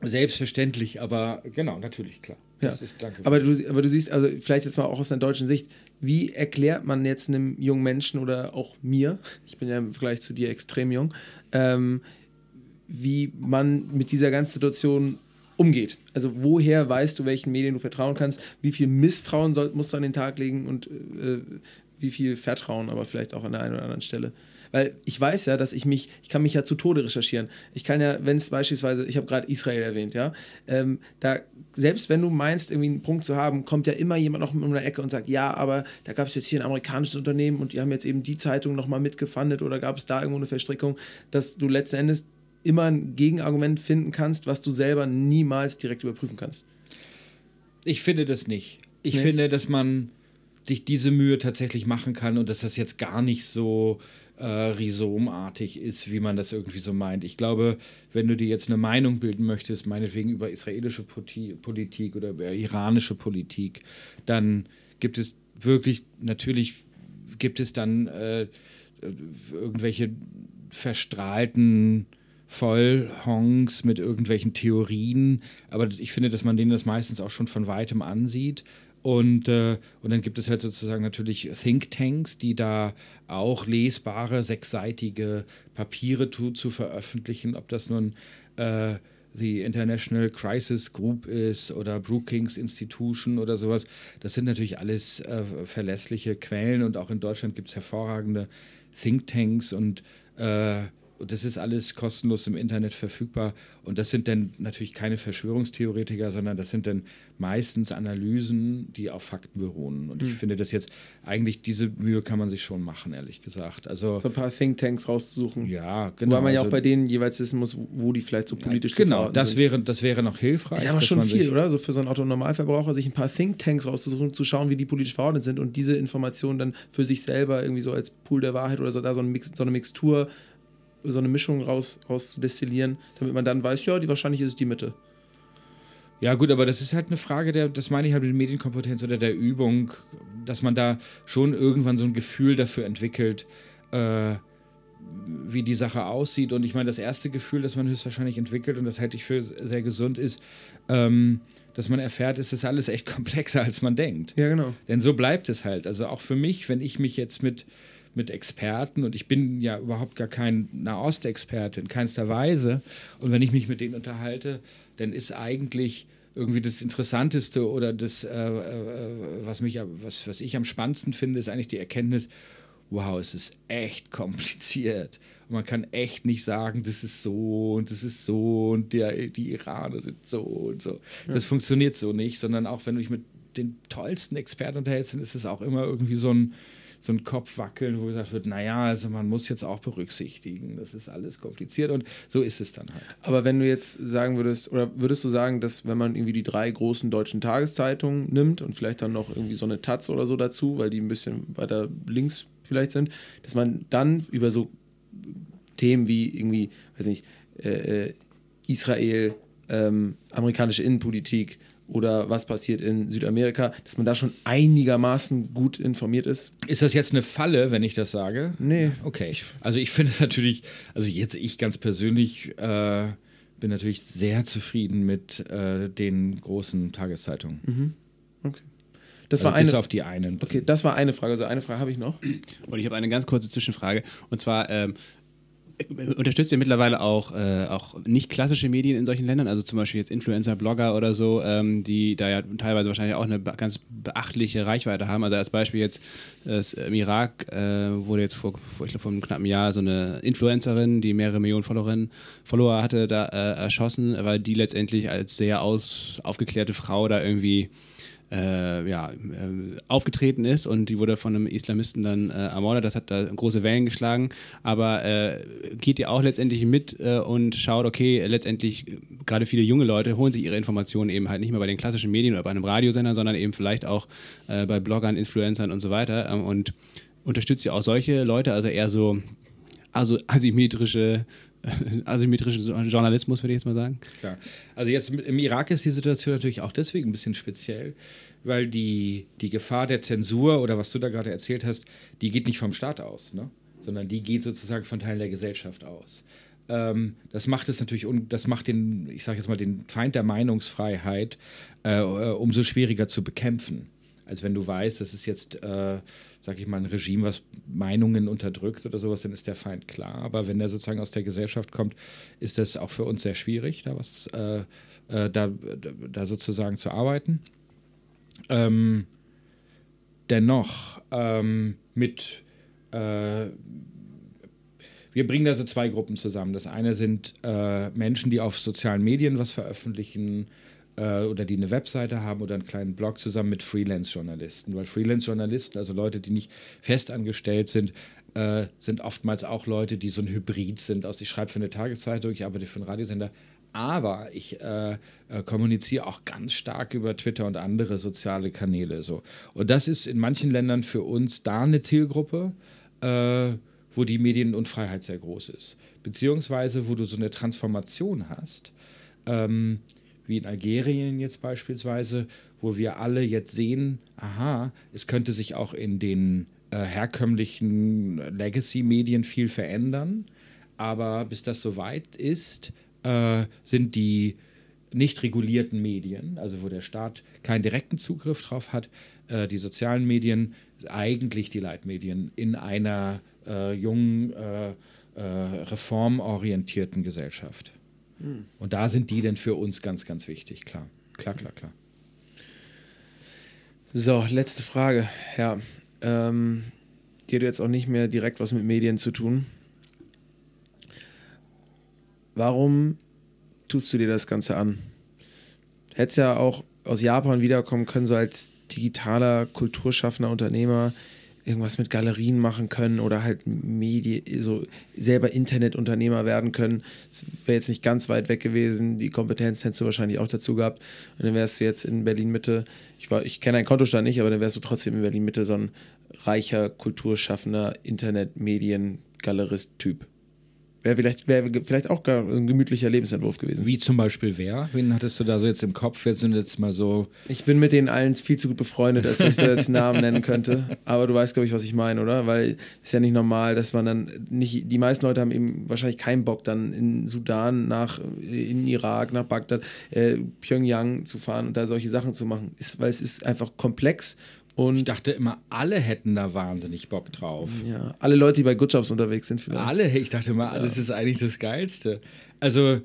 Selbstverständlich, aber genau, natürlich, klar. Ja. Ist, aber, du, aber du siehst, also vielleicht jetzt mal auch aus der deutschen Sicht, wie erklärt man jetzt einem jungen Menschen oder auch mir, ich bin ja im Vergleich zu dir extrem jung, ähm, wie man mit dieser ganzen Situation umgeht. Also woher weißt du, welchen Medien du vertrauen kannst, wie viel Misstrauen soll, musst du an den Tag legen und äh, wie viel Vertrauen, aber vielleicht auch an der einen oder anderen Stelle. Weil ich weiß ja, dass ich mich, ich kann mich ja zu Tode recherchieren. Ich kann ja, wenn es beispielsweise, ich habe gerade Israel erwähnt, ja, ähm, da, selbst wenn du meinst, irgendwie einen Punkt zu haben, kommt ja immer jemand noch um eine Ecke und sagt, ja, aber da gab es jetzt hier ein amerikanisches Unternehmen und die haben jetzt eben die Zeitung nochmal mitgefundet oder gab es da irgendwo eine Verstrickung, dass du letzten Endes immer ein Gegenargument finden kannst, was du selber niemals direkt überprüfen kannst. Ich finde das nicht. Ich nee. finde, dass man sich diese Mühe tatsächlich machen kann und dass das jetzt gar nicht so äh, rhizomartig ist, wie man das irgendwie so meint. Ich glaube, wenn du dir jetzt eine Meinung bilden möchtest, meinetwegen über israelische Politik oder über iranische Politik, dann gibt es wirklich, natürlich gibt es dann äh, irgendwelche verstrahlten Vollhongs mit irgendwelchen Theorien, aber ich finde, dass man denen das meistens auch schon von weitem ansieht und, äh, und dann gibt es halt sozusagen natürlich Thinktanks, die da auch lesbare, sechsseitige Papiere zu, zu veröffentlichen, ob das nun äh, The International Crisis Group ist oder Brookings Institution oder sowas. Das sind natürlich alles äh, verlässliche Quellen. Und auch in Deutschland gibt es hervorragende Thinktanks und äh, und das ist alles kostenlos im Internet verfügbar. Und das sind dann natürlich keine Verschwörungstheoretiker, sondern das sind dann meistens Analysen, die auf Fakten beruhen. Und mhm. ich hm. finde das jetzt eigentlich, diese Mühe kann man sich schon machen, ehrlich gesagt. Also, so ein paar Thinktanks rauszusuchen. Ja, genau. Weil man ja auch also bei denen jeweils wissen muss, wo die vielleicht so politisch ja, Genau, das sind. wäre, das wäre noch hilfreich. Ist aber schon viel, oder? So für so einen Autonormalverbraucher, sich ein paar Thinktanks rauszusuchen, zu schauen, wie die politisch verordnet sind und diese Informationen dann für sich selber irgendwie so als Pool der Wahrheit oder so, da so, ein Mix, so eine Mixtur so eine Mischung raus, raus zu destillieren, damit man dann weiß, ja, die wahrscheinlich ist es die Mitte. Ja, gut, aber das ist halt eine Frage der, das meine ich halt mit Medienkompetenz oder der Übung, dass man da schon irgendwann so ein Gefühl dafür entwickelt, äh, wie die Sache aussieht. Und ich meine, das erste Gefühl, das man höchstwahrscheinlich entwickelt, und das halte ich für sehr gesund, ist, ähm, dass man erfährt, es ist alles echt komplexer, als man denkt. Ja, genau. Denn so bleibt es halt. Also auch für mich, wenn ich mich jetzt mit mit Experten und ich bin ja überhaupt gar kein Nahostexperte in keinster Weise. Und wenn ich mich mit denen unterhalte, dann ist eigentlich irgendwie das Interessanteste oder das, äh, äh, was, mich, was, was ich am spannendsten finde, ist eigentlich die Erkenntnis, wow, es ist echt kompliziert. Und man kann echt nicht sagen, das ist so und das ist so und der, die Iraner sind so und so. Ja. Das funktioniert so nicht, sondern auch wenn du dich mit den tollsten Experten unterhältst, dann ist es auch immer irgendwie so ein, so ein Kopfwackeln, wo gesagt wird, naja, also man muss jetzt auch berücksichtigen, das ist alles kompliziert und so ist es dann halt. Aber wenn du jetzt sagen würdest, oder würdest du sagen, dass wenn man irgendwie die drei großen deutschen Tageszeitungen nimmt und vielleicht dann noch irgendwie so eine Taz oder so dazu, weil die ein bisschen weiter links vielleicht sind, dass man dann über so Themen wie irgendwie, weiß nicht, äh, äh Israel, ähm, amerikanische Innenpolitik oder was passiert in Südamerika, dass man da schon einigermaßen gut informiert ist. Ist das jetzt eine Falle, wenn ich das sage? Nee. Okay. Also ich finde es natürlich, also jetzt ich ganz persönlich äh, bin natürlich sehr zufrieden mit äh, den großen Tageszeitungen. Okay. Das Also war eine. bis auf die einen. Okay, das war eine Frage. Also eine Frage habe ich noch. Und ich habe eine ganz kurze Zwischenfrage. Und zwar, ähm, unterstützt ihr mittlerweile auch, äh, auch nicht klassische Medien in solchen Ländern, also zum Beispiel jetzt Influencer, Blogger oder so, ähm, die da ja teilweise wahrscheinlich auch eine ganz beachtliche Reichweite haben. Also als Beispiel jetzt das, im Irak äh, wurde jetzt vor, vor, ich glaube, vor einem knappen Jahr so eine Influencerin, die mehrere Millionen Followerinnen, Follower hatte, da äh, erschossen, weil die letztendlich als sehr aus, aufgeklärte Frau da irgendwie äh, ja, äh, aufgetreten ist und die wurde von einem Islamisten dann äh, ermordet. Das hat da große Wellen geschlagen. Aber äh, geht ihr auch letztendlich mit äh, und schaut, okay, letztendlich gerade viele junge Leute holen sich ihre Informationen eben halt nicht mehr bei den klassischen Medien oder bei einem Radiosender, sondern eben vielleicht auch äh, bei Bloggern, Influencern und so weiter. Ähm, und unterstützt ihr auch solche Leute, also eher so also asymmetrische, asymmetrischen Journalismus, würde ich jetzt mal sagen. Klar. Also jetzt im Irak ist die Situation natürlich auch deswegen ein bisschen speziell, weil die, die Gefahr der Zensur oder was du da gerade erzählt hast, die geht nicht vom Staat aus, ne? sondern die geht sozusagen von Teilen der Gesellschaft aus. Ähm, das macht es natürlich, das macht den, ich sage jetzt mal, den Feind der Meinungsfreiheit äh, umso schwieriger zu bekämpfen. Als wenn du weißt, das ist jetzt, äh, sag ich mal, ein Regime, was Meinungen unterdrückt oder sowas, dann ist der Feind klar. Aber wenn der sozusagen aus der Gesellschaft kommt, ist das auch für uns sehr schwierig, da was, äh, äh, da, da sozusagen zu arbeiten. Ähm, dennoch ähm, mit äh, wir bringen da so zwei Gruppen zusammen. Das eine sind äh, Menschen, die auf sozialen Medien was veröffentlichen äh, oder die eine Webseite haben oder einen kleinen Blog zusammen mit Freelance-Journalisten. Weil Freelance-Journalisten, also Leute, die nicht festangestellt sind, äh, sind oftmals auch Leute, die so ein Hybrid sind. Aus ich schreibe für eine Tageszeitung, ich arbeite für einen Radiosender. Aber ich äh, äh, kommuniziere auch ganz stark über Twitter und andere soziale Kanäle. So. Und das ist in manchen Ländern für uns da eine Zielgruppe, äh, wo die Medienunfreiheit sehr groß ist. Beziehungsweise, wo du so eine Transformation hast, ähm, wie in Algerien jetzt beispielsweise, wo wir alle jetzt sehen, aha, es könnte sich auch in den äh, herkömmlichen Legacy-Medien viel verändern. Aber bis das soweit ist, äh, sind die nicht regulierten Medien, also wo der Staat keinen direkten Zugriff drauf hat, äh, die sozialen Medien, eigentlich die Leitmedien in einer äh, jungen, äh, äh, reformorientierten Gesellschaft. Und da sind die denn für uns ganz, ganz wichtig, klar. Klar, klar, klar. So, letzte Frage. Ja, ähm, die hat jetzt auch nicht mehr direkt was mit Medien zu tun. Warum tust du dir das Ganze an? Hättest ja auch aus Japan wiederkommen können, so als digitaler, kulturschaffender Unternehmer irgendwas mit Galerien machen können oder halt Medien, so selber Internetunternehmer werden können. Das wäre jetzt nicht ganz weit weg gewesen. Die Kompetenz hättest du wahrscheinlich auch dazu gehabt. Und dann wärst du jetzt in Berlin-Mitte, ich, ich kenne deinen Kontostand nicht, aber dann wärst du trotzdem in Berlin-Mitte so ein reicher, kulturschaffender Internet-Medien-Galerist-Typ. Wäre vielleicht, wär vielleicht auch gar ein gemütlicher Lebensentwurf gewesen. Wie zum Beispiel wer? Wen hattest du da so jetzt im Kopf? Wer sind jetzt mal so. Ich bin mit denen allen viel zu gut befreundet, dass ich da jetzt Namen nennen könnte. Aber du weißt, glaube ich, was ich meine, oder? Weil es ist ja nicht normal, dass man dann nicht. Die meisten Leute haben eben wahrscheinlich keinen Bock, dann in Sudan, nach, in Irak, nach Bagdad, äh, Pyongyang zu fahren und da solche Sachen zu machen. Ist, weil es ist einfach komplex und Ich dachte immer, alle hätten da wahnsinnig Bock drauf. ja, alle Leute, die bei Good Jobs unterwegs sind, vielleicht. Alle, ich dachte immer, das ist eigentlich das Geilste. Also,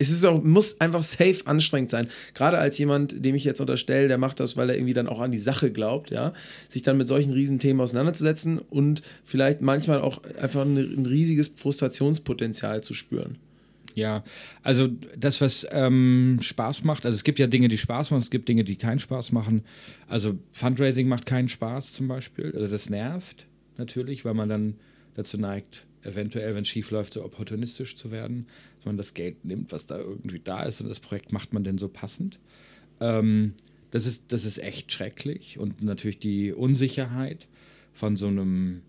Es ist auch, muss einfach safe anstrengend sein. Gerade als jemand, dem ich jetzt unterstelle, der macht das, weil er irgendwie dann auch an die Sache glaubt, ja, sich dann mit solchen Riesenthemen auseinanderzusetzen und vielleicht manchmal auch einfach ein, ein riesiges Frustrationspotenzial zu spüren. Ja, also das, was ähm, Spaß macht, also es gibt ja Dinge, die Spaß machen, es gibt Dinge, die keinen Spaß machen. Also Fundraising macht keinen Spaß zum Beispiel. Also das nervt natürlich, weil man dann dazu neigt, eventuell, wenn es schief läuft, so opportunistisch zu werden, dass man das Geld nimmt, was da irgendwie da ist und das Projekt macht man denn so passend. Ähm, das, ist, das ist echt schrecklich und natürlich die Unsicherheit von so einem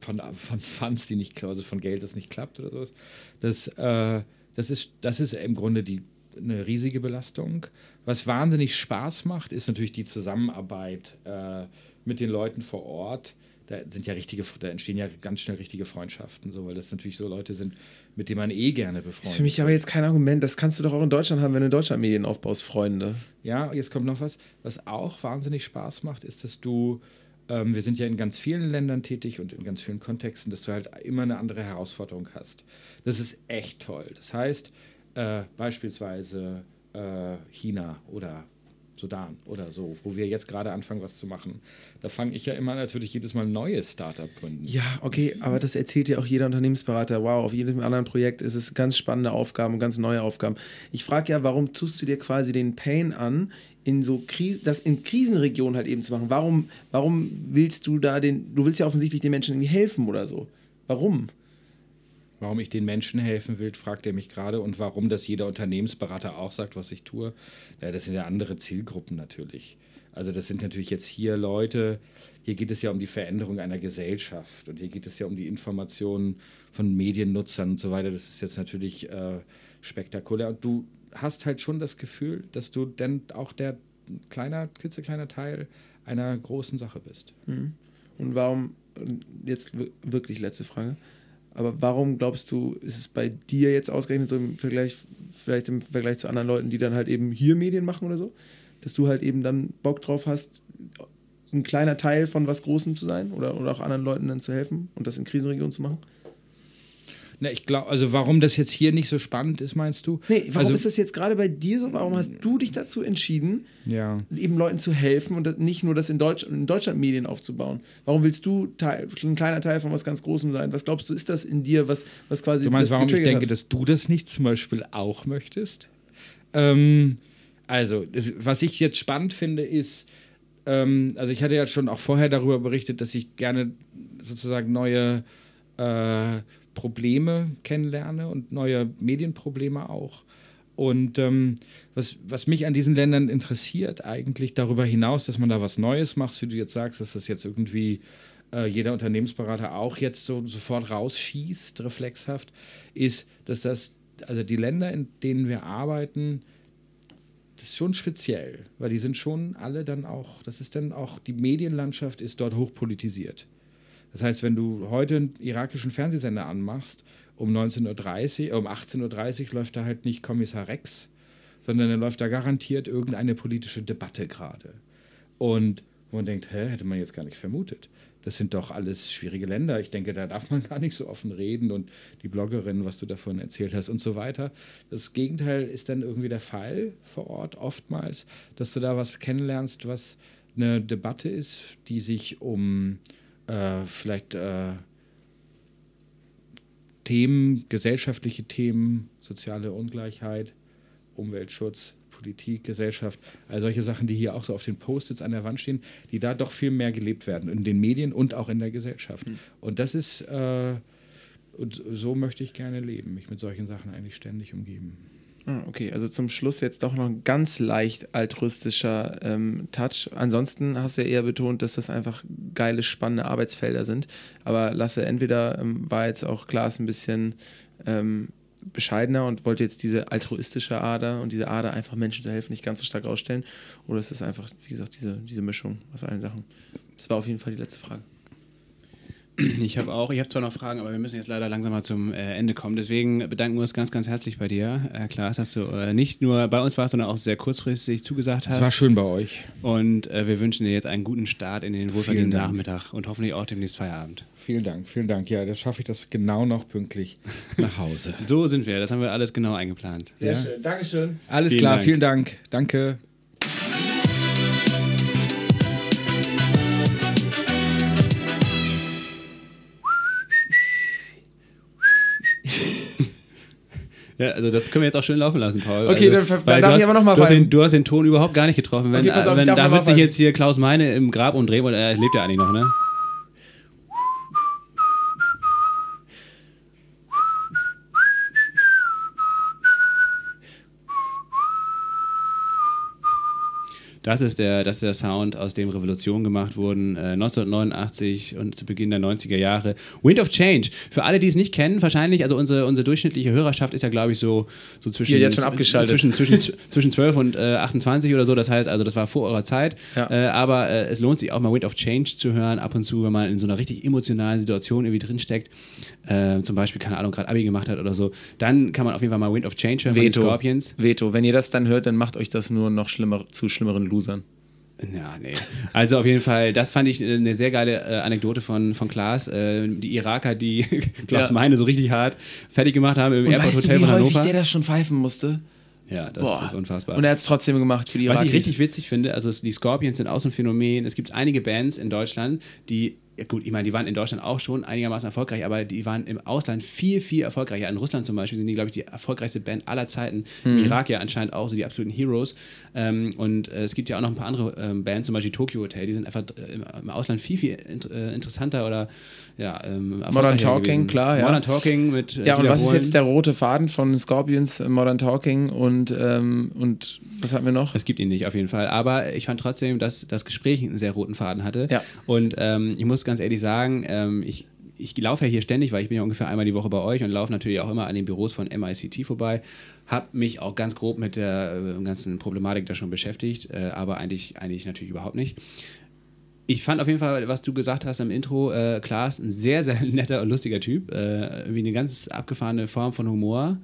von, von Funds, die nicht, also von Geld, das nicht klappt oder sowas. Das, äh, das, ist, das ist im Grunde die, eine riesige Belastung. Was wahnsinnig Spaß macht, ist natürlich die Zusammenarbeit äh, mit den Leuten vor Ort. Da sind ja richtige, da entstehen ja ganz schnell richtige Freundschaften, so, weil das natürlich so Leute sind, mit denen man eh gerne befreundet ist. Für mich aber jetzt kein Argument. Das kannst du doch auch in Deutschland haben, wenn du in Deutschland Medien aufbaust, Freunde. Ja, jetzt kommt noch was. Was auch wahnsinnig Spaß macht, ist, dass du ähm, wir sind ja in ganz vielen Ländern tätig und in ganz vielen Kontexten, dass du halt immer eine andere Herausforderung hast. Das ist echt toll. Das heißt, äh, beispielsweise äh, China oder Sudan oder so, wo wir jetzt gerade anfangen, was zu machen. Da fange ich ja immer an, als würde ich jedes Mal ein neues Startup gründen. Ja, okay, aber das erzählt ja auch jeder Unternehmensberater. Wow, auf jedem anderen Projekt ist es ganz spannende Aufgaben, ganz neue Aufgaben. Ich frage ja, warum tust du dir quasi den Pain an, in so Kris das in Krisenregionen halt eben zu machen? Warum, warum willst du da den, du willst ja offensichtlich den Menschen irgendwie helfen oder so. Warum? Warum ich den Menschen helfen will, fragt er mich gerade. Und warum das jeder Unternehmensberater auch sagt, was ich tue. Ja, das sind ja andere Zielgruppen natürlich. Also das sind natürlich jetzt hier Leute, hier geht es ja um die Veränderung einer Gesellschaft und hier geht es ja um die Informationen von Mediennutzern und so weiter. Das ist jetzt natürlich äh, spektakulär. Und du hast halt schon das Gefühl, dass du dann auch der kleiner, klitzekleiner Teil einer großen Sache bist. Mhm. Und warum, jetzt wirklich letzte Frage, aber warum glaubst du, ist es bei dir jetzt ausgerechnet so im Vergleich, vielleicht im Vergleich zu anderen Leuten, die dann halt eben hier Medien machen oder so, dass du halt eben dann Bock drauf hast, ein kleiner Teil von was Großem zu sein oder, oder auch anderen Leuten dann zu helfen und das in Krisenregionen zu machen? Na, ich glaube, also warum das jetzt hier nicht so spannend ist, meinst du? Nee, warum also, ist das jetzt gerade bei dir so? Warum hast du dich dazu entschieden, ja. eben Leuten zu helfen und nicht nur das in, Deutsch, in Deutschland Medien aufzubauen? Warum willst du Teil, ein kleiner Teil von was ganz Großem sein? Was glaubst du, ist das in dir, was, was quasi. Du meinst, warum ich denke, hat? dass du das nicht zum Beispiel auch möchtest? Ähm, also, das, was ich jetzt spannend finde, ist, ähm, also ich hatte ja schon auch vorher darüber berichtet, dass ich gerne sozusagen neue äh, Probleme kennenlerne und neue Medienprobleme auch. Und ähm, was, was mich an diesen Ländern interessiert, eigentlich darüber hinaus, dass man da was Neues macht, wie du jetzt sagst, dass das jetzt irgendwie äh, jeder Unternehmensberater auch jetzt so sofort rausschießt, reflexhaft, ist, dass das, also die Länder, in denen wir arbeiten, das ist schon speziell, weil die sind schon alle dann auch, das ist dann auch, die Medienlandschaft ist dort hochpolitisiert. Das heißt, wenn du heute einen irakischen Fernsehsender anmachst, um 19.30 Uhr, um 18.30 Uhr läuft da halt nicht Kommissar Rex, sondern dann läuft da garantiert irgendeine politische Debatte gerade. Und man denkt, hä, hätte man jetzt gar nicht vermutet. Das sind doch alles schwierige Länder. Ich denke, da darf man gar nicht so offen reden und die Bloggerin, was du davon erzählt hast und so weiter. Das Gegenteil ist dann irgendwie der Fall vor Ort oftmals, dass du da was kennenlernst, was eine Debatte ist, die sich um äh, vielleicht äh, Themen, gesellschaftliche Themen, soziale Ungleichheit, Umweltschutz, Politik, Gesellschaft, all solche Sachen, die hier auch so auf den Post-its an der Wand stehen, die da doch viel mehr gelebt werden, in den Medien und auch in der Gesellschaft. Mhm. Und das ist, äh, und so möchte ich gerne leben, mich mit solchen Sachen eigentlich ständig umgeben. Ah, okay, also zum Schluss jetzt doch noch ein ganz leicht altruistischer ähm, Touch. Ansonsten hast du ja eher betont, dass das einfach geile, spannende Arbeitsfelder sind. Aber Lasse, entweder ähm, war jetzt auch Klaas ein bisschen ähm, bescheidener und wollte jetzt diese altruistische Ader und diese Ader einfach Menschen zu helfen nicht ganz so stark ausstellen. Oder ist das einfach, wie gesagt, diese, diese Mischung aus allen Sachen? Das war auf jeden Fall die letzte Frage. Ich habe auch, ich habe zwar noch Fragen, aber wir müssen jetzt leider langsam mal zum äh, Ende kommen. Deswegen bedanken wir uns ganz, ganz herzlich bei dir, äh, Klaas, dass du äh, nicht nur bei uns warst, sondern auch sehr kurzfristig zugesagt hast. War schön bei euch. Und äh, wir wünschen dir jetzt einen guten Start in den wohlverdienten Nachmittag und hoffentlich auch demnächst Feierabend. Vielen Dank, vielen Dank. Ja, das schaffe ich das genau noch pünktlich nach Hause. so sind wir, das haben wir alles genau eingeplant. Sehr ja? schön, Dankeschön. Alles vielen klar, Dank. vielen Dank. Danke. Ja, also das können wir jetzt auch schön laufen lassen, Paul. Okay, also, dann, dann darf ich aber nochmal hast den, du hast den Ton überhaupt gar nicht getroffen. Wenn, okay, pass auf, wenn, da wird sich jetzt hier Klaus Meine im Grab umdrehen, weil er lebt ja eigentlich noch, ne? Das ist der, das ist der Sound, aus dem Revolutionen gemacht wurden, äh, 1989 und zu Beginn der 90er Jahre. Wind of Change. Für alle, die es nicht kennen, wahrscheinlich, also unsere, unsere durchschnittliche Hörerschaft ist ja, glaube ich, so, so zwischen, jetzt schon abgeschaltet. zwischen, zwischen, zwischen 12 und äh, 28 oder so. Das heißt, also das war vor eurer Zeit. Ja. Äh, aber äh, es lohnt sich auch mal Wind of Change zu hören, ab und zu, wenn man in so einer richtig emotionalen Situation irgendwie drinsteckt. Äh, zum Beispiel, keine Ahnung, gerade Abi gemacht hat oder so. Dann kann man auf jeden Fall mal Wind of Change hören von den Veto. Scorpions. Veto. Wenn ihr das dann hört, dann macht euch das nur noch schlimmer, zu schlimmeren Losern. Ja, nee. Also auf jeden Fall, das fand ich eine sehr geile äh, Anekdote von, von Klaas. Äh, die Iraker, die Klaus Ja. Meine so richtig hart fertig gemacht haben im Airport Hotel von Hannover. das schon pfeifen musste? ja, das Boah. ist unfassbar. Und er hat es trotzdem gemacht für die Was ich richtig witzig finde, also die Scorpions sind auch so ein Phänomen. Es gibt einige Bands in Deutschland, die, ja gut, ich meine, die waren in Deutschland auch schon einigermaßen erfolgreich, aber die waren im Ausland viel, viel erfolgreicher. In Russland zum Beispiel sind die, glaube ich, die erfolgreichste Band aller Zeiten. Mhm. Im Irak ja anscheinend auch so die absoluten Heroes. Ähm, und äh, es gibt ja auch noch ein paar andere ähm, Bands, zum Beispiel Tokyo Hotel, die sind einfach äh, im, im Ausland viel, viel int äh, interessanter oder ja, ähm, erfolgreicher Talking, gewesen. klar, ja. Modern Talking mit äh, Ja, und was ist jetzt der rote Faden von Scorpions, äh, Modern Talking und, ähm, und was hatten wir noch? Es gibt ihn nicht, auf jeden Fall. Aber ich fand trotzdem, dass das Gespräch einen sehr roten Faden hatte. Ja. Und ähm, ich muss ganz ehrlich sagen, ähm, ich, ich laufe ja hier ständig, weil ich bin ja ungefähr einmal die Woche bei euch und laufe natürlich auch immer an den Büros von MICT vorbei. Hab mich auch ganz grob mit der äh, ganzen Problematik da schon beschäftigt, äh, aber eigentlich, eigentlich natürlich überhaupt nicht. Ich fand auf jeden Fall, was du gesagt hast im Intro, äh, Klaas, ein sehr, sehr netter und lustiger Typ. Äh, irgendwie eine ganz abgefahrene Form von Humor.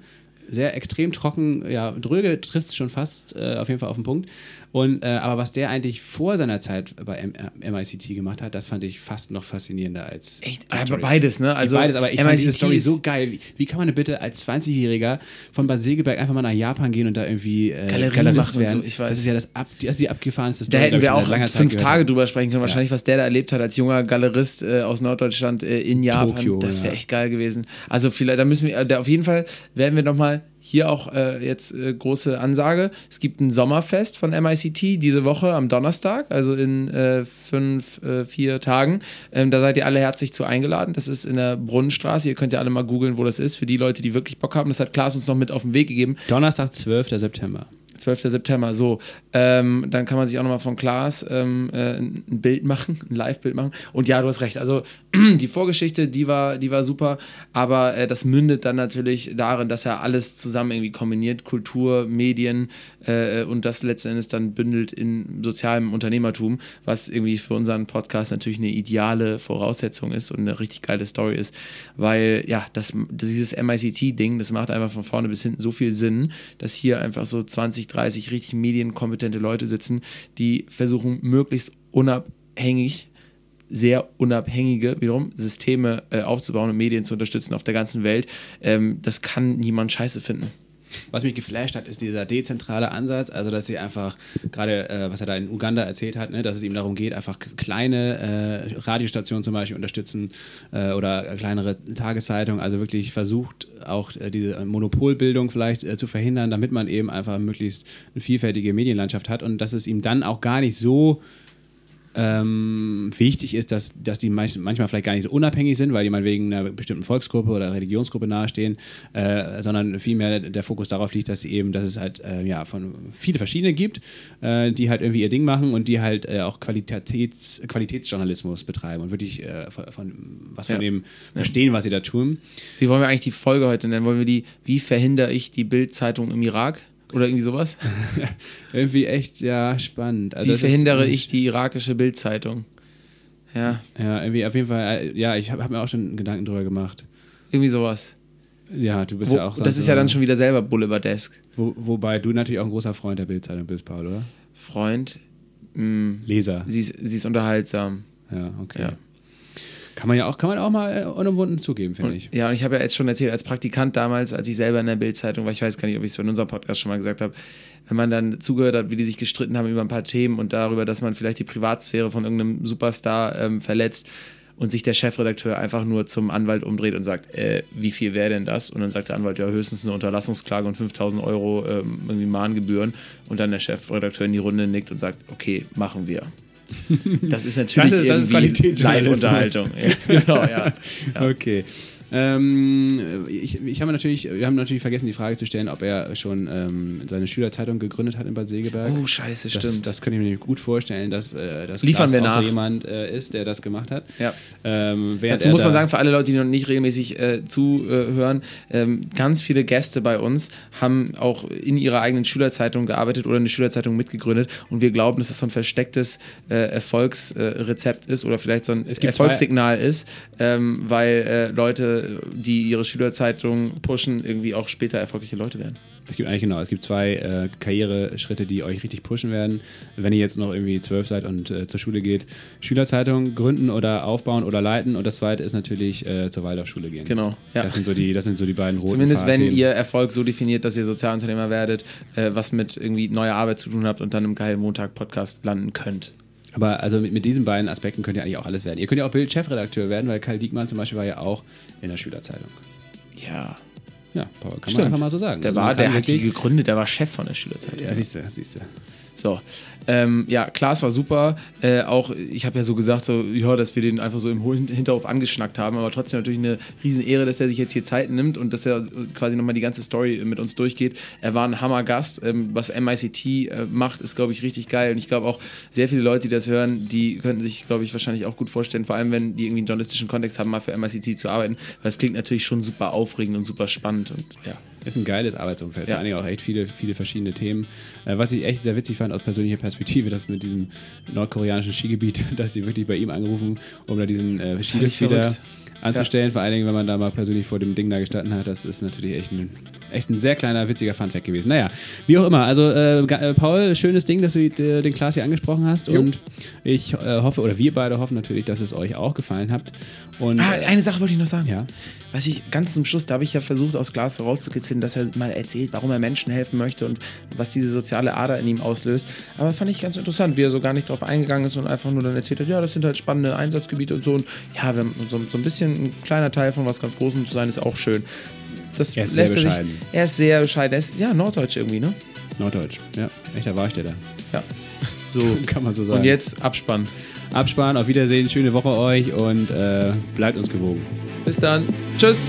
Sehr extrem trocken, ja, dröge trifft schon fast äh, auf jeden Fall auf den Punkt. Und, äh, aber was der eigentlich vor seiner Zeit bei M äh, MICT gemacht hat, das fand ich fast noch faszinierender als. Echt? die Aber beides, ne? Also Beides, aber ich fand diese MICT Story ist- so geil. Wie, wie kann man denn bitte als 20-Jähriger von Bad Segeberg einfach mal nach Japan gehen und da irgendwie äh, Galerien Galerist machen werden? so, ich weiß. Das ist ja das, ab, das ist die abgefahrenste Da Story, hätten glaub wir die auch Zeit fünf gehört Tage drüber sprechen können. Wahrscheinlich, was der da erlebt hat als junger Galerist äh, aus Norddeutschland äh, in Japan. Tokio, das wäre ja. echt geil gewesen. Also vielleicht, da müssen wir, äh, da auf jeden Fall werden wir nochmal hier auch äh, jetzt äh, große Ansage. Es gibt ein Sommerfest von MICT diese Woche am Donnerstag, also in äh, fünf, äh, vier Tagen. Ähm, da seid ihr alle herzlich zu eingeladen. Das ist in der Brunnenstraße. Ihr könnt ja alle mal googeln, wo das ist, für die Leute, die wirklich Bock haben. Das hat Klaas uns noch mit auf den Weg gegeben. Donnerstag, 12. September. 12. September, so. Ähm, dann kann man sich auch nochmal von Klaas ähm, äh, ein Bild machen, ein Live-Bild machen. Und ja, du hast recht. Also die Vorgeschichte, die war, die war super, aber äh, das mündet dann natürlich darin, dass er alles zusammen irgendwie kombiniert, Kultur, Medien äh, und das letzten Endes dann bündelt in sozialem Unternehmertum, was irgendwie für unseren Podcast natürlich eine ideale Voraussetzung ist und eine richtig geile Story ist, weil ja, das, dieses MICT-Ding, das macht einfach von vorne bis hinten so viel Sinn, dass hier einfach so 20, 30 richtig medienkompetente Leute sitzen, die versuchen, möglichst unabhängig, sehr unabhängige, wiederum, Systeme äh, aufzubauen und Medien zu unterstützen auf der ganzen Welt. Ähm, das kann niemand scheiße finden. Was mich geflasht hat, ist dieser dezentrale Ansatz, also dass sie einfach, gerade äh, was er da in Uganda erzählt hat, ne, dass es ihm darum geht, einfach kleine äh, Radiostationen zum Beispiel unterstützen äh, oder kleinere Tageszeitungen, also wirklich versucht auch äh, diese Monopolbildung vielleicht äh, zu verhindern, damit man eben einfach möglichst eine vielfältige Medienlandschaft hat. Und dass es ihm dann auch gar nicht so ähm, wichtig ist, dass, dass die manchmal vielleicht gar nicht so unabhängig sind, weil die mal wegen einer bestimmten Volksgruppe oder Religionsgruppe nahestehen, äh, sondern vielmehr der, der Fokus darauf liegt, dass sie eben, dass es halt äh, ja von viele verschiedene gibt, äh, die halt irgendwie ihr Ding machen und die halt äh, auch Qualitäts, Qualitätsjournalismus betreiben und wirklich äh, von, von was von Ja. dem verstehen, was sie da tun. Wie wollen wir eigentlich die Folge heute nennen? Wollen wir die, wie verhindere ich die Bild-Zeitung im Irak? Oder irgendwie sowas? Irgendwie echt, ja, spannend. Also Wie verhindere ich die irakische Bild-Zeitung? Ja, Ja, irgendwie auf jeden Fall, äh, ja, ich habe hab mir auch schon Gedanken drüber gemacht. irgendwie sowas. Ja, du bist Wo, ja auch das ist ja dann schon wieder selber Boulevardesk. Wo, wobei du natürlich auch ein großer Freund der Bildzeitung bist, Paul, oder? Freund, mh, Leser. sie, ist, sie ist unterhaltsam. Ja, okay. Ja. Kann man ja auch, kann man auch mal äh, unumwunden zugeben, finde ich. Ja, und ich habe ja jetzt schon erzählt, als Praktikant damals, als ich selber in der Bild-Zeitung war, ich weiß gar nicht, ob ich es in unserem Podcast schon mal gesagt habe, wenn man dann zugehört hat, wie die sich gestritten haben über ein paar Themen und darüber, dass man vielleicht die Privatsphäre von irgendeinem Superstar ähm, verletzt und sich der Chefredakteur einfach nur zum Anwalt umdreht und sagt, äh, wie viel wäre denn das? Und dann sagt der Anwalt, ja, höchstens eine Unterlassungsklage und 5000 Euro ähm, irgendwie Mahngebühren. Und dann der Chefredakteur in die Runde nickt und sagt, okay, machen wir. Das ist natürlich Das ist- das ist irgendwie Qualitätsjournalismus. Live-Unterhaltung. Ja, genau, ja. Okay. Ähm, ich, ich habe natürlich, wir haben natürlich vergessen, die Frage zu stellen, ob er schon ähm, seine Schülerzeitung gegründet hat in Bad Segeberg. Oh, scheiße, das, stimmt. Das könnte ich mir gut vorstellen, dass äh, das Liefern wir nach. jemand äh, ist, der das gemacht hat. Ja. Ähm, Dazu muss man da- sagen, für alle Leute, die noch nicht regelmäßig äh, zuhören, ähm, ganz viele Gäste bei uns haben auch in ihrer eigenen Schülerzeitung gearbeitet oder eine Schülerzeitung mitgegründet und wir glauben, dass das so ein verstecktes äh, Erfolgsrezept ist oder vielleicht so ein Erfolgssignal ist, ähm, weil äh, die ihre Schülerzeitung pushen, irgendwie auch später erfolgreiche Leute werden. Es gibt eigentlich genau, es gibt zwei äh, Karriereschritte, die euch richtig pushen werden. Wenn ihr jetzt noch irgendwie zwölf seid und äh, zur Schule geht, Schülerzeitung gründen oder aufbauen oder leiten. Und das zweite ist natürlich äh, zur Waldorfschule gehen. Genau, ja. Das sind so die, das sind so die beiden roten Zumindest wenn Fahrthemen. ihr Erfolg so definiert, dass ihr Sozialunternehmer werdet, äh, was mit irgendwie neuer Arbeit zu tun habt und dann im geilen Montag-Podcast landen könnt. Aber also mit, mit diesen beiden Aspekten könnt ihr eigentlich auch alles werden. Ihr könnt ja auch Bild-Chefredakteur werden, weil Karl Diekmann zum Beispiel war ja auch in der Schülerzeitung. Ja, Ja, Paul, kann Stimmt. man einfach mal so sagen. der Also war, der hat die gegründet, der war Chef von der Schülerzeitung. Ja, siehst du, siehst du. So. Ähm, ja, Klaas war super. Äh, auch, ich habe ja so gesagt, so, ja, dass wir den einfach so im Hin- Hinterhof angeschnackt haben, aber trotzdem natürlich eine Riesenehre, dass er sich jetzt hier Zeit nimmt und dass er quasi nochmal die ganze Story mit uns durchgeht. Er war ein Hammergast. Ähm, was MICT äh, macht, ist, glaube ich, richtig geil. Und ich glaube auch, sehr viele Leute, die das hören, die könnten sich, glaube ich, wahrscheinlich auch gut vorstellen, vor allem wenn die irgendwie einen journalistischen Kontext haben, mal für MICT zu arbeiten. Weil es klingt natürlich schon super aufregend und super spannend und ja. Ist ein geiles Arbeitsumfeld. Ja. Vor allen Dingen auch echt viele, viele verschiedene Themen. Äh, was ich echt sehr witzig fand aus persönlicher Perspektive, das mit diesem nordkoreanischen Skigebiet, dass die wirklich bei ihm angerufen, um da diesen äh, Skilift wieder verrückt. Anzustellen. Vor allen Dingen, wenn man da mal persönlich vor dem Ding da gestanden hat. Das ist natürlich echt ein, echt ein sehr kleiner, witziger Funfact gewesen. Naja, wie auch immer. Also, äh, äh, Paul, schönes Ding, dass du äh, den Klaas hier angesprochen hast. Jo. Und ich äh, hoffe, oder wir beide hoffen natürlich, dass es euch auch gefallen hat. Und Ah, eine Sache wollte ich noch sagen. ja. Was ich ganz zum Schluss, da habe ich ja versucht, aus Glas herauszukitzeln, dass er mal erzählt, warum er Menschen helfen möchte und was diese soziale Ader in ihm auslöst. Aber fand ich ganz interessant, wie er so gar nicht drauf eingegangen ist und einfach nur dann erzählt hat, ja, das sind halt spannende Einsatzgebiete und so. Und ja, wir haben so, so ein bisschen ein kleiner Teil von was ganz Großem zu sein, ist auch schön. Das Er ist sehr lässt sich. bescheiden. Er ist sehr bescheiden. Er ist ja Norddeutsch irgendwie, ne? Norddeutsch. Ja, echter Wahrsteller. Ja. So. Kann man so sagen. Und jetzt Abspann. Absparen, auf Wiedersehen, schöne Woche euch und äh, bleibt uns gewogen. Bis dann. Tschüss.